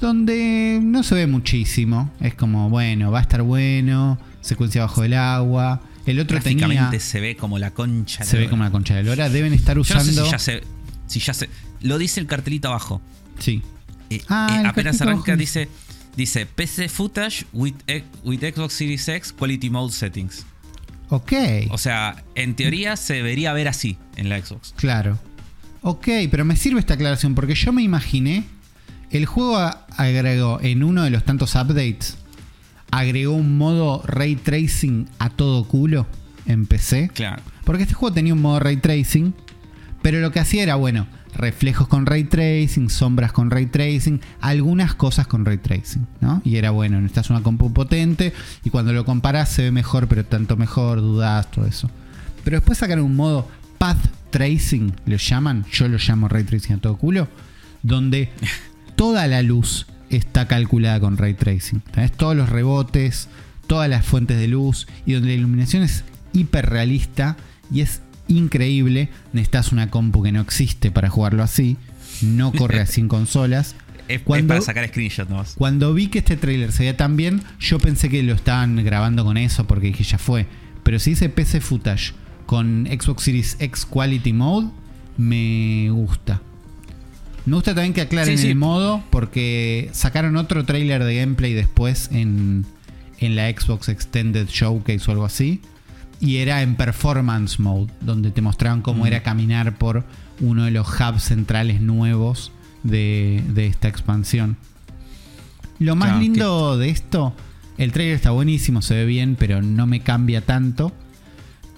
Donde no se ve muchísimo. Es como, bueno, va a estar bueno. Secuencia bajo el agua. El otro tenía. Se ve como la concha. Se ve como la concha de lora. Deben estar Yo no sé usando. si ya se. Si ya se. Lo dice el cartelito abajo. Sí. Eh, Ah, eh, el apenas arranca abajo. dice dice PC footage with, with Xbox Series X quality mode settings. Ok. O sea, en teoría se debería ver así en la Xbox. Claro. Ok, pero me sirve esta aclaración porque yo me imaginé. El juego agregó en uno de los tantos updates. Agregó un modo ray tracing a todo culo en PC. Claro. Porque este juego tenía un modo ray tracing. Pero lo que hacía era, bueno, reflejos con ray tracing, sombras con ray tracing, algunas cosas con ray tracing, ¿no? Y era bueno, necesitas una compu potente y cuando lo comparas se ve mejor, pero tanto mejor, dudas, todo eso. Pero después sacaron un modo path tracing, lo llaman, yo lo llamo ray tracing a todo culo, donde toda la luz está calculada con ray tracing. ¿Tenés? Todos los rebotes, todas las fuentes de luz y donde la iluminación es hiperrealista y es increíble. Necesitas una compu que no existe para jugarlo así. No corre así en consolas. Es, para sacar screenshot nomás. Cuando vi que este trailer se veía tan bien, yo pensé que lo estaban grabando con eso porque dije ya fue. Pero si dice PC footage con Xbox Series X Quality Mode, me gusta. Me gusta también que aclaren Sí, sí. el modo porque sacaron otro trailer de gameplay después en, en la Xbox Extended Showcase o algo así. Y era en performance mode, donde te mostraban cómo Mm. era caminar por uno de los hubs centrales nuevos de, de esta expansión. Lo más Claro, lindo de esto, el trailer está buenísimo, se ve bien, pero no me cambia tanto.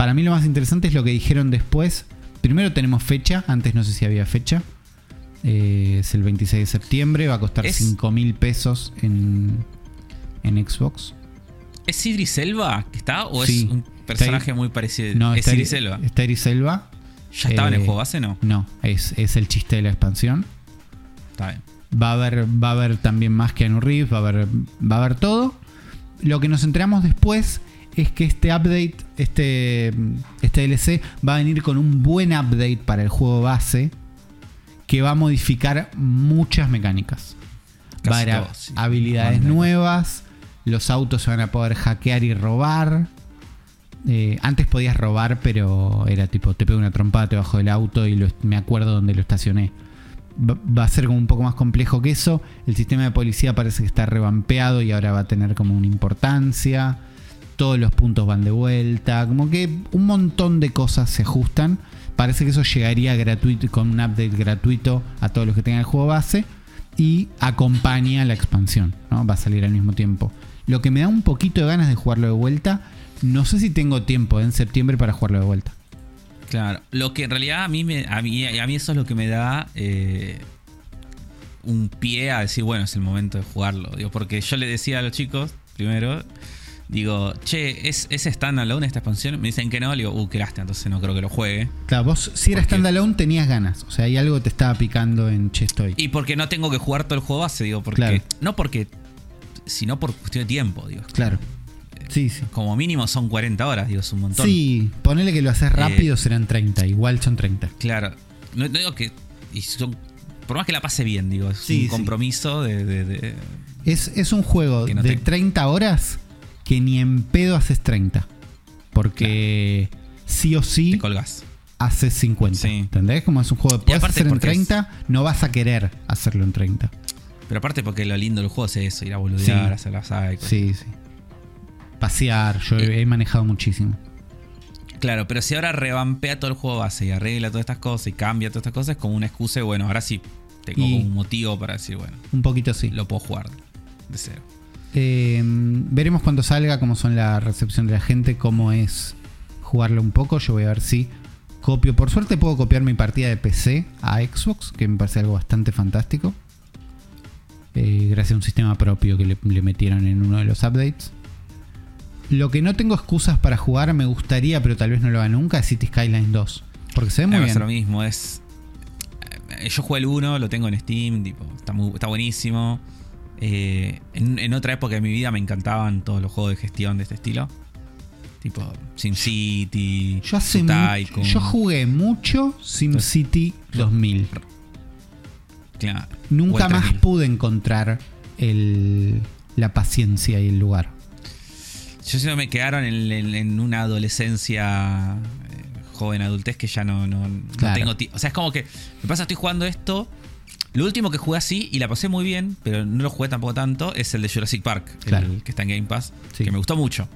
Para mí lo más interesante es lo que dijeron después. Primero tenemos fecha, antes no sé si había fecha. Eh, es el 26 de septiembre, va a costar Es- 5 mil pesos en, en Xbox. ¿Es Idris Elba que está o Sí. es un personaje muy parecido? No, es está Idris Elba. Está Idris Elba. ¿Ya estaba en el eh, juego base no? No, es, es el chiste de la expansión. Está bien. Va a haber, va a haber también más que Reeves, va a haber, va a haber todo. Lo que nos enteramos después es que este update, este, este DLC, va a venir con un buen update para el juego base que va a modificar muchas mecánicas. va a haber sí. habilidades nuevas, los autos se van a poder hackear y robar. Eh, antes podías robar, pero era tipo, te pego una trompada, te bajo del auto y lo- me acuerdo donde lo estacioné. Va, va a ser como un poco más complejo que eso. El sistema de policía parece que está revampeado y ahora va a tener como una importancia. Todos los puntos van de vuelta. Como que un montón de cosas se ajustan. Parece que eso llegaría gratuito con un update gratuito a todos los que tengan el juego base. Y acompaña la expansión. ¿no? Va a salir al mismo tiempo. Lo que me da un poquito de ganas de jugarlo de vuelta. No sé si tengo tiempo en septiembre para jugarlo de vuelta. Claro. Lo que en realidad a mí, me, a mí, a mí eso es lo que me da eh, un pie a decir, bueno, es el momento de jugarlo. Digo, porque yo le decía a los chicos, primero, digo, che, ¿es, ¿es standalone esta expansión? Me dicen que no, le digo, uh, qué lástima, entonces no creo que lo juegue. Claro, vos si era Porque- standalone tenías ganas. O sea, hay algo que te estaba picando en Che estoy. Y porque no tengo que jugar todo el juego base, digo, porque. Claro. No porque. Sino por cuestión de tiempo, digo. Claro. Sí, sí. Como mínimo son 40 horas, digo, es un montón. Sí, ponele que lo haces rápido, serán 30. Igual son 30. Claro. No, no digo que. Y son, por más que la pase bien, digo, es Sí, un compromiso de. de- de- Es, es un juego no de tengo. 30 horas que ni en pedo haces 30. Porque sí o sí te colgás. haces 50. Sí. ¿Entendés? Como es un juego Y puedes hacer en porque es- 30, no vas a querer hacerlo en 30. Pero aparte porque lo lindo del juego es eso, ir a boludear, Sí. hacer las cycles. Sí, sí. Pasear, yo he, he manejado muchísimo. Claro, pero si ahora revampea todo el juego base y arregla todas estas cosas y cambia todas estas cosas, es como una excusa bueno, ahora sí tengo Y- un motivo para decir, bueno, Un poquito sí. lo puedo jugar de cero. Eh, veremos cuando salga cómo son la recepción de la gente, cómo es jugarlo un poco. Yo voy a ver si copio. Por suerte puedo copiar mi partida de PC a Xbox, que me parece algo bastante fantástico. Eh, gracias a un sistema propio que le, le metieron en uno de los updates. Lo que no tengo excusas para jugar, me gustaría, pero tal vez no lo haga nunca, es City Skylines 2. Porque se ve muy pasa lo bien. mismo, es. eh, Yo jugué el 1, lo tengo en Steam, tipo, está, muy- está buenísimo. Eh, en, en otra época de mi vida me encantaban todos los juegos de gestión de este estilo. Tipo SimCity, Yo hace mu- Tycoon. yo jugué mucho SimCity 2000. Claro, Nunca más 3000. pude encontrar el- la paciencia y el lugar. Yo que me quedaron en, en- en una adolescencia eh, joven adultez que ya no, no, no Claro. tengo tiempo. O sea, es como que me pasa, estoy jugando esto. Lo último que jugué así y la pasé muy bien, pero no lo jugué tampoco tanto, es el de Jurassic Park, el que está en Game Pass, Sí. que me gustó mucho.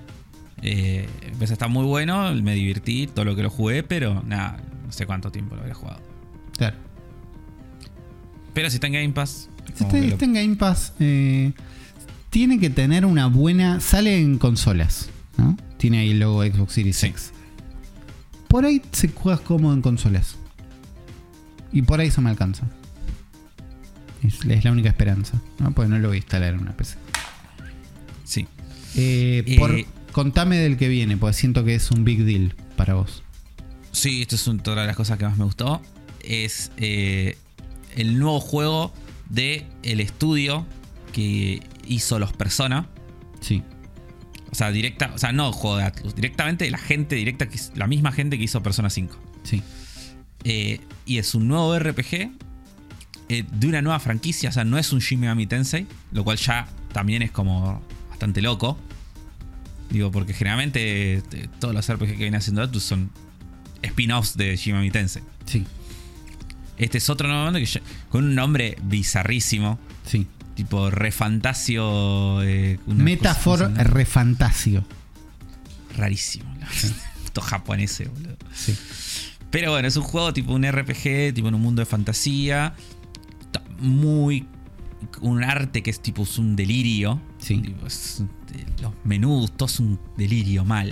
Eh, a estar muy bueno, me divertí, todo lo que lo jugué, pero nada, no sé cuánto tiempo lo había jugado. Claro. Pero si está en Game Pass, lo- este en Game Pass eh, tiene que tener una buena. Sale en consolas, ¿no? Tiene ahí el logo Xbox Series Sí. X. Por ahí se juega cómodo en consolas. Y por ahí eso me alcanza. Es, es la única esperanza, ¿no? Porque no lo voy a instalar en una PC. sí. Eh, Eh, contame del que viene, porque siento que es un big deal para vos. Sí, esto es otra de las cosas que más me gustó. Es eh, el nuevo juego de el estudio que hizo los Persona. Sí. O sea, directa, o sea, no juego de Atlus, directamente la gente directa, que, la misma gente que hizo Persona 5. Sí. Eh, y es un nuevo RPG eh, de una nueva franquicia, o sea, no es un Shin Megami Tensei, lo cual ya también es como bastante loco. Digo, porque generalmente eh, todos los RPG que viene haciendo Atlus son spin-offs de Shin Megami Tensei. Sí. Este es otro nombre que ya- con un nombre bizarrísimo, Sí. tipo Refantasio. Eh, Metafor Refantasio. rarísimo. Esto japonés, boludo. Sí. Pero bueno, es un juego tipo un RPG, tipo en un mundo de fantasía. Muy. Un arte que es tipo es un delirio. Sí. Tipo, es un- los menús, todo es un delirio mal.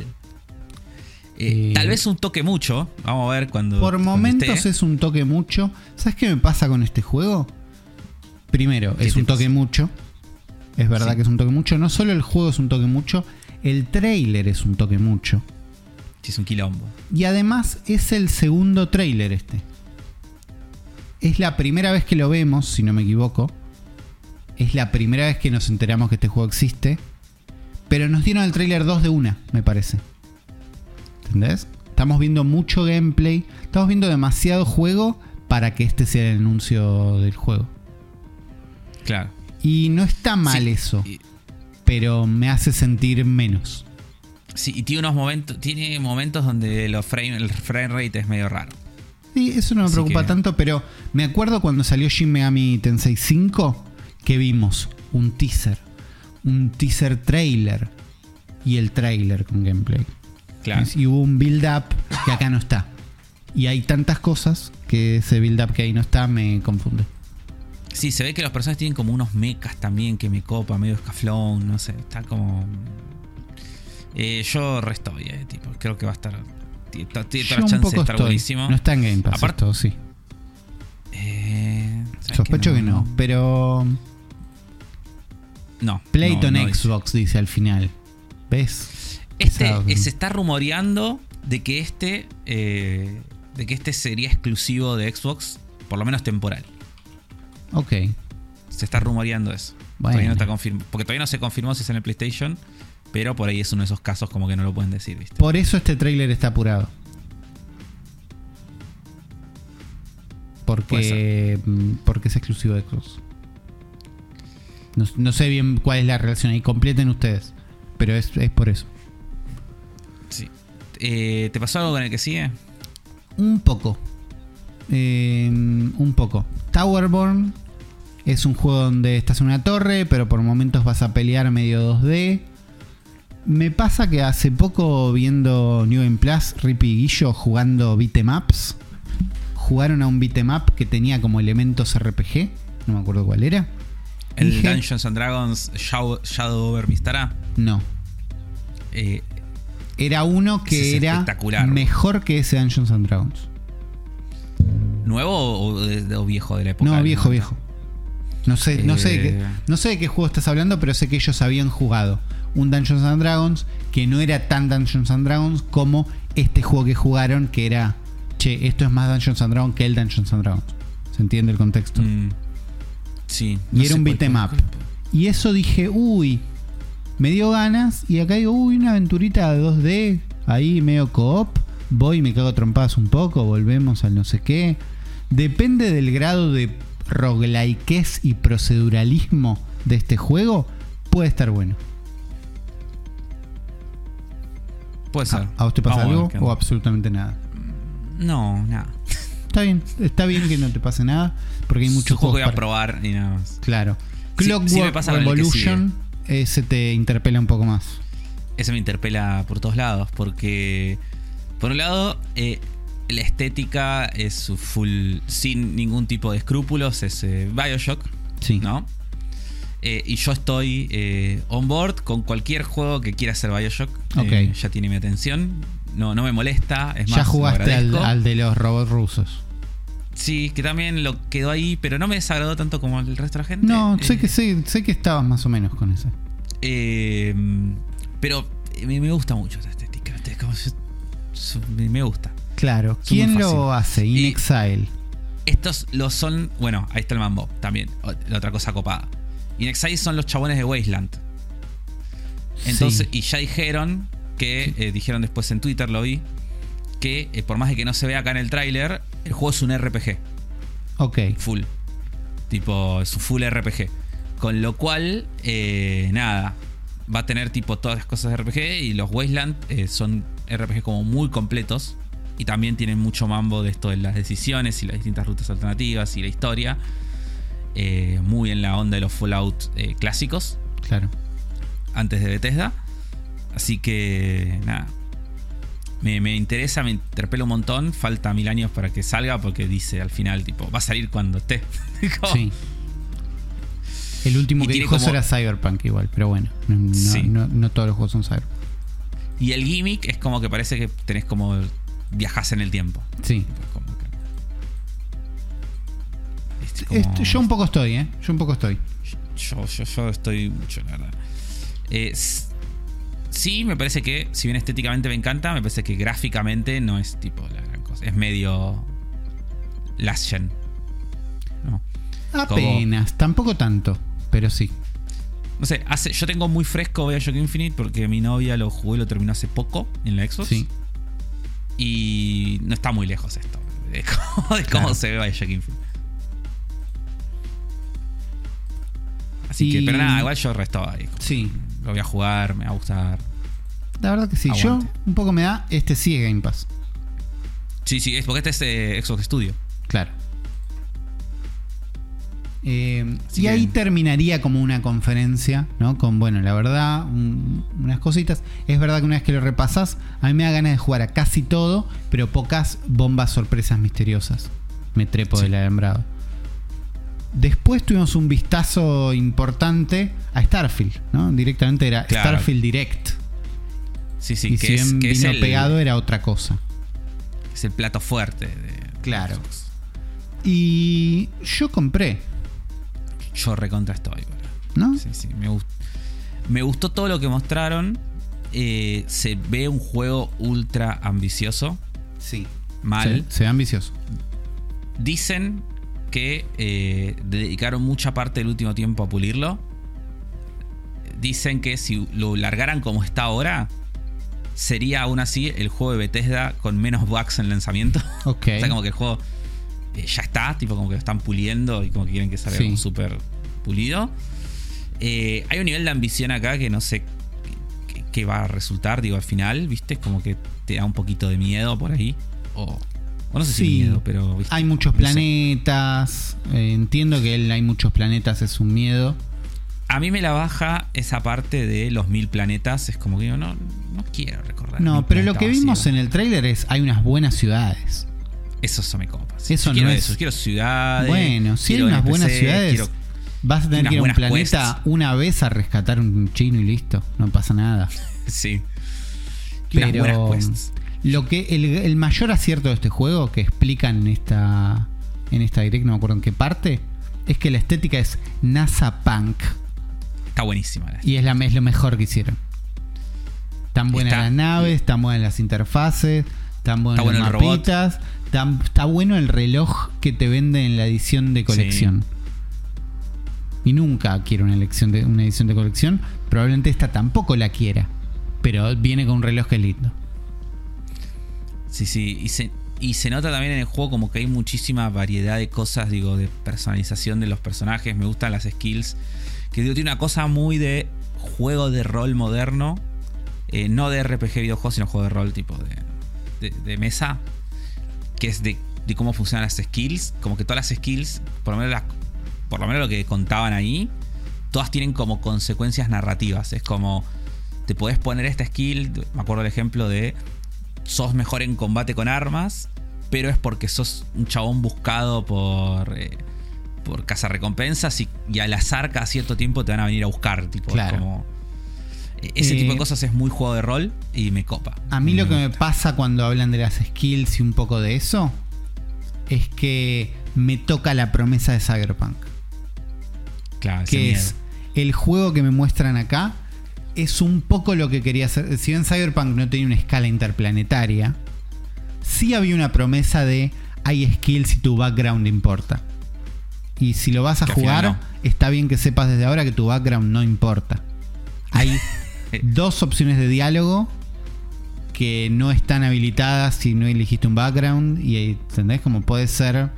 Eh, Eh, tal vez un toque mucho. Vamos a ver cuando. Por momentos esté. es un toque mucho. ¿Sabes qué me pasa con este juego? Primero, ¿Qué es un toque mucho. Es verdad Sí. que es un toque mucho. No solo el juego es un toque mucho, el trailer es un toque mucho. Sí, es un quilombo. Y además es el segundo trailer este. Es la primera vez que lo vemos, si no me equivoco. Es la primera vez que nos enteramos que este juego existe. Pero nos dieron el trailer 2 de una, me parece. ¿Entendés? Estamos viendo mucho gameplay. Estamos viendo demasiado juego para que este sea el anuncio del juego. Claro. Y no está mal Sí, eso, y- pero me hace sentir menos. Sí, y tiene unos momentos. Tiene momentos donde los frame, el frame rate es medio raro. Sí, eso no me Así preocupa que- tanto, pero me acuerdo cuando salió Shin Megami Tensei 5 que vimos un teaser, un teaser trailer y el trailer con gameplay. Claro. Y hubo un build up que acá no está. Y hay tantas cosas que ese build up que ahí no está me confunde. Sí, se ve que los personajes tienen como unos mechas también que me copa, medio escaflón, no sé, está como. Eh, yo resto eh, tipo, creo que va a estar. Tiene tiene Yo toda la un chance de poco estar estoy. buenísimo. No está en Game Pass, Aparte- esto, sí. Eh, ¿sabes Sos Sospecho que no, pero No. Playton no, no dice. Xbox dice al final. ¿Ves? Este se está rumoreando de que este. eh, de que este sería exclusivo de Xbox, por lo menos temporal. Ok. Se está rumoreando eso. Bueno. Todavía no está confirmado. Porque todavía no se confirmó si es en el PlayStation. Pero por ahí es uno de esos casos como que no lo pueden decir, ¿viste? Por eso este tráiler está apurado. Porque, mm, porque es exclusivo de Xbox. No, no sé bien cuál es la relación ahí. Completen ustedes. Pero es, es por eso. Sí. Eh, ¿Te pasó algo con el que sigue? Un poco. Eh, un poco. Towerborn es un juego donde estás en una torre, pero por momentos vas a pelear medio 2D. Me pasa que hace poco viendo New Game Plus, Rippy y Guillo jugando beatemaps, jugaron a un beatemap que tenía como elementos RPG, no me acuerdo cuál era. El Dije, Dungeons and Dragons Shadow, Shadow over Mistara. No, Eh, era uno que era espectacular. mejor que ese Dungeons and Dragons. ¿Nuevo o, de- o viejo de la época? No, viejo, 90? viejo. No sé, no, sé de qué, Eh. no sé de qué juego estás hablando, pero sé que ellos habían jugado un Dungeons and Dragons que no era tan Dungeons and Dragons como este juego que jugaron, que era, che, esto es más Dungeons and Dragons que el Dungeons and Dragons. ¿Se entiende el contexto? Mm, sí. y era un beat'em up. Y eso dije, uy, me dio ganas. Y acá digo, uy, una aventurita de 2D, ahí medio co-op. Voy y me cago trompadas un poco, volvemos al no sé qué. Depende del grado de roguelikeez y proceduralismo de este juego, puede estar bueno. Puede ser. ¿A, a vos te pasa Vamos a ver algo o absolutamente nada? No, nada. Está bien, está bien que no te pase nada, porque hay muchos un juego que juegos voy a para- probar y nada más. Claro. Sí, Clockwork sí pasa Revolution, ese te interpela un poco más. Ese me interpela por todos lados. Porque, por un lado, eh, la estética es full, sin ningún tipo de escrúpulos. Es eh, Bioshock, Sí. ¿no? Eh, y yo estoy eh, on board con cualquier juego que quiera ser Bioshock. Eh, ya tiene mi atención. No, no me molesta. Es más, ya jugaste al, de los robots rusos. Sí, que también lo quedó ahí, pero no me desagradó tanto como el resto de la gente. No, sé que sé, sé que estabas más o menos con ese. Eh, pero me, me gusta mucho esa estética. como me, gusta. Claro. Son ¿Quién lo hace? In Y- Exile. Estos lo son. Bueno, ahí está el mambo también. La otra cosa copada. Inexile son los chabones de Wasteland. Entonces, Sí. y ya dijeron que. eh, dijeron después en Twitter, lo vi. Que eh, por más de que no se vea acá en el tráiler, el juego es un RPG. Ok. Full. Tipo, es un full RPG. Con lo cual, eh, nada. Va a tener tipo todas las cosas de RPG. Y los Wasteland son RPG como muy completos. Y también tienen mucho mambo de esto de las decisiones y las distintas rutas alternativas y la historia. Eh, muy en la onda de los Fallout eh, clásicos. Claro. Antes de Bethesda. Así que, nada. Me, me interesa, me interpela un montón. Falta mil años para que salga porque dice al final, tipo, va a salir cuando esté. Sí. El último Y que dijo como- era Cyberpunk igual, pero bueno. No, no- Sí. no- no todos los juegos son Cyberpunk. Y el gimmick es como que parece que tenés como. viajás en el tiempo. Sí. Como como- yo un poco estoy, ¿eh? Yo un poco estoy. Yo, yo, yo estoy mucho, la verdad. Eh, sí, me parece que, si bien estéticamente me encanta, me parece que gráficamente no es tipo la gran cosa. Es medio. Last gen. ¿no? Apenas. Tampoco tanto, pero sí. No sé, hace, yo tengo muy fresco Bioshock Infinite porque mi novia lo jugó y lo terminó hace poco en la Xbox. Sí. Y no está muy lejos esto. De cómo, de cómo Claro. se ve Bioshock Infinite. Así que, pero nada, igual yo como, Sí. Lo voy a jugar, me va a gustar. La verdad que sí. Yo un poco me da. Este sí es Game Pass. Sí, sí, es porque este es eh, Xbox Studio. Claro. Eh, y que- ahí terminaría como una conferencia, ¿no? Con, bueno, la verdad, un- unas cositas. Es verdad que una vez que lo repasas, a mí me da ganas de jugar a casi todo, pero pocas bombas sorpresas misteriosas. Me trepo Sí. del alambrado. Después tuvimos un vistazo importante a Starfield, ¿no? Directamente era Claro. Starfield Direct. Sí, sí, y que, si es, bien que es vino el, pegado era otra cosa. es el plato fuerte de Claro. Xbox. Y yo compré. yo recontra estoy. ¿No? Sí, sí, me, gust- me gustó todo lo que mostraron. Eh, se ve un juego ultra ambicioso. Sí. Mal. Se, se ve ambicioso. Dicen que eh, dedicaron mucha parte del último tiempo a pulirlo. Dicen que si lo largaran como está ahora, sería aún así el juego de Bethesda con menos bugs en lanzamiento. O sea, como que el juego eh, ya está, tipo como que lo están puliendo y como que quieren que salga Sí. súper pulido. Eh, hay un nivel de ambición acá que no sé qué, qué va a resultar, digo, al final, ¿viste? Como que te da un poquito de miedo por ahí. O, o no sé si Sí. miedo, pero. ¿viste? Hay muchos No planetas. eh, entiendo que el hay muchos planetas es un miedo. A mí me la baja esa parte de los mil planetas. Es como que yo no, no quiero recordar. No, pero lo que vimos en el tráiler es hay unas buenas ciudades. Eso, eso me copa. sí. Eso Yo quiero no es- eso. Quiero ciudades. Bueno, si hay unas buenas ciudades, quiero- vas a tener que ir a un planeta quests. una vez a rescatar un chino y listo. No pasa nada. Sí. Unas Pero buenas quests. Lo que el, el mayor acierto de este juego que explican en esta en esta direct, no me acuerdo en qué parte, es que la estética es NASA Punk Está buenísima. la- y es, la, es lo mejor que hicieron. Tan buenas Está- las naves, tan buenas las interfaces, tan buenos Está bueno mapitas, tan- está bueno el reloj que te venden en la edición de colección. Y nunca quiero una, elección de, una edición de colección. Probablemente esta tampoco la quiera. Pero viene con un reloj que es lindo. Sí, sí. Y se, y se nota también en el juego como que hay muchísima variedad de cosas, digo, de personalización de los personajes. Me gustan las skills. Que digo, tiene una cosa muy de juego de rol moderno. eh, no de RPG videojuegos, sino juego de rol tipo de, mesa. Que es de, de cómo funcionan las skills. Como que todas las skills, por lo menos las- por lo menos lo que contaban ahí, todas tienen como consecuencias narrativas. Es como, te podés poner esta skill, me acuerdo el ejemplo de, sos mejor en combate con armas, pero es porque sos un chabón buscado por, eh, por cazarrecompensas y, y al azar cada cierto tiempo te van a venir a buscar. Tipo, Claro. como- e- ese Eh, tipo de cosas es muy juego de rol y me copa. A mí lo que me pasa cuando hablan de las skills y un poco de eso es que me toca la promesa de Cyberpunk. Claro, que miedo. es el juego que me muestran acá es un poco lo que quería hacer. Si bien Cyberpunk no tenía una escala interplanetaria, sí había una promesa de hay skills y tu background importa. Y si lo vas a Que jugar, no. está bien que sepas desde ahora que tu background no importa. Hay dos opciones de diálogo que no están habilitadas si no elegiste un background. Y ¿entendés? Como puede ser.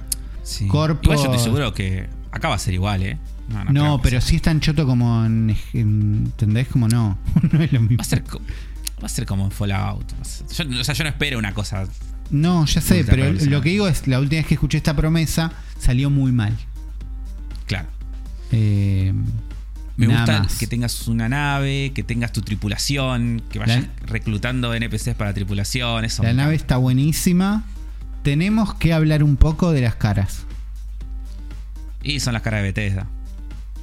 Sí. corpo- Igual yo estoy seguro que acá va a ser igual, ¿eh? No, pero sí es tan choto como en, en- ¿Entendés? Como no. no es lo mismo. Va a ser, co- va a ser como en Fallout. Yo, o sea, yo no espero una cosa. No, ya sé, pero lo que digo es, la última vez que escuché esta promesa salió muy mal. Claro. Eh, Me gusta más. que tengas una nave, que tengas tu tripulación, que vayas La- reclutando NPCs para tripulación. Eso La nave está buenísima. Tenemos que hablar un poco de las caras. Y son las caras de Bethesda.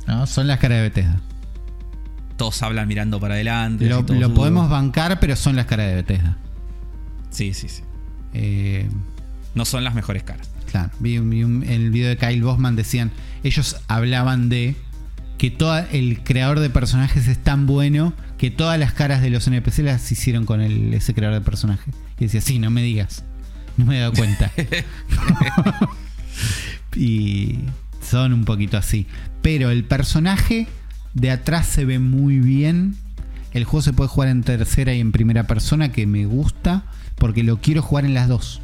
¿No? Son las caras de Bethesda. Todos hablan mirando para adelante. Lo, lo podemos bancar, pero son las caras de Bethesda. Sí, sí, sí. Eh, No son las mejores caras. Claro, vi, vi un- el video de Kyle Bosman decían, ellos hablaban de que todo el creador de personajes es tan bueno que todas las caras de los NPC las hicieron con el, ese creador de personaje. Y decía, sí, no me digas, no me he dado cuenta. y son un poquito así. Pero el personaje de atrás se ve muy bien. El juego se puede jugar en tercera y en primera persona, que me gusta, porque lo quiero jugar en las dos.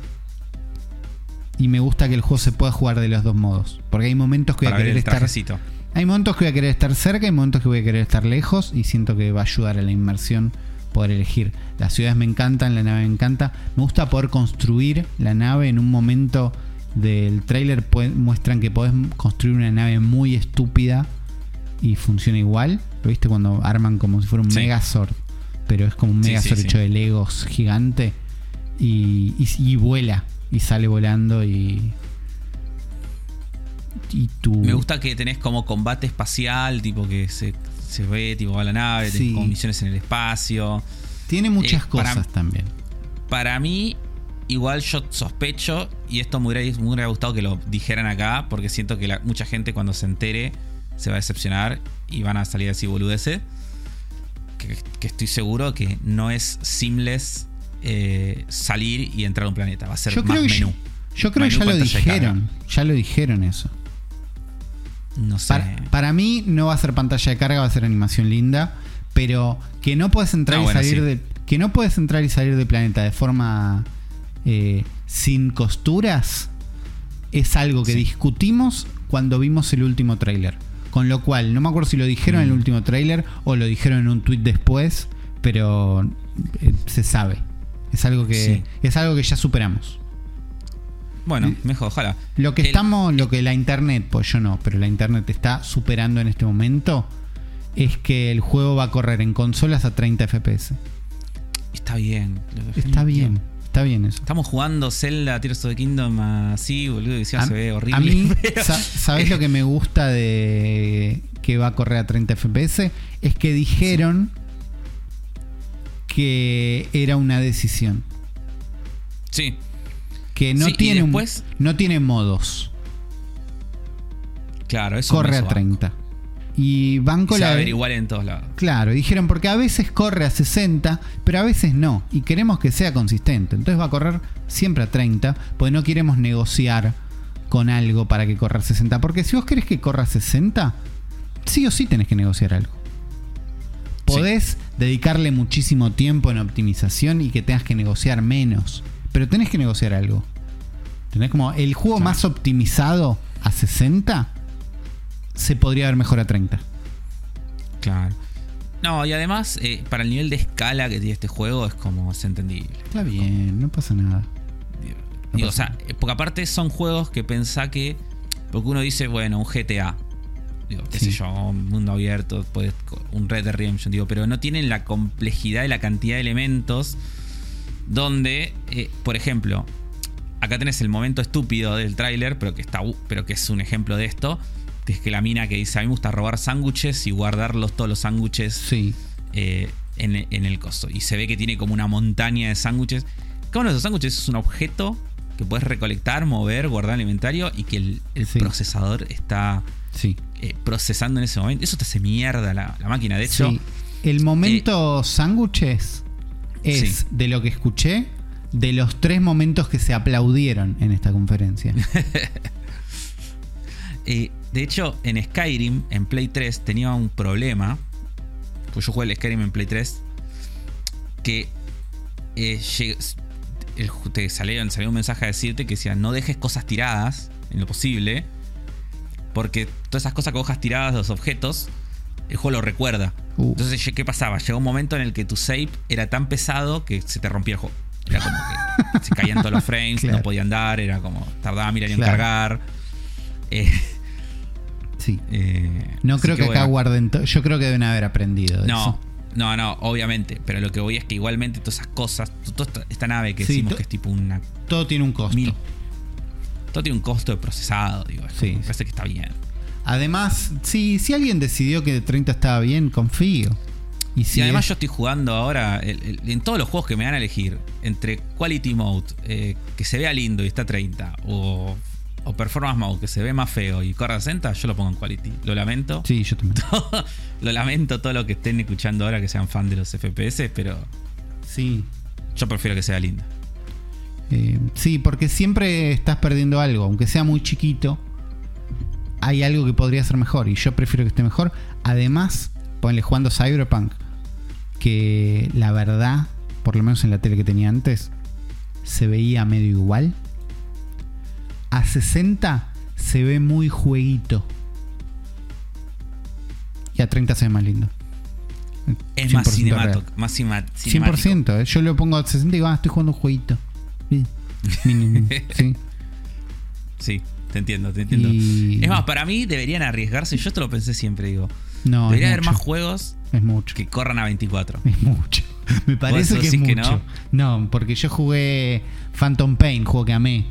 Y me gusta que el juego se pueda jugar de los dos modos. Porque hay momentos que voy a Para querer estar. trajecito. Hay momentos que voy a querer estar cerca y momentos que voy a querer estar lejos. Y siento que va a ayudar a la inmersión poder elegir. Las ciudades me encantan, la nave me encanta. Me gusta poder construir la nave en un momento del trailer. Muestran que podés construir una nave muy estúpida y funciona igual. ¿Lo viste cuando arman como si fuera un Sí. Megazord? Pero es como un Sí, Megazord sí, sí. hecho de Legos gigante. Y, y, y vuela. Y sale volando y. Y tú. Me gusta que tenés como combate espacial, tipo que se, se ve, tipo va la nave, tenés como misiones en el espacio. Tiene muchas Eh, para- cosas también. Para mí, igual yo sospecho, y esto me hubiera, me hubiera gustado que lo dijeran acá, porque siento que la- mucha gente cuando se entere se va a decepcionar y van a salir así boludeces. Que, que estoy seguro que no es seamless eh, salir y entrar a un planeta. Va a ser Yo más menú. yo creo que ya lo de dijeron. Ya lo dijeron eso. No sé. Para, para mí no va a ser pantalla de carga, va a ser animación linda. Pero que no puedes entrar Ah, y bueno, salir sí. de. Que no puedes entrar y salir del planeta de forma eh, sin costuras. Es algo que Sí. discutimos cuando vimos el último tráiler. Con lo cual, no me acuerdo si lo dijeron en el Mm. último tráiler o lo dijeron en un tweet después. Pero eh, se sabe. Es algo que. Sí. Es algo que ya superamos. Bueno, mejor, ojalá. Lo que El- estamos, lo que la internet, pues yo no, pero la internet está superando en este momento es que el juego va a correr en consolas a 30 FPS. Está bien. Está bien, está bien eso. Estamos jugando Zelda Tears of the Kingdom así, boludo, que se ve horrible. a mí, pero- sa- ¿sabes lo que me gusta de que va a correr a 30 FPS? Es que dijeron que era una decisión. Sí, Que no Sí, tiene un- después- no tiene modos. claro, eso corre a soba. 30. Y banco la en todos lados. Claro, dijeron porque a veces corre a 60, pero a veces no. Y queremos que sea consistente. Entonces va a correr siempre a 30, porque no queremos negociar con algo para que corra a 60. Porque si vos querés que corra a 60, sí o sí tenés que negociar algo. Podés dedicarle muchísimo tiempo en optimización y que tengas que negociar menos. Pero tenés que negociar algo. Tenés como el juego Claro. más optimizado a 60 se podría ver mejor a 30. Claro. No, y además, eh, para el nivel de escala que tiene este juego, es como es entendible. Está bien, no pasa nada. Digo, No digo, o sea, porque aparte son juegos que pensá que. Porque uno dice, bueno, un GTA. Digo, qué Sí. sé yo, un mundo abierto, un Red Dead Redemption, digo, pero no tienen la complejidad y la cantidad de elementos donde, eh, por ejemplo, acá tenés el momento estúpido del tráiler, pero que está, pero que es un ejemplo de esto, es que la mina que dice, a mí me gusta robar sándwiches y guardarlos todos los sándwiches Sí. eh, en, en el costo. Y se ve que tiene como una montaña de sándwiches. Cada uno de esos sándwiches es un objeto que puedes recolectar, mover, guardar en el inventario y que el, el Sí. procesador está Sí. eh, procesando en ese momento. Eso te hace mierda la, la máquina. De hecho, Sí. El momento sándwiches es, Eh, de lo que escuché, de los tres momentos que se aplaudieron en esta conferencia. eh, de hecho, en Skyrim, en Play 3, tenía un problema. Pues yo jugué el Skyrim en Play 3. Que eh, el te salió, salió un mensaje a decirte que decía no dejes cosas tiradas en lo posible. Porque todas esas cosas que hojas tiradas, los objetos, el juego lo recuerda. Uh. Entonces, ¿qué pasaba? Llegó un momento en el que tu save era tan pesado que se te rompía el juego. Era como que se caían todos los frames, Claro. no podía andar, era como tardaba mil años en Claro. cargar. Eh, Sí. eh, No creo que, acá bueno. guarden. Yo creo que deben haber aprendido. de No, eso. no, no, obviamente. Pero lo que voy es que igualmente todas esas cosas, toda esta, nave que Sí, decimos que es tipo una. Todo tiene un costo. Mil. Todo tiene un costo de procesado, digo. Sí, me parece que está bien. Además, sí, si alguien decidió que 30 estaba bien, confío. Y si y además es- yo estoy jugando ahora el- el- en todos los juegos que me van a elegir entre Quality Mode, eh, que se vea lindo y está a 30, o, o Performance Mode, que se ve más feo y corre a 60, yo lo pongo en Quality. Lo lamento. Sí, yo también. lo lamento todo lo que estén escuchando ahora que sean fan de los FPS, pero Sí. yo prefiero que sea lindo. Eh, sí, porque siempre estás perdiendo algo, aunque sea muy chiquito. Hay algo que podría ser mejor y yo prefiero que esté mejor. Además, ponle jugando Cyberpunk, que la verdad, por lo menos en la tele que tenía antes, se veía medio igual. A 60 se ve muy jueguito. Y a 30 se ve más lindo. Es más 100% cinemático. real. Más cinemático. 100%. eh. Yo lo pongo a 60 y digo, ah, estoy jugando un jueguito. Sí. Sí. Sí, te entiendo, te entiendo. Y- Es más, para mí deberían arriesgarse. Yo esto lo pensé siempre, digo. No, Debería haber más juegos Es mucho. que corran a 24. Es mucho. Me parece ¿Vos que es mucho. que no? porque yo jugué Phantom Pain, juego que amé.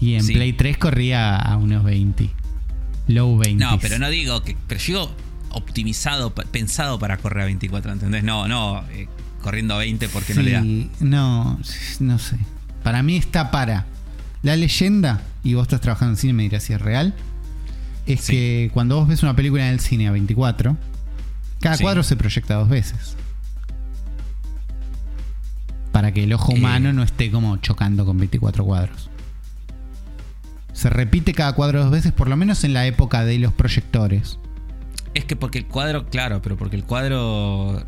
Y en Sí. Play 3 corría a unos 20. Low 20. No, pero no digo que. Pero yo optimizado, pensado para correr a 24, ¿entendés? No, no, eh, corriendo a 20 porque no le da. No, no sé. Para mí está para la leyenda, y vos estás trabajando en cine, me dirás si es real. es Sí. que cuando vos ves una película en el cine a 24, cada Sí. cuadro se proyecta dos veces. Para que el ojo Eh. humano no esté como chocando con 24 cuadros. Se repite cada cuadro dos veces, por lo menos en la época de los proyectores. Es que porque el cuadro, claro, pero porque el cuadro.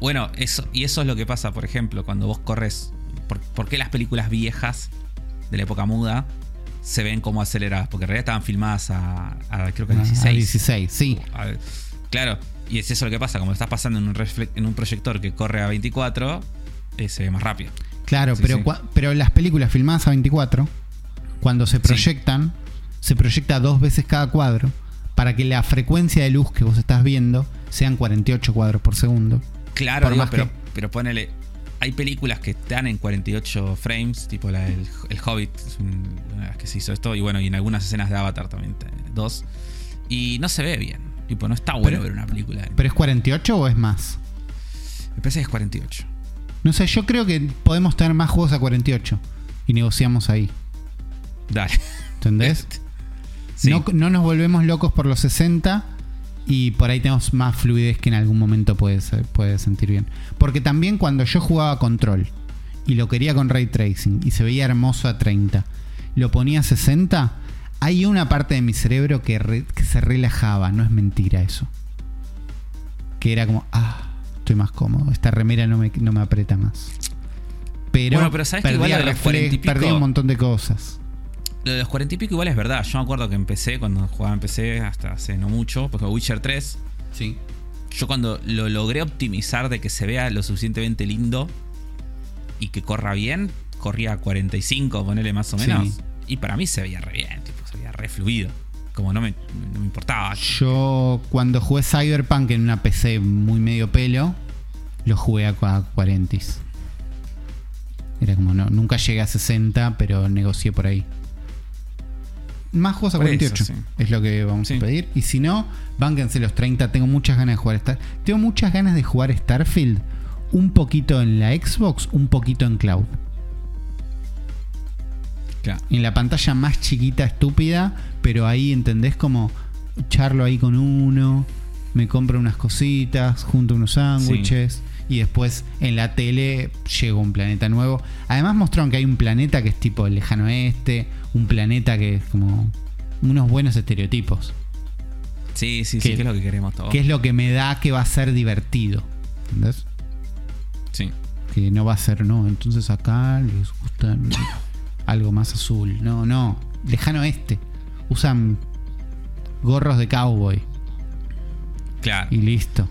Bueno, eso, y eso es lo que pasa, por ejemplo, cuando vos corres. ¿Por, por qué las películas viejas de la época muda se ven como aceleradas? Porque en realidad estaban filmadas a, a, creo que a Ah, 16. a 16, sí. A- claro, y es eso lo que pasa. Como lo estás pasando en un, en un proyector que corre a 24, eh, se ve más rápido. Claro, Sí, pero, sí. pero las películas filmadas a 24, cuando se proyectan, se proyecta dos veces cada cuadro para que la frecuencia de luz que vos estás viendo sean 48 cuadros por segundo. Claro, Por digo, más pero, que- pero ponele. Hay películas que están en 48 frames, tipo la del el Hobbit, es una de las que se hizo esto, y bueno, y en algunas escenas de Avatar también, dos. Y no se ve bien. Tipo, no está bueno Pero- ver una película. ¿Pero es 48 o es más? Me parece que es 48. No sé, yo creo que podemos tener más juegos a 48 y negociamos ahí. Dale. ¿Entendés? Sí. No, no nos volvemos locos por los 60 y por ahí tenemos más fluidez que en algún momento puede, ser- puede sentir bien. Porque también cuando yo jugaba Control y lo quería con ray tracing y se veía hermoso a 30, lo ponía a 60, hay una parte de mi cerebro que, re- que se relajaba, no es mentira eso. Que era como, ah, estoy más cómodo, esta remera no me, no me aprieta más. Pero, Bueno, pero ¿sabes que igual los 40 y pico- perdía un montón de cosas. Lo de los 40 y pico igual es verdad. Yo me acuerdo que empecé, cuando jugaba en PC, hasta hace no mucho, porque Witcher 3, Sí. yo cuando lo logré optimizar de que se vea lo suficientemente lindo y que corra bien, corría a 45, ponele más o Sí. menos. Y para mí se veía re bien, tipo, se veía re fluido. Como no me, no me importaba. Yo cuando jugué Cyberpunk en una PC muy medio pelo, lo jugué a cua- 40. Era como, no, nunca llegué a 60, pero negocié por ahí. Más juegos a Por eso, 48 sí. es lo que vamos Sí. a pedir. Y si no, bánquense los 30. Tengo muchas ganas de jugar Star. Tengo muchas ganas de jugar Starfield. Un poquito en la Xbox, un poquito en cloud. Claro. En la pantalla más chiquita, estúpida, pero ahí entendés como charlo ahí con uno, me compro unas cositas, junto unos sándwiches y después en la tele llega un planeta nuevo. Además mostraron que hay un planeta que es tipo el lejano oeste, un planeta que es como unos buenos estereotipos, Sí, sí, Que- sí, que es lo que queremos todos. que es lo que me da que va a ser divertido. ¿Entendés? Sí. Que no va a ser, no, entonces acá les gusta algo más azul. No, no, lejano oeste. Usan gorros de cowboy Claro. y listo.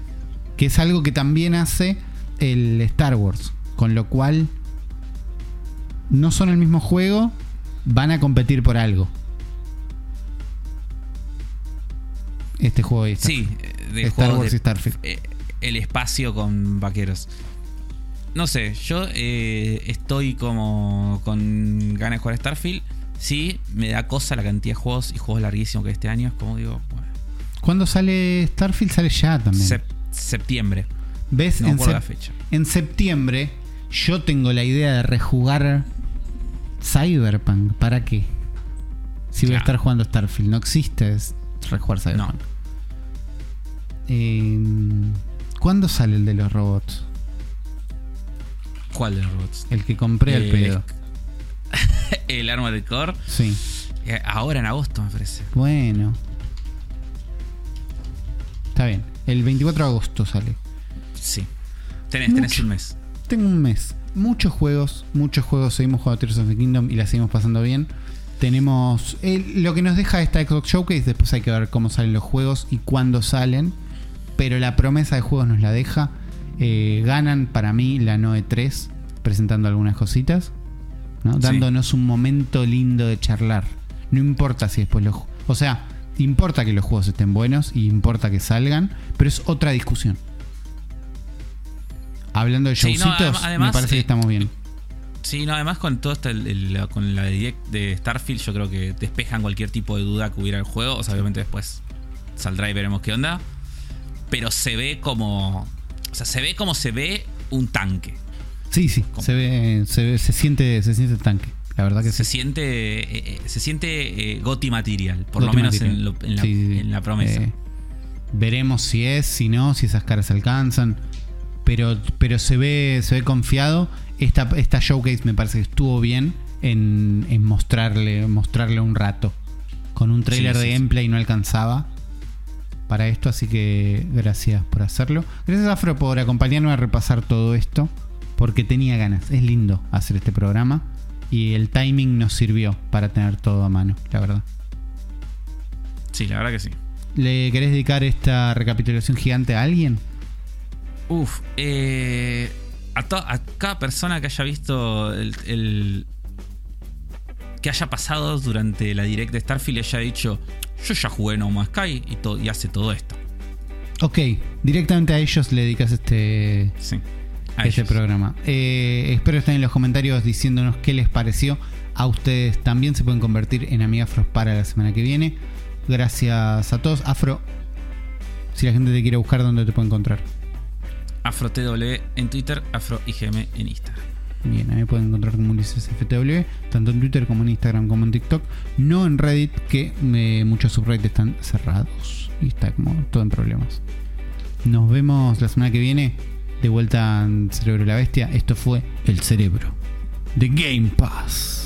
Que es algo que también hace el Star Wars. Con lo cual no son el mismo juego, van a competir por algo. Este juego de Star- Sí, eh, de Star Wars de- y Starfield. eh, el espacio con vaqueros. No sé, yo eh, estoy como con ganas de jugar Starfield. Sí, me da cosa la cantidad de juegos y juegos larguísimos que este año. Es como digo, bueno, ¿Cuándo sale Starfield? Sale ya también. sep- septiembre. ¿Ves? No en, la fecha. en septiembre yo tengo la idea de rejugar Cyberpunk. ¿Para qué? Si voy a estar jugando Starfield. No existe es rejugar Cyberpunk. Eh, ¿Cuándo sale el de los robots? ¿Cuál de los robots? El que compré al Eh, pedo. El arma de core. Sí. Eh, Ahora en agosto me parece. Bueno. Está bien. El 24 de agosto sale. Sí. Tenés, un mes. Tengo un mes. Muchos juegos, muchos juegos. Seguimos jugando Tears of the Kingdom y la seguimos pasando bien. Tenemos el- lo que nos deja esta Xbox Showcase. Después hay que ver cómo salen los juegos y cuándo salen. Pero la promesa de juegos nos la deja. Eh, ganan para mí la Noe 3 presentando algunas cositas. ¿no? Sí. Dándonos un momento lindo de charlar. No importa si después ju- O sea, importa que los juegos estén buenos y importa que salgan. Pero es otra discusión. Hablando de Sí, no, showcitos, además, me parece eh, que estamos bien. Sí, no, además con todo esto, el- el- con la direct de Starfield, yo creo que despejan cualquier tipo de duda que hubiera el juego. O sea, obviamente después saldrá y veremos qué onda. Pero se ve como. O sea, se ve como se ve un tanque. Sí, sí, se ve, se ve- se siente, se siente el tanque. La verdad que se sí. siente eh, eh, se siente eh, Gotti material, por lo menos en, lo- en la, Sí, sí, sí. en la promesa. Eh, veremos si es, si no, si esas caras alcanzan. Pero, pero se ve, se ve confiado. Esta, esta showcase me parece que estuvo bien en, en mostrarle, mostrarle un rato. Con un trailer Sí, de gameplay no alcanzaba para esto, así que gracias por hacerlo. Gracias Afro por acompañarme a repasar todo esto, porque tenía ganas. Es lindo hacer este programa y el timing nos sirvió para tener todo a mano, la verdad. Sí, la verdad que sí. ¿Le querés dedicar esta recapitulación gigante a alguien? Uf, eh, a, a cada persona que haya visto el, el- que haya pasado durante la direct de Starfield y haya dicho, yo ya jugué No Man's Sky y, y hace todo esto. Ok, directamente a ellos le dedicas este, Sí. A este ellos. programa. Eh, espero estén en los comentarios diciéndonos qué les pareció. A ustedes también se pueden convertir en amigafros para la semana que viene. Gracias a todos. Afro, si la gente te quiere buscar, ¿dónde te puede encontrar? AfroTW en Twitter, AfroIGM en Instagram. Bien, ahí pueden encontrar como Ulises FTW, tanto en Twitter como en Instagram como en TikTok. No en Reddit, que eh, muchos subreddits están cerrados y está como todo en problemas. Nos vemos la semana que viene de vuelta en Cerebro de la Bestia. Esto fue El Cerebro de Game Pass.